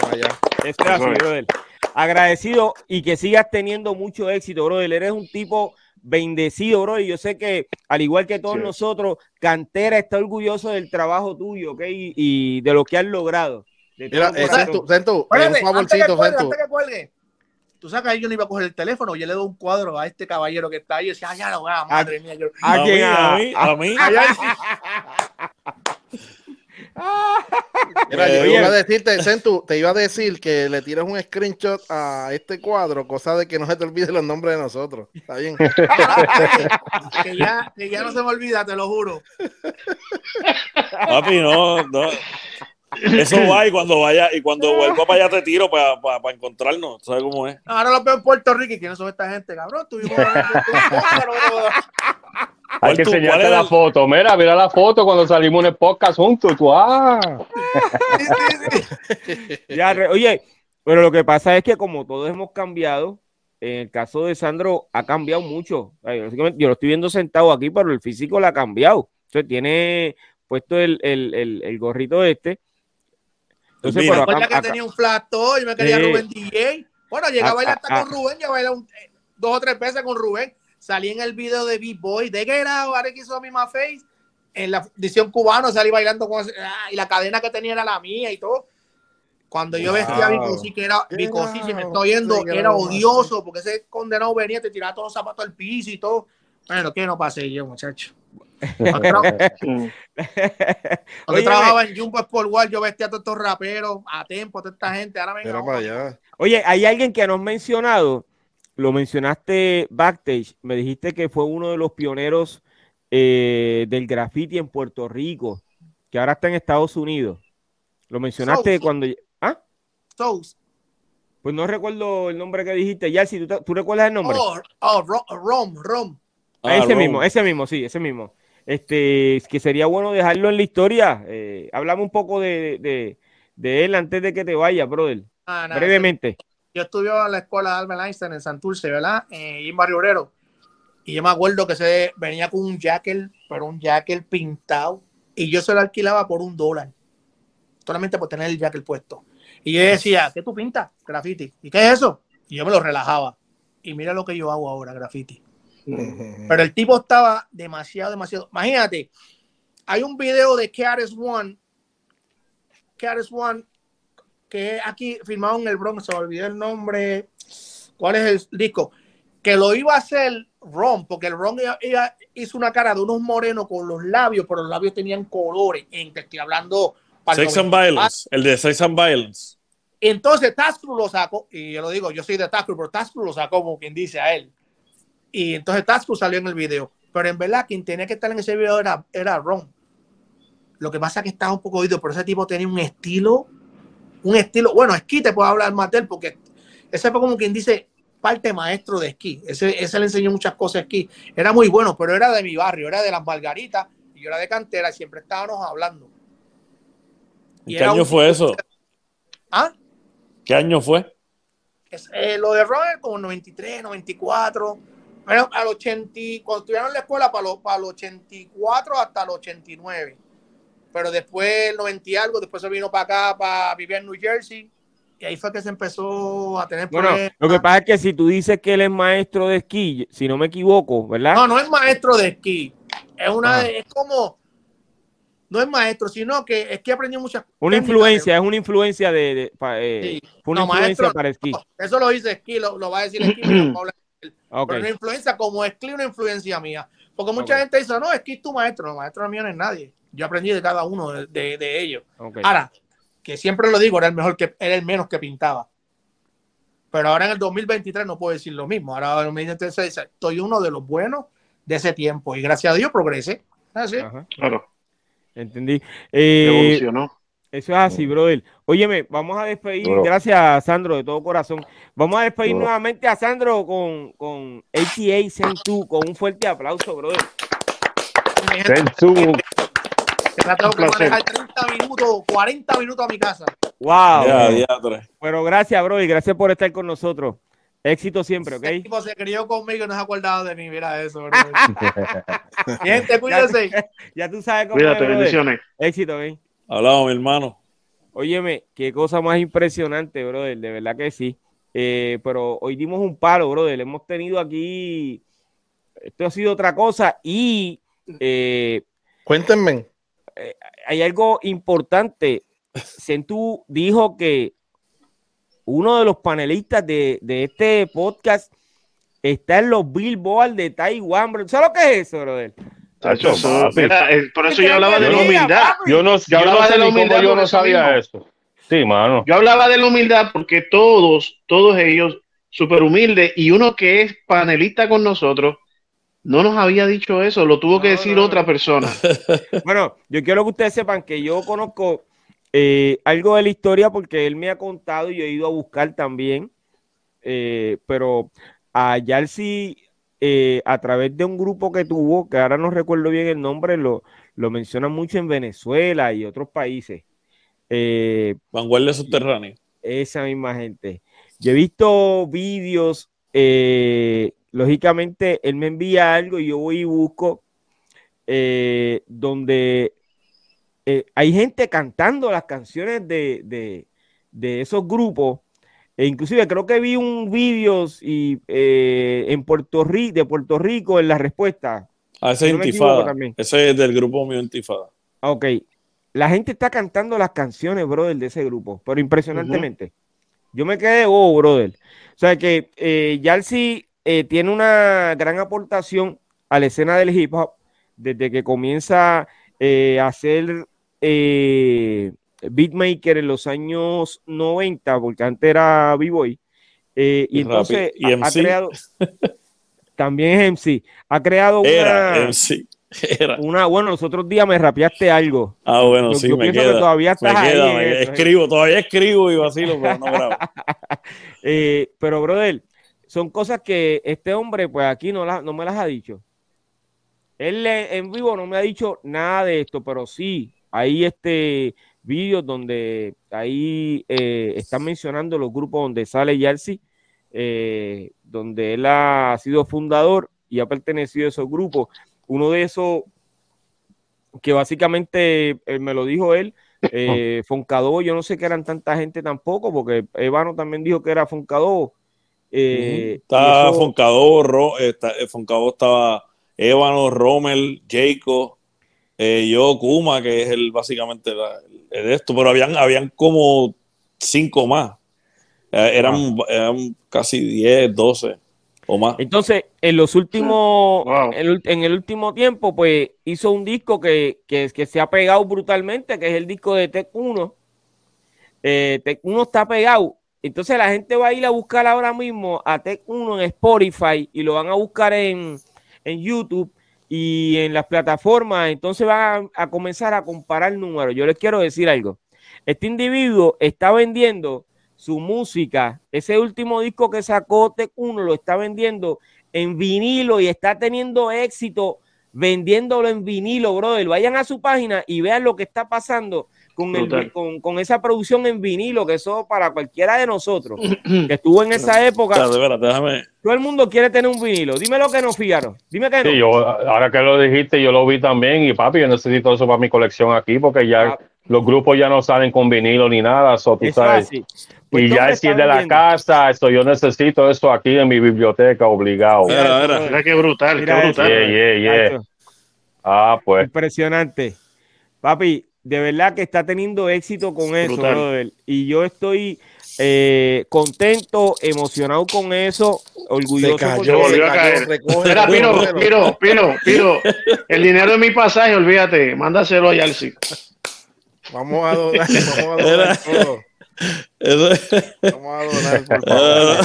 Speaker 1: Eso es así, brother. Agradecido y que sigas teniendo mucho éxito, brother. Eres un tipo bendecido, bro. Y yo sé que, al igual que todos nosotros, Cantera está orgulloso del trabajo tuyo, ¿ok? Y, de lo que has logrado.
Speaker 5: Mira, exacto, Sento, un favorcito, Sento.
Speaker 8: Tú sabes que yo no iba a coger el teléfono, yo le doy un cuadro a este caballero que está ahí y decía, ay, ya lo voy a madre mía. Yo,
Speaker 1: ¿A, a, a, mí, a mí.
Speaker 5: Mira, yo iba a decirte, Sentu, te iba a decir que le tires un screenshot a este cuadro, cosa de que no se te olvide los nombres de nosotros. Está bien.
Speaker 8: que, ya, que ya no se me olvida, te lo juro.
Speaker 4: Papi, no, no. Eso va y cuando vaya y cuando vuelva para allá te tiro para, para, encontrarnos. ¿Sabes cómo es?
Speaker 8: Ahora lo veo en Puerto Rico y quiénes son esta gente, cabrón. Tuvimos.
Speaker 2: Hay que enseñarte la foto. Mira, mira la foto cuando salimos en el podcast juntos. Tú, ah.
Speaker 1: oye, pero lo que pasa es que como todos hemos cambiado, en el caso de Sandro ha cambiado mucho. Yo lo estoy viendo sentado aquí, pero el físico le ha cambiado. Entonces tiene puesto el, el, el, el gorrito este.
Speaker 8: Entonces, pero acá, que tenía un flat y me quería Rubén DJ. Bueno, llegaba a bailar hasta con Rubén, ya bailé eh, dos o tres veces con Rubén salí en el video de B-Boy, de que era ahora que hizo mi face, en la edición cubana salí bailando con ah, y la cadena que tenía era la mía y todo. Cuando yo vestía a Vicosi, que era Vicosi, si me estoy yendo, era odioso, porque ese condenado venía, te tiraba todos los zapatos al piso y todo. Bueno, que no pasé yo, muchacho. Cuando, trabajaba en Jumbo Sport World, yo vestía a todos estos raperos, a tiempo, a toda esta gente. Ahora venga,
Speaker 1: Oye, hay alguien que nos ha mencionado lo mencionaste backstage, me dijiste que fue uno de los pioneros eh, del graffiti en Puerto Rico, que ahora está en Estados Unidos. Lo mencionaste cuando... ¿Ah? Pues no recuerdo el nombre que dijiste. Ya, si tú, recuerdas el nombre.
Speaker 8: Oh, oh Rom, Rom.
Speaker 1: Ah, ese mismo, ese mismo, sí, ese mismo. Este, que sería bueno dejarlo en la historia. Eh, hablamos un poco de, él antes de que te vayas, brother. Ah, brevemente
Speaker 8: yo estudié en la escuela de Albert Einstein en Santurce, ¿verdad? Eh, en Barrio Obrero. Y yo me acuerdo que se venía con un jacket, pero un jacket pintado. Y yo se lo alquilaba por un dólar. Solamente por tener el jacket puesto. Y yo decía, ¿qué tú pintas? Graffiti. ¿Y qué es eso? Y yo me lo relajaba. Y mira lo que yo hago ahora, graffiti. Pero el tipo estaba demasiado, demasiado. Imagínate, hay un video de KRS One. KRS One que aquí firmado en el Bronx, se me olvidó el nombre, ¿cuál es el disco? Que lo iba a hacer Ron, porque el Ron hizo una cara de unos morenos con los labios, pero los labios tenían colores. En, te estoy hablando.
Speaker 4: Sex and Violence, el de Sex and Violence.
Speaker 8: Entonces Taskru lo sacó, y yo lo digo, yo soy de Taskru, pero Taskru lo sacó como quien dice a él. Y entonces Taskru salió en el video. Pero en verdad, quien tenía que estar en ese video era, era Ron. Lo que pasa es que estaba un poco oído, pero ese tipo tenía un estilo un estilo, bueno, esquí te puedo hablar más de él porque ese fue como quien dice parte maestro de esquí. Ese, ese le enseñó muchas cosas esquí. Era muy bueno, pero era de mi barrio, era de las Margaritas y yo era de cantera y siempre estábamos hablando.
Speaker 4: Y ¿Qué año fue eso?
Speaker 8: ¿Ah?
Speaker 4: ¿Qué año fue?
Speaker 8: Eh, lo de Ron como 93, 94. Pero al 80, cuando estuvieron en la escuela, para los, para los 84 hasta los 89 pero después el 90 y algo, después se vino para acá, para vivir en New Jersey, y ahí fue que se empezó a tener
Speaker 1: bueno, Lo que pasa es que si tú dices que él es maestro de esquí, si no me equivoco, ¿verdad?
Speaker 8: No, no es maestro de esquí. Es una, es como, no es maestro, sino que es que aprendió muchas
Speaker 1: Una influencia, es una influencia de, eh, una influencia para esquí.
Speaker 8: eso lo dice esquí, lo, va a decir esquí, pero una influencia como esquí, una influencia mía. Porque mucha gente dice, no, esquí es tu maestro, no, maestro mío no es nadie. Yo aprendí de cada uno de, ellos. Ahora, que siempre lo digo, era el mejor que era el menos que pintaba. Pero ahora en el 2023 no puedo decir lo mismo. Ahora en el 2023 estoy uno de los buenos de ese tiempo y gracias a Dios progresé. Así.
Speaker 2: Claro.
Speaker 1: Entendí. Eh, Evolucionó. Eso es así, brother. Óyeme, vamos a despedir, gracias Sandro, de todo corazón. Vamos a despedir nuevamente a Sandro con, con ATA Sentu, con un fuerte aplauso, brother.
Speaker 8: Sentu. Me tengo que manejar 30 minutos, 40 minutos a mi casa.
Speaker 1: Wow. Pero gracias, bro, y gracias por estar con nosotros. Éxito siempre, ¿ok?
Speaker 8: El tipo se crió conmigo y no se ha acordado de mí. Mira eso, bro. Gente, cuídense.
Speaker 1: Ya, tú sabes cómo
Speaker 2: Cuídate, bendiciones.
Speaker 1: Éxito, ¿ok?
Speaker 4: Hablamos, mi hermano.
Speaker 1: Óyeme, qué cosa más impresionante, brother, de verdad que sí. Eh, pero hoy dimos un palo, brother. Hemos tenido aquí. Esto ha sido otra cosa. Y. Eh,
Speaker 5: Cuéntenme.
Speaker 1: Eh, hay algo importante. Centú dijo que uno de los panelistas de, este podcast está en los Billboard de Taiwán. ¿Sabes lo que es eso, brother?
Speaker 3: Por eso yo hablaba de la humildad.
Speaker 2: Yo no, yo hablaba de la humildad. Yo no sabía eso. Sí, mano.
Speaker 3: Yo hablaba de la humildad porque todos, todos ellos, súper humildes, y uno que es panelista con nosotros, no nos había dicho eso, lo tuvo que decir otra persona.
Speaker 1: bueno, yo quiero que ustedes sepan que yo conozco eh, algo de la historia porque él me ha contado y yo he ido a buscar también, eh, pero a Yalsi, eh, a través de un grupo que tuvo, que ahora no recuerdo bien el nombre, lo, lo menciona mucho en Venezuela y otros países.
Speaker 4: Eh, Vanguardia Subterránea.
Speaker 1: Esa misma gente. Yo he visto vídeos, eh, lógicamente él me envía algo y yo voy y busco eh, donde hay gente cantando las canciones de, esos grupos. E inclusive creo que vi un vídeo y, en Puerto Rico, de Puerto Rico en la respuesta.
Speaker 4: Ah, ese es Intifada. Ese es del grupo mío Intifada.
Speaker 1: Ah, ok. La gente está cantando las canciones, brother, de ese grupo, pero impresionantemente. Yo me quedé, oh, brother. O sea que eh, Yalsi eh, tiene una gran aportación a la escena del hip hop desde que comienza eh, a ser eh, beatmaker en los años 90, porque antes era B-Boy. y, entonces ha, creado. también es MC. Ha creado
Speaker 4: era una. MC.
Speaker 1: Una, bueno, los otros días me rapeaste algo.
Speaker 4: Ah, bueno, sí, me queda,
Speaker 1: todavía estás ahí
Speaker 4: ¿eh? escribo, todavía escribo y vacilo, pero no grabo.
Speaker 1: eh, pero, brother, son cosas que este hombre, pues aquí no, no me las ha dicho. Él en vivo no me ha dicho nada de esto, pero sí, hay este vídeos donde ahí eh, están mencionando los grupos donde sale Yalsi, eh, donde él ha sido fundador y ha pertenecido a esos grupos. Uno de esos que básicamente eh, me lo dijo él, eh, Foncadó, yo no sé que eran tanta gente tampoco, porque Evano también dijo que era Foncadó.
Speaker 4: Eh, estaba Foncadó, eh, Foncadó estaba Ébano, Rommel, Jacob, yo, Kuma, que es el básicamente de esto, pero habían, habían como cinco más. eran, eran casi 10, 12 o más.
Speaker 1: Entonces, en los últimos, en, el último tiempo, pues hizo un disco que, que, que, se ha pegado brutalmente, que es el disco de Tech 1. Eh, Tech 1 está pegado. Entonces la gente va a ir a buscar ahora mismo a Tech 1 en Spotify y lo van a buscar en, en YouTube y en las plataformas. Entonces van a, comenzar a comparar números. Yo les quiero decir algo. Este individuo está vendiendo su música. Ese último disco que sacó Tech 1 lo está vendiendo en vinilo y está teniendo éxito vendiéndolo en vinilo, brother. Vayan a su página y vean lo que está pasando con, el, con, esa producción en vinilo, que eso para cualquiera de nosotros que estuvo en esa época. Todo el mundo quiere tener un vinilo. Dime lo que nos fijaron. Dime que no.
Speaker 2: Yo, ahora que lo dijiste, yo lo vi también. Y papi, yo necesito eso para mi colección aquí porque ya ah. los grupos ya no salen con vinilo ni nada. So, tú sabes. Pues y ya si es de la casa, esto yo necesito eso aquí en mi biblioteca, obligado.
Speaker 3: Mira, qué brutal, qué
Speaker 2: brutal. Ah, pues.
Speaker 1: Impresionante. Papi, de verdad que está teniendo éxito con eso, brother. Y yo estoy eh, contento, emocionado con eso, orgulloso. Se
Speaker 3: cayó, volvió a caer. Mira, Piro, Piro, Piro, Piro, el dinero de mi pasaje, olvídate, mándaselo a Yalsi.
Speaker 5: Vamos a donar, vamos a donar todo. Vamos a donar, por
Speaker 1: favor.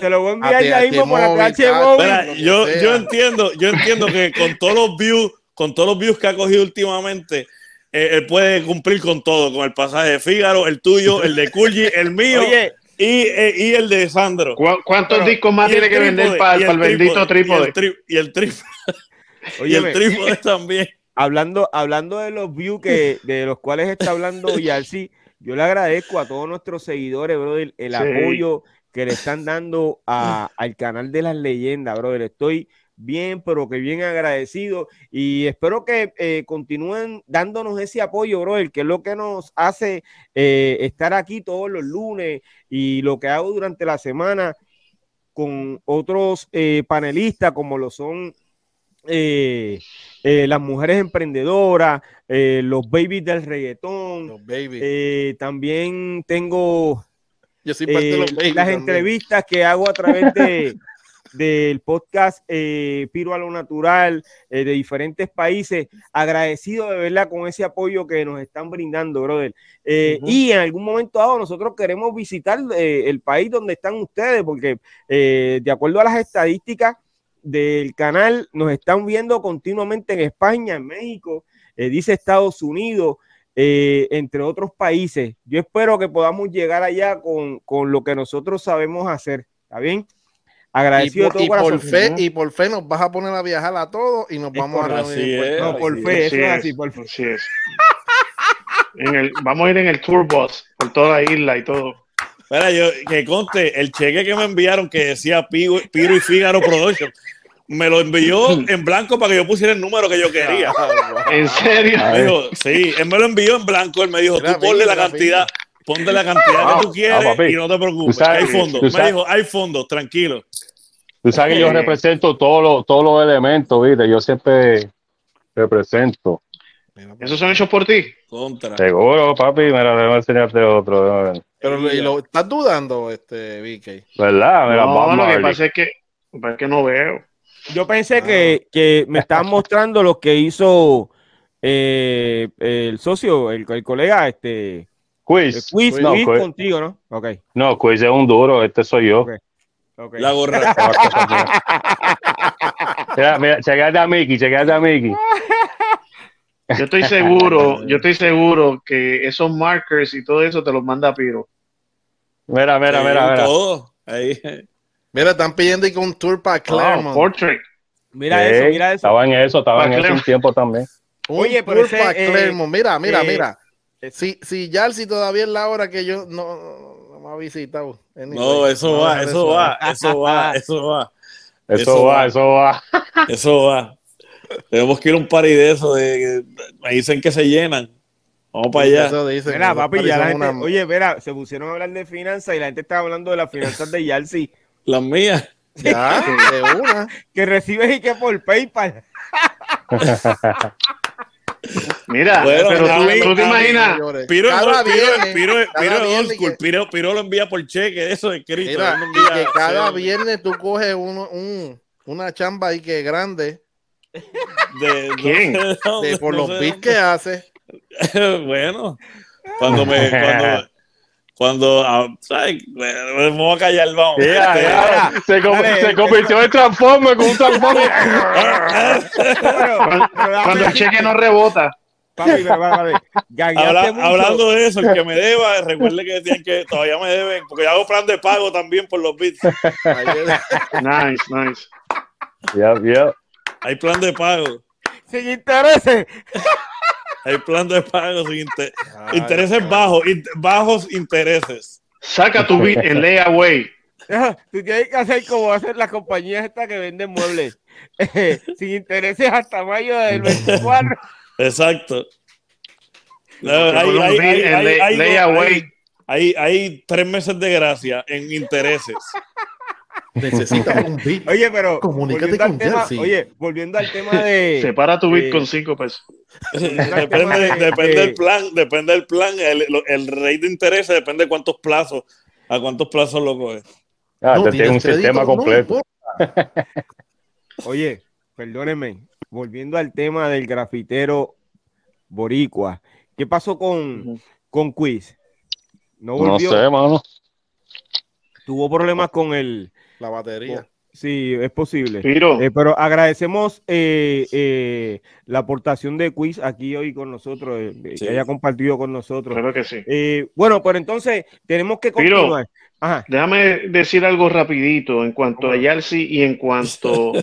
Speaker 1: Te lo voy a enviar ya mismo por la
Speaker 4: yo, yo entiendo, yo entiendo que con todos los views, con todos los views que ha cogido últimamente, eh, él puede cumplir con todo, con el pasaje de Fígaro, el tuyo, el de Culli, el mío. y, eh, y, el de Sandro.
Speaker 3: ¿Cuántos discos más tiene que vender para, el, bendito trípode?
Speaker 4: Y el, trípode. y el trípode también.
Speaker 1: Hablando, hablando de los views que, de los cuales está hablando Yarsi, yo le agradezco a todos nuestros seguidores, brother, el apoyo que le están dando al canal de las leyendas, brother. Estoy bien, pero que bien agradecido y espero que eh, continúen dándonos ese apoyo, bro, el que es lo que nos hace eh, estar aquí todos los lunes y lo que hago durante la semana con otros eh, panelistas como lo son las mujeres emprendedoras, los babies del reggaetón.
Speaker 5: Los babies.
Speaker 1: también tengo
Speaker 5: Yo soy parte de los babies
Speaker 1: las
Speaker 5: también.
Speaker 1: entrevistas que hago a través de, del podcast eh, Piro a lo Natural eh, de diferentes países. Agradecido de verdad con ese apoyo que nos están brindando, brother. Eh. Y en algún momento dado nosotros queremos visitar eh, el país donde están ustedes, porque de acuerdo a las estadísticas del canal, nos están viendo continuamente en España, en México, dice Estados Unidos. eh, entre otros países. Yo espero que podamos llegar allá con, con lo que nosotros sabemos hacer. ¿Está bien?
Speaker 5: Y
Speaker 1: Agradecido
Speaker 5: por,
Speaker 1: de
Speaker 5: y por fe, y por fe nos vas a poner a viajar a todos y nos
Speaker 1: Es
Speaker 5: vamos a.
Speaker 4: Así es.
Speaker 1: No, por fe, eso es así, por fe.
Speaker 3: Así es. En el, vamos a ir en el tour bus por toda la isla y todo.
Speaker 4: Mira, yo, que conste, el cheque que me enviaron que decía Piro, Piro y Fígaro Production, me lo envió en blanco para que yo pusiera el número que yo quería.
Speaker 3: ¿En serio?
Speaker 4: Me dijo, sí, él me lo envió en blanco, él me dijo, tú ponle la cantidad, ponle la cantidad
Speaker 2: Ah,
Speaker 4: que tú quieres
Speaker 2: ah, papi.
Speaker 4: y no te preocupes,
Speaker 2: Tú sabes-
Speaker 4: hay fondos.
Speaker 2: tú
Speaker 4: Me dijo, hay fondos, tranquilo.
Speaker 2: Tú sabes que yo
Speaker 3: Eh.
Speaker 2: represento todos los, todos los elementos, ¿viste? Yo siempre represento.
Speaker 5: Mira,
Speaker 3: ¿Esos son hechos por ti?
Speaker 4: Contra.
Speaker 2: Seguro, papi. Mira, déjame enseñarte otro.
Speaker 5: Pero ¿y lo, ¿estás dudando, este VK?
Speaker 2: ¿Verdad? Mira,
Speaker 3: No,
Speaker 2: vamos
Speaker 3: lo que pasa es que, es que no veo.
Speaker 1: Yo pensé
Speaker 5: Ah.
Speaker 1: que, que me estaban mostrando lo que hizo eh, el socio, el, el colega, este
Speaker 2: Quiz.
Speaker 1: quiz,
Speaker 2: No,
Speaker 1: quiz
Speaker 2: quiz.
Speaker 1: contigo, ¿no? Ok,
Speaker 2: No, Quiz es un duro. Este soy yo.
Speaker 1: Ok. ok.
Speaker 4: La gorra.
Speaker 2: Mira, a Mickey, a Mickey.
Speaker 3: Yo estoy seguro, yo estoy seguro que esos markers y todo eso te los manda Piro.
Speaker 2: Mira, mira, mira, mira.
Speaker 4: Todo. Ahí.
Speaker 5: Mira, están pidiendo que un tour para
Speaker 3: Ah,
Speaker 5: Claremont.
Speaker 3: portrait.
Speaker 1: Mira eso, mira eso.
Speaker 2: Estaba en eso, estaba en eso un tiempo también.
Speaker 5: Un
Speaker 1: Oye, pero
Speaker 5: tour
Speaker 1: ese,
Speaker 5: para
Speaker 1: eh,
Speaker 5: Claremont. Mira, mira,
Speaker 1: eh,
Speaker 5: mira. Si, si Yalsi todavía es la hora que yo no, no me ha visitado. Anyway,
Speaker 4: No, eso va, eso va, eso va, eso va,
Speaker 2: Eso,
Speaker 4: Eso
Speaker 2: va, eso va.
Speaker 4: eso va. Tenemos que ir a un party de eso, de, me dicen que se llenan. Vamos para allá.
Speaker 5: Eso dicen,
Speaker 1: Mira, papi, ya la
Speaker 5: son
Speaker 1: gente,
Speaker 5: una-
Speaker 1: oye, mira, se pusieron a hablar de finanzas y la gente estaba hablando de las finanzas de Yalsi,
Speaker 4: Las mías.
Speaker 5: Ya, de una.
Speaker 1: que recibes y que por PayPal.
Speaker 3: Mira,
Speaker 4: Bueno,
Speaker 3: pero tú, te imaginas.
Speaker 4: Piro,
Speaker 5: cada
Speaker 4: Piro,
Speaker 5: viernes,
Speaker 4: Piro,
Speaker 5: cada
Speaker 4: Piro es old
Speaker 5: viernes
Speaker 4: school.
Speaker 5: que-
Speaker 4: Piro, Piro lo envía por cheque, eso es escrito.
Speaker 5: Mira,
Speaker 4: no envía
Speaker 5: que cada viernes tú coges un, un- una chamba ahí que es grande
Speaker 4: de,
Speaker 3: ¿Quién?
Speaker 4: de
Speaker 5: por
Speaker 4: no
Speaker 5: los bits que hace.
Speaker 4: bueno, cuando me, cuando, cuando, ah, ¿sabes? Me, voy a callar, vamos.
Speaker 2: Ya,
Speaker 4: Este.
Speaker 2: Se, com-
Speaker 1: Dale.
Speaker 2: se convirtió en Transformer con un
Speaker 1: pero
Speaker 3: cuando el cheque no rebota.
Speaker 1: papi,
Speaker 4: Habla-
Speaker 1: mucho.
Speaker 4: hablando de eso, el que me deba, recuerde que tienen que todavía me deben, porque yo hago plan de pago también por los bits.
Speaker 3: Nice, nice.
Speaker 2: Ya, ya.
Speaker 4: Hay plan de pago.
Speaker 1: sin intereses.
Speaker 4: Hay plan de pago sin inter-
Speaker 5: Ay,
Speaker 4: intereses bajos, in- bajos intereses.
Speaker 3: Saca tu bit en layaway.
Speaker 1: Tú tienes que hacer como hacen las compañías estas que venden muebles. Eh, sin intereses hasta mayo del 24.
Speaker 4: Exacto. No, hay tres meses de gracia en intereses.
Speaker 5: Necesitas un bit.
Speaker 1: Oye, pero
Speaker 5: Comunícate con
Speaker 1: tema,
Speaker 5: Jersey.
Speaker 1: oye, volviendo al tema de
Speaker 3: Separa tu bit
Speaker 1: eh,
Speaker 3: con 5 pesos.
Speaker 4: depende
Speaker 1: de-
Speaker 4: depende del plan, depende del plan, el, el rate de intereses depende de cuántos plazos, a cuántos plazos lo coges.
Speaker 2: Ah,
Speaker 5: No
Speaker 2: te tiene un sistema
Speaker 5: no
Speaker 2: completo.
Speaker 1: Oye, perdónenme, volviendo al tema del grafitero boricua, ¿qué pasó con, con Quiz? No
Speaker 2: No
Speaker 1: volvió,
Speaker 2: sé, mano.
Speaker 1: tuvo problemas con el,
Speaker 5: La batería.
Speaker 1: sí, es posible. Eh, pero agradecemos eh, eh, la aportación de Quiz aquí hoy con nosotros, eh,
Speaker 4: Sí.
Speaker 1: que haya compartido con nosotros.
Speaker 3: claro que sí.
Speaker 1: Eh, bueno, pero entonces tenemos que continuar. Ajá.
Speaker 3: Déjame decir algo rapidito en cuanto a Yalsi y en cuanto...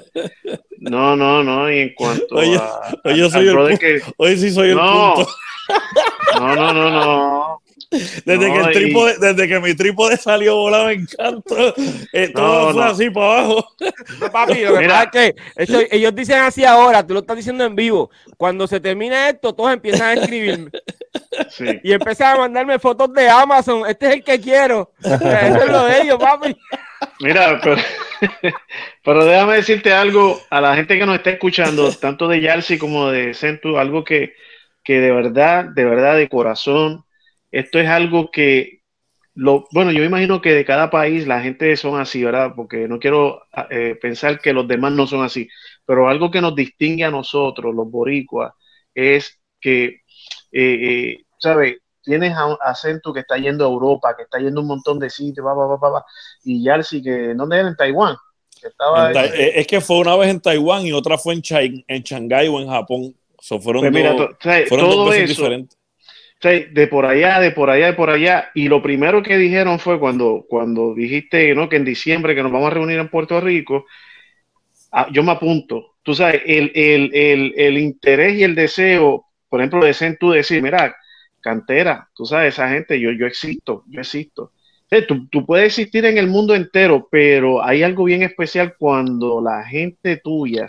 Speaker 3: No, no, no, y en cuanto
Speaker 4: Oye,
Speaker 3: a...
Speaker 4: oye, yo soy el
Speaker 3: que-
Speaker 4: Hoy sí soy el punto.
Speaker 3: No, no, no, no.
Speaker 4: Desde, que el trípode, desde que mi trípode salió volado en canto, eh, todo fue así para abajo.
Speaker 1: Papi, lo que pasa es que ellos dicen así ahora, tú lo estás diciendo en vivo. Cuando se termina esto, todos empiezan a escribirme. Y empiezan a mandarme fotos de Amazon. Este es el que quiero. Eso es lo de ellos, papi.
Speaker 3: Mira, pero, pero, déjame decirte algo a la gente que nos está escuchando, tanto de Yalsi como de Centu, algo que, que de verdad, de verdad, de corazón, esto es algo que, lo, bueno, yo imagino que de cada país la gente son así, ¿verdad? Porque no quiero eh, pensar que los demás no son así, pero algo que nos distingue a nosotros, los boricuas, es que, eh, eh ¿sabes? Tienes acento que está yendo a Europa, que está yendo a un montón de sitios, va, va, va, va, y que ¿dónde era? En Taiwán.
Speaker 4: Eh, es que fue una vez en Taiwán y otra fue en, en Shanghái o en Japón. fueron, pues fueron
Speaker 3: todo eso, diferentes de por allá, de por allá, de por allá. Y lo primero que dijeron fue cuando, cuando dijiste ¿no? que en diciembre que nos vamos a reunir en Puerto Rico, ah, yo me apunto. Tú sabes, el, el, el, el, interés y el deseo, por ejemplo, de tú decir, mira, cantera, tú sabes, esa gente, yo, yo existo, yo existo. tú, tú, puedes existir en el mundo entero, pero hay algo bien especial cuando la gente tuya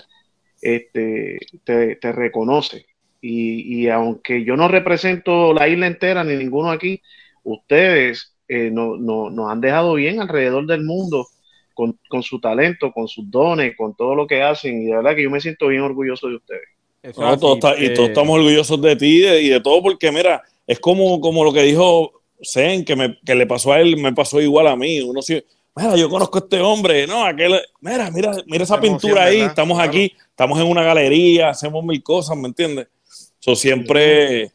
Speaker 3: este, te, te reconoce. Y, aunque yo no represento la isla entera ni ninguno aquí, ustedes eh, no, nos han dejado bien alrededor del mundo con, su talento, con sus dones, con todo lo que hacen. Y de verdad que yo me siento bien orgulloso de ustedes.
Speaker 4: y todos estamos orgullosos de ti y de, todo porque, mira, es como, como lo que dijo Zen, que, me, que le pasó a él, me pasó igual a mí. Uno sí, mira, yo conozco a este hombre, no, aquel, mira, mira, mira esa pintura ahí, estamos aquí, estamos en una galería, hacemos mil cosas, ¿me entiendes? So, siempre,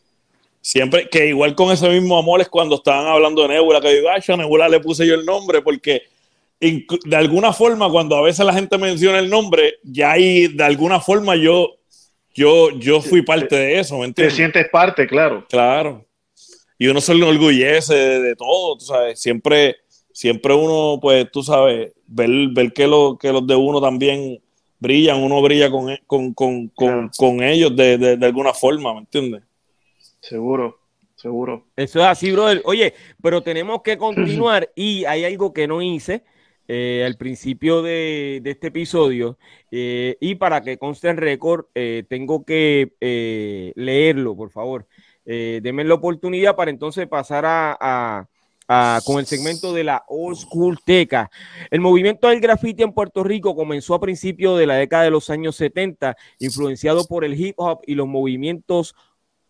Speaker 4: siempre, que igual con ese mismo amor es cuando estaban hablando de Nebula, que digo, a Nebula le puse yo el nombre, porque de alguna forma, cuando a veces la gente menciona el nombre, ya ahí, de alguna forma, yo, yo, yo fui parte de eso, ¿me entiendes?
Speaker 3: Te sientes parte, claro.
Speaker 4: Claro. Y uno se enorgullece de, de todo, tú sabes, siempre, siempre uno, pues, tú sabes, ver, ver que, lo, que los de uno también brillan, uno brilla con, e, con, con, con, ellos de, de, alguna forma, ¿me entiendes?
Speaker 3: Seguro, seguro.
Speaker 1: Eso es así, brother. Oye, pero tenemos que continuar y hay algo que no hice. Eh, al principio de, de este episodio eh, y para que conste el récord eh, tengo que leerlo por favor denme la oportunidad para entonces pasar a, con el segmento de la Old School Teca. El movimiento del graffiti en Puerto Rico comenzó a principios de la década de los años 70, influenciado por el hip hop y los movimientos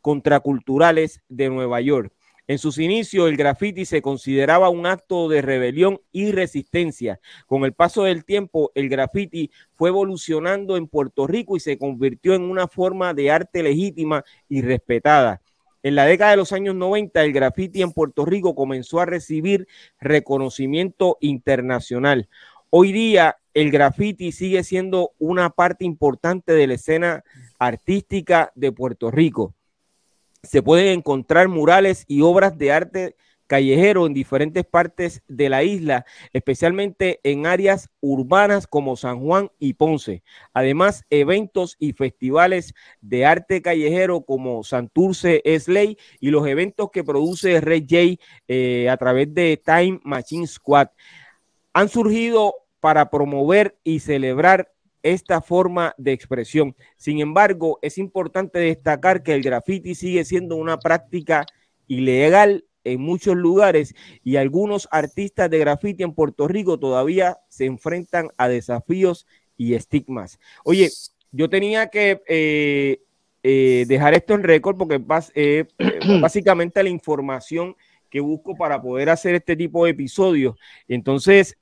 Speaker 1: contraculturales de Nueva York. En sus inicios, el graffiti se consideraba un acto de rebelión y resistencia. Con el paso del tiempo, el graffiti fue evolucionando en Puerto Rico y se convirtió en una forma de arte legítima y respetada. En la década de los años 90, el graffiti en Puerto Rico comenzó a recibir reconocimiento internacional. Hoy día, el graffiti sigue siendo una parte importante de la escena artística de Puerto Rico. Se pueden encontrar murales y obras de arte callejero en diferentes partes de la isla, especialmente en áreas urbanas como San Juan y Ponce. Además, eventos y festivales de arte callejero como Santurce Slay y los eventos que produce Red J eh, a través de Time Machine Squad han surgido para promover y celebrar esta forma de expresión. Sin embargo, es importante destacar que el graffiti sigue siendo una práctica ilegal en muchos lugares y algunos artistas de graffiti en Puerto Rico todavía se enfrentan a desafíos y estigmas. Oye, yo tenía que eh, eh, dejar esto en récord porque eh, básicamente la información que busco para poder hacer este tipo de episodios. Entonces,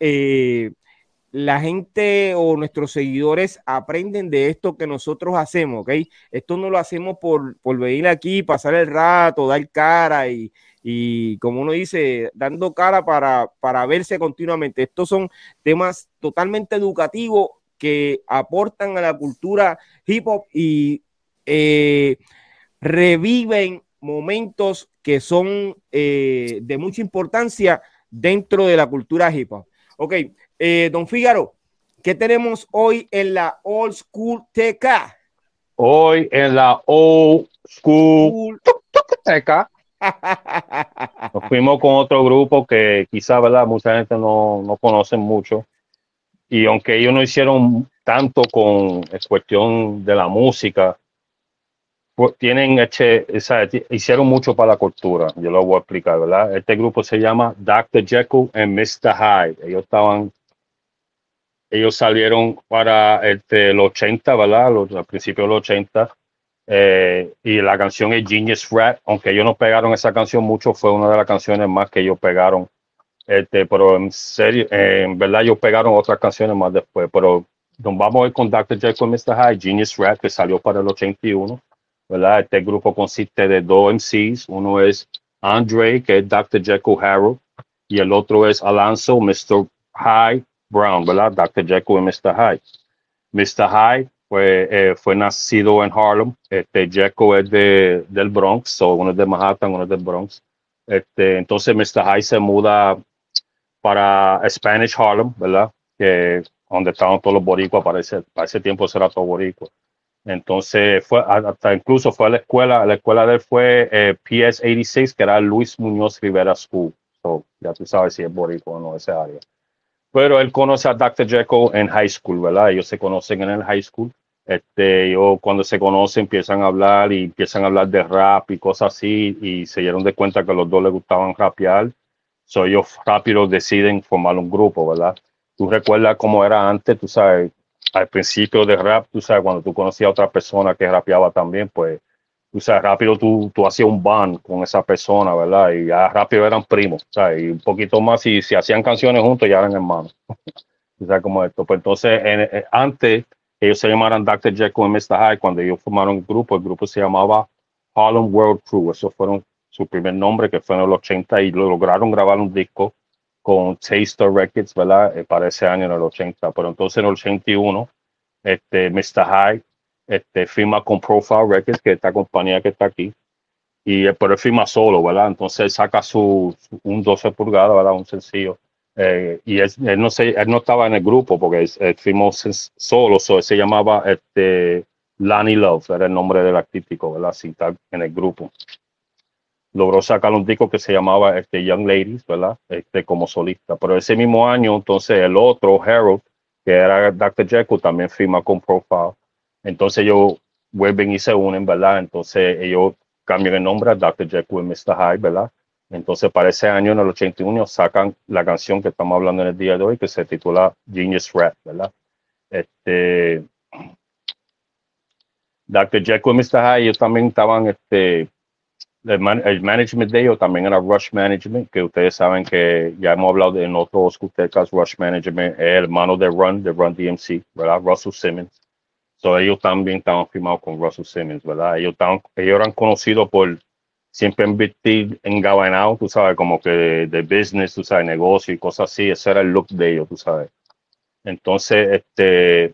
Speaker 1: la gente o nuestros seguidores aprenden de esto que nosotros hacemos, ¿ok? Esto no lo hacemos por, por venir aquí, pasar el rato, dar cara y, y como uno dice, dando cara para, para verse continuamente. Estos son temas totalmente educativos que aportan a la cultura hip hop y eh, reviven momentos que son eh, de mucha importancia dentro de la cultura hip hop. Ok, eh, don Fígaro, ¿qué tenemos hoy en la Old School TK?
Speaker 2: Hoy en la Old School TK Nos fuimos con otro grupo que quizá, ¿verdad? Mucha gente no, no conoce mucho. Y aunque ellos no hicieron tanto con cuestión de la música, pues, tienen eche, hicieron mucho para la cultura. Yo lo voy a explicar, ¿verdad? Este grupo se llama Dr. Jekyll and Mr. Hyde. Ellos estaban, ellos salieron para este, los 80, ¿verdad? Los, al principio de los 80. Eh, y la canción es Genius Rat, aunque ellos no pegaron esa canción mucho, fue una de las canciones más que ellos pegaron. Este, pero en serio, en verdad ellos pegaron otras canciones más después. Pero nos vamos a ir con Dr. Jekyll and Mr. Hyde, Genius Rat, que salió para el 81 ¿verdad? Este grupo consiste de dos MCs, uno es Andre, que es Dr. Jekyll Harold, y el otro es Alonso, Mr. High Brown, ¿verdad? Dr. Jekyll y Mr. High. Mr. High eh, fue nacido en Harlem, este Jekyll es de, del Bronx, uno es de Manhattan, uno es del Bronx. Este, entonces Mr. High se muda para Spanish Harlem, ¿verdad? Que donde estaban todos los boricuas, para ese, para ese tiempo era todo boricua. Entonces, fue, hasta incluso fue a la escuela, la escuela de él fue eh, PS 86, que era Luis Muñoz Rivera School. So, ya tú sabes si es boricua o no ese área. Pero él conoce a Dr. Jekyll en high school, ¿verdad? Ellos se conocen en el high school. Este, yo cuando se conocen empiezan a hablar y empiezan a hablar de rap y cosas así y se dieron de cuenta que a los dos les gustaban rapear. So ellos rápido deciden formar un grupo, ¿verdad? Tú recuerdas cómo era antes, tú sabes, al principio de rap, tú sabes, cuando tú conocías a otra persona que rapeaba también, pues, tú sabes, rápido tú, tú hacías un band con esa persona, ¿verdad? Y ya rápido eran primos, ¿sabes? Y un poquito más, si, si hacían canciones juntos, ya eran hermanos. tú sabes como esto. Pues entonces, en, antes, ellos se llamaran Dr. Jekyll y Mr. Hyde, cuando ellos formaron el grupo, el grupo se llamaba Harlem World Crew, eso fueron su primer nombre, que fue en los 80, y lo lograron grabar un disco con Taster Records, ¿verdad? Eh, para ese año en el 80, pero entonces en el 81, este, Mr. High este, firma con Profile Records, que es esta compañía que está aquí, y eh, pero él firma solo, ¿verdad? Entonces saca su, un 12 pulgadas, ¿verdad? Un sencillo. Eh, y él, no sé, él no estaba en el grupo porque él, firmó solo, so, él se llamaba este, Lani Love, era el nombre del artístico, ¿verdad? Sin estar en el grupo logró sacar un disco que se llamaba este, Young Ladies, ¿verdad? Este, como solista. Pero ese mismo año, entonces, el otro, Harold, que era Dr. Jekyll, también firma con Profile. Entonces ellos vuelven y se unen, ¿verdad? Entonces ellos cambian el nombre a Dr. Jekyll y Mr. Hyde, ¿verdad? Entonces para ese año, en el 81, sacan la canción que estamos hablando en el día de hoy, que se titula Genius Rap, ¿verdad? Este, Dr. Jekyll y Mr. Hyde, ellos también estaban este, el, management de ellos también era Rush Management, que ustedes saben que ya hemos hablado de, en otros podcast, Rush Management es hermano de Run, de Run DMC, ¿verdad? Russell Simmons. So, ellos también estaban firmados con Russell Simmons, ¿verdad? Ellos, estaban, ellos eran conocidos por siempre invertir en Gabanao, tú sabes, como que de, business, tú sabes, negocio y cosas así. Ese era el look de ellos, tú sabes. Entonces, este,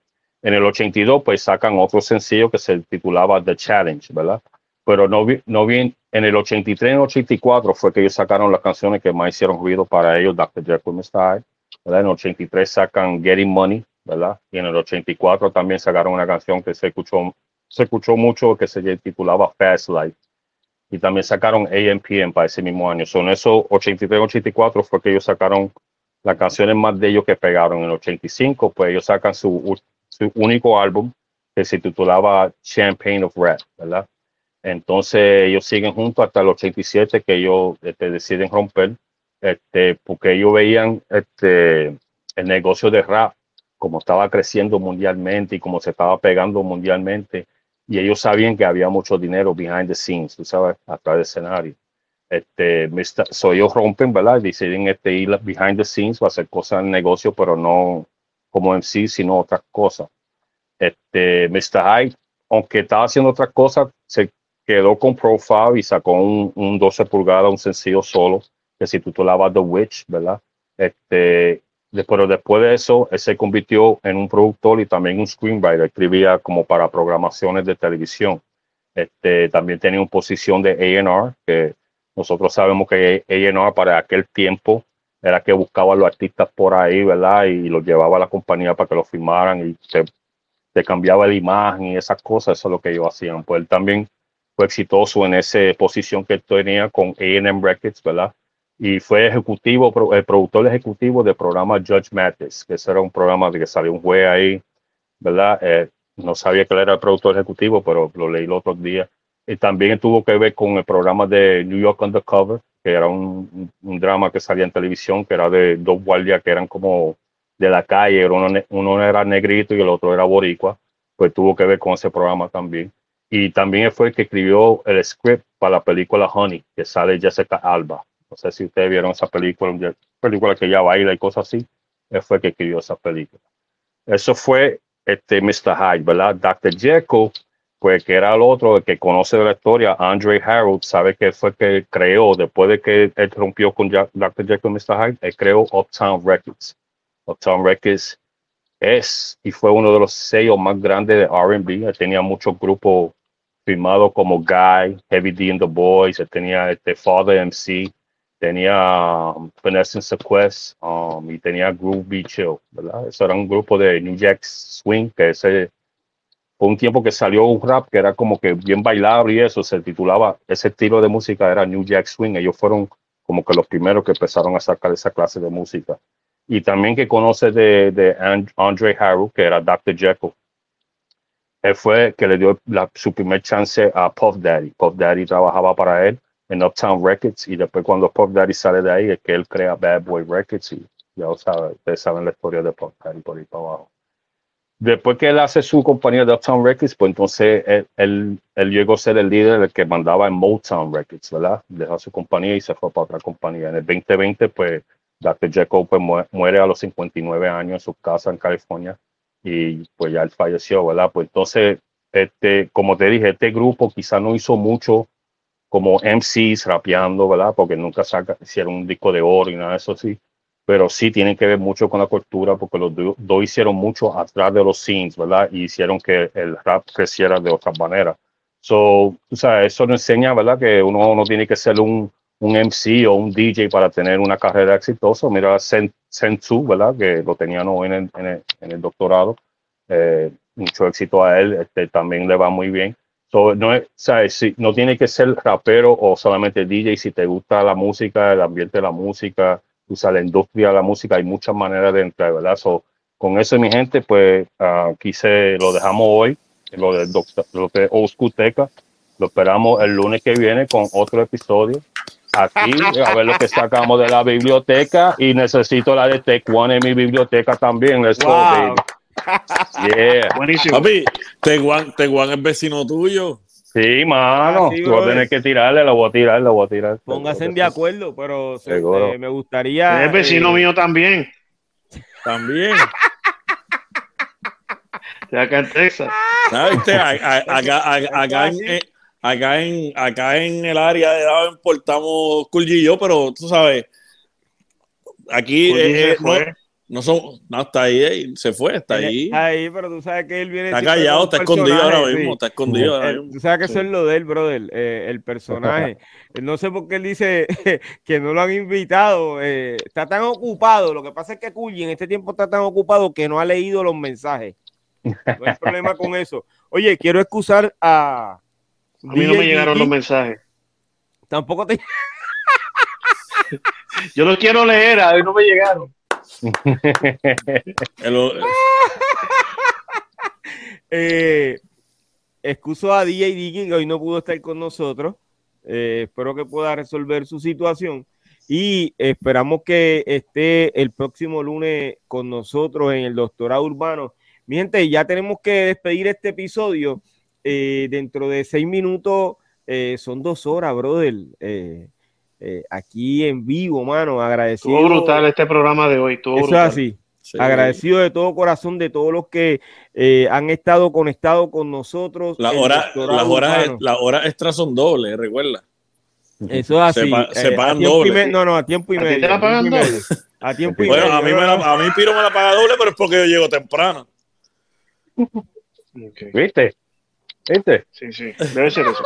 Speaker 2: en el 82, pues sacan otro sencillo que se titulaba The Challenge, ¿verdad? Pero no, vi, no bien en el 83 y 84 fue que ellos sacaron las canciones que más hicieron ruido para ellos, Dr. Jekyll Style. ¿verdad? En el 83 sacan Getting Money, ¿verdad? Y en el 84 también sacaron una canción que se escuchó, se escuchó mucho que se titulaba Fast Life. Y también sacaron AMPM para ese mismo año. Son esos 83 84 fue que ellos sacaron las canciones más de ellos que pegaron. En el 85, pues ellos sacan su, su único álbum que se titulaba Champagne of Rap, ¿verdad? Entonces ellos siguen juntos hasta el 87 que ellos este, deciden romper, este, porque ellos veían este, el negocio de rap como estaba creciendo mundialmente y como se estaba pegando mundialmente. Y ellos sabían que había mucho dinero behind the scenes, tú sabes, atrás del escenario. Este, so ellos rompen, ¿verdad? Deciden este, ir behind the scenes, va a hacer cosas en negocio, pero no como en sí, sino otras cosas. Este, Mr. Hyde, aunque estaba haciendo otras cosas, se quedó con Profile y sacó un, un 12 pulgadas, un sencillo solo, que se titulaba The Witch, ¿verdad? Este, pero después de eso, él se convirtió en un productor y también un screenwriter, escribía como para programaciones de televisión. Este, también tenía una posición de A&R, que nosotros sabemos que A&R para aquel tiempo era que buscaba a los artistas por ahí, ¿verdad? Y los llevaba a la compañía para que los firmaran y se, se cambiaba la imagen y esas cosas, eso es lo que ellos hacían. Pues él también fue exitoso en esa posición que tenía con AM Records, ¿verdad? Y fue ejecutivo, el productor ejecutivo del programa Judge Mathis, que ese era un programa de que salió un juez ahí, ¿verdad? Eh, no sabía que él era el productor ejecutivo, pero lo leí el otro día. Y también tuvo que ver con el programa de New York Undercover, que era un, un drama que salía en televisión, que era de dos guardias que eran como de la calle, uno, uno era negrito y el otro era boricua, pues tuvo que ver con ese programa también. Y también fue el que escribió el script para la película Honey, que sale Jessica Alba. No sé si ustedes vieron esa película, película que ella baila y cosas así. Él fue el que escribió esa película. Eso fue este Mr. Hyde, ¿verdad? Dr. Jekyll, pues que era el otro, el que conoce la historia, Andre Harold, sabe que fue que creó, después de que él rompió con Dr. Jekyll y Mr. Hyde, él creó Uptown Records. Uptown Records es y fue uno de los sellos más grandes de RB. Tenía muchos grupos firmados como Guy, Heavy D and the Boys, tenía este Father MC, tenía um, Finesse Quest um, y tenía Groovy Chill, ¿verdad? Eso era un grupo de New Jack Swing, que ese fue un tiempo que salió un rap que era como que bien bailable y eso, se titulaba, ese estilo de música era New Jack Swing, ellos fueron como que los primeros que empezaron a sacar esa clase de música y también que conoce de, de Andre Harrow, que era Dr. Jekyll. Él fue que le dio la, su primer chance a Puff Daddy. Puff Daddy trabajaba para él en Uptown Records y después cuando Puff Daddy sale de ahí es que él crea Bad Boy Records y ya saben, ustedes saben la historia de Puff Daddy por ahí para abajo. Después que él hace su compañía de Uptown Records, pues entonces él, él, él, llegó a ser el líder el que mandaba en Motown Records, ¿verdad? Dejó su compañía y se fue para otra compañía. En el 2020, pues Dr. Jekyll pues, muere a los 59 años en su casa en California y pues ya él falleció, ¿verdad? Pues entonces, este, como te dije, este grupo quizá no hizo mucho como MCs rapeando, ¿verdad? Porque nunca saca, hicieron un disco de oro y nada de eso sí, pero sí tienen que ver mucho con la cultura porque los dos hicieron mucho atrás de los scenes, ¿verdad? Y hicieron que el rap creciera de otra manera. So, o sea, eso nos enseña, ¿verdad? Que uno no tiene que ser un un MC o un DJ para tener una carrera exitosa. Mira Sensu, ¿verdad? Que lo tenía hoy en el, en el, doctorado. Eh, mucho éxito a él, este, también le va muy bien. So, no, es, Si, no tiene que ser rapero o solamente DJ, si te gusta la música, el ambiente de la música, usa la industria de la música, hay muchas maneras de entrar, ¿verdad? So, con eso, mi gente, pues aquí se lo dejamos hoy, lo de, lo de Old Teca. Lo esperamos el lunes que viene con otro episodio aquí a ver lo que sacamos de la biblioteca y necesito la de Tech One en mi biblioteca también. Let's go, baby.
Speaker 4: Yeah. Buenísimo. Papi, Teguan, es vecino tuyo.
Speaker 2: Sí, mano. Ah, tú vas a tener que tirarle, lo voy a tirar, lo voy a tirar.
Speaker 1: Pónganse de acuerdo, pero eh, me gustaría.
Speaker 3: Es vecino eh, mío también.
Speaker 4: También.
Speaker 3: De acá en Texas.
Speaker 4: Acá, acá, en, acá en, acá en el área de Daven portamos Cool y yo, pero tú sabes, aquí eh, eh, no, son, no, está ahí, se fue, está ahí.
Speaker 1: Está ahí, pero tú sabes que él viene.
Speaker 4: Está callado, está escondido ahora mismo, está escondido ahora
Speaker 1: mismo. Tú sabes que eso es lo de él, brother, eh, el personaje. no sé por qué él dice que no lo han invitado, está tan ocupado. Lo que pasa es que Culli en este tiempo está tan ocupado que no ha leído los mensajes. No hay problema con eso. Oye, quiero excusar a
Speaker 3: a mí no me llegaron los mensajes.
Speaker 1: Tampoco te.
Speaker 3: Yo los quiero leer, a mí no me llegaron.
Speaker 1: eh, excuso a DJ Dicky que hoy no pudo estar con nosotros. Eh, espero que pueda resolver su situación y esperamos que esté el próximo lunes con nosotros en el doctorado urbano. Mi gente, ya tenemos que despedir este episodio. Eh, dentro de seis minutos eh, son dos horas, brother. Aquí en vivo, mano. Agradecido.
Speaker 3: Estuvo brutal este programa de hoy. Eso es
Speaker 1: así. Agradecido de todo corazón de todos los que han estado conectados con nosotros.
Speaker 4: las horas la hora extras son dobles, recuerda.
Speaker 1: Eso es así.
Speaker 4: Se, pagan doble.
Speaker 1: No, no, a tiempo y medio.
Speaker 3: ¿A,
Speaker 1: tiempo y
Speaker 4: medio. Bueno, a mí, me a mí Piro me la paga doble, pero es porque yo llego temprano.
Speaker 2: ¿Viste?
Speaker 3: ¿Viste? Sí, sí, debe ser eso.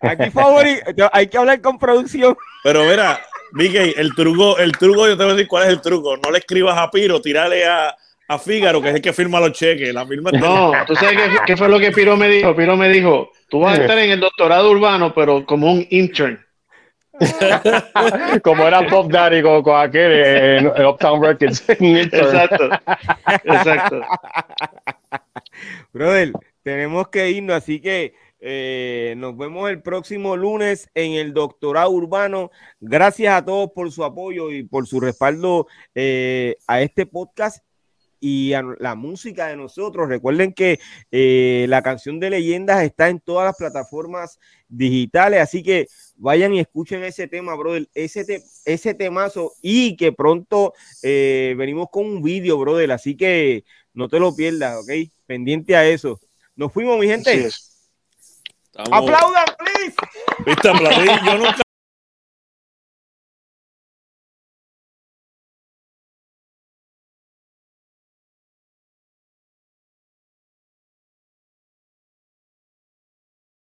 Speaker 1: Aquí favorito, hay que hablar con producción.
Speaker 4: Pero mira, Vicky, el truco, el truco, yo te voy a decir cuál es el truco. No le escribas a Piro, tírale a, a Fígaro, que es el que firma los cheques. La firma
Speaker 3: no, tú sabes qué, qué, fue lo que Piro me dijo. Piro me dijo, tú vas a estar en el doctorado urbano, pero como un intern.
Speaker 2: como era Bob Daddy con, con aquel en, en Uptown Records.
Speaker 3: exacto, exacto.
Speaker 1: Brother, tenemos que irnos, así que eh, nos vemos el próximo lunes en el Doctorado Urbano. Gracias a todos por su apoyo y por su respaldo eh, a este podcast y a la música de nosotros. Recuerden que eh, la canción de leyendas está en todas las plataformas digitales, así que vayan y escuchen ese tema, brother, ese, temazo y que pronto venimos con un vídeo, brother, así que no te lo pierdas, ¿ok? Pendiente a eso. Nos fuimos, mi gente. Aplaudan, please.
Speaker 4: Viste, aplaudí. Yo nunca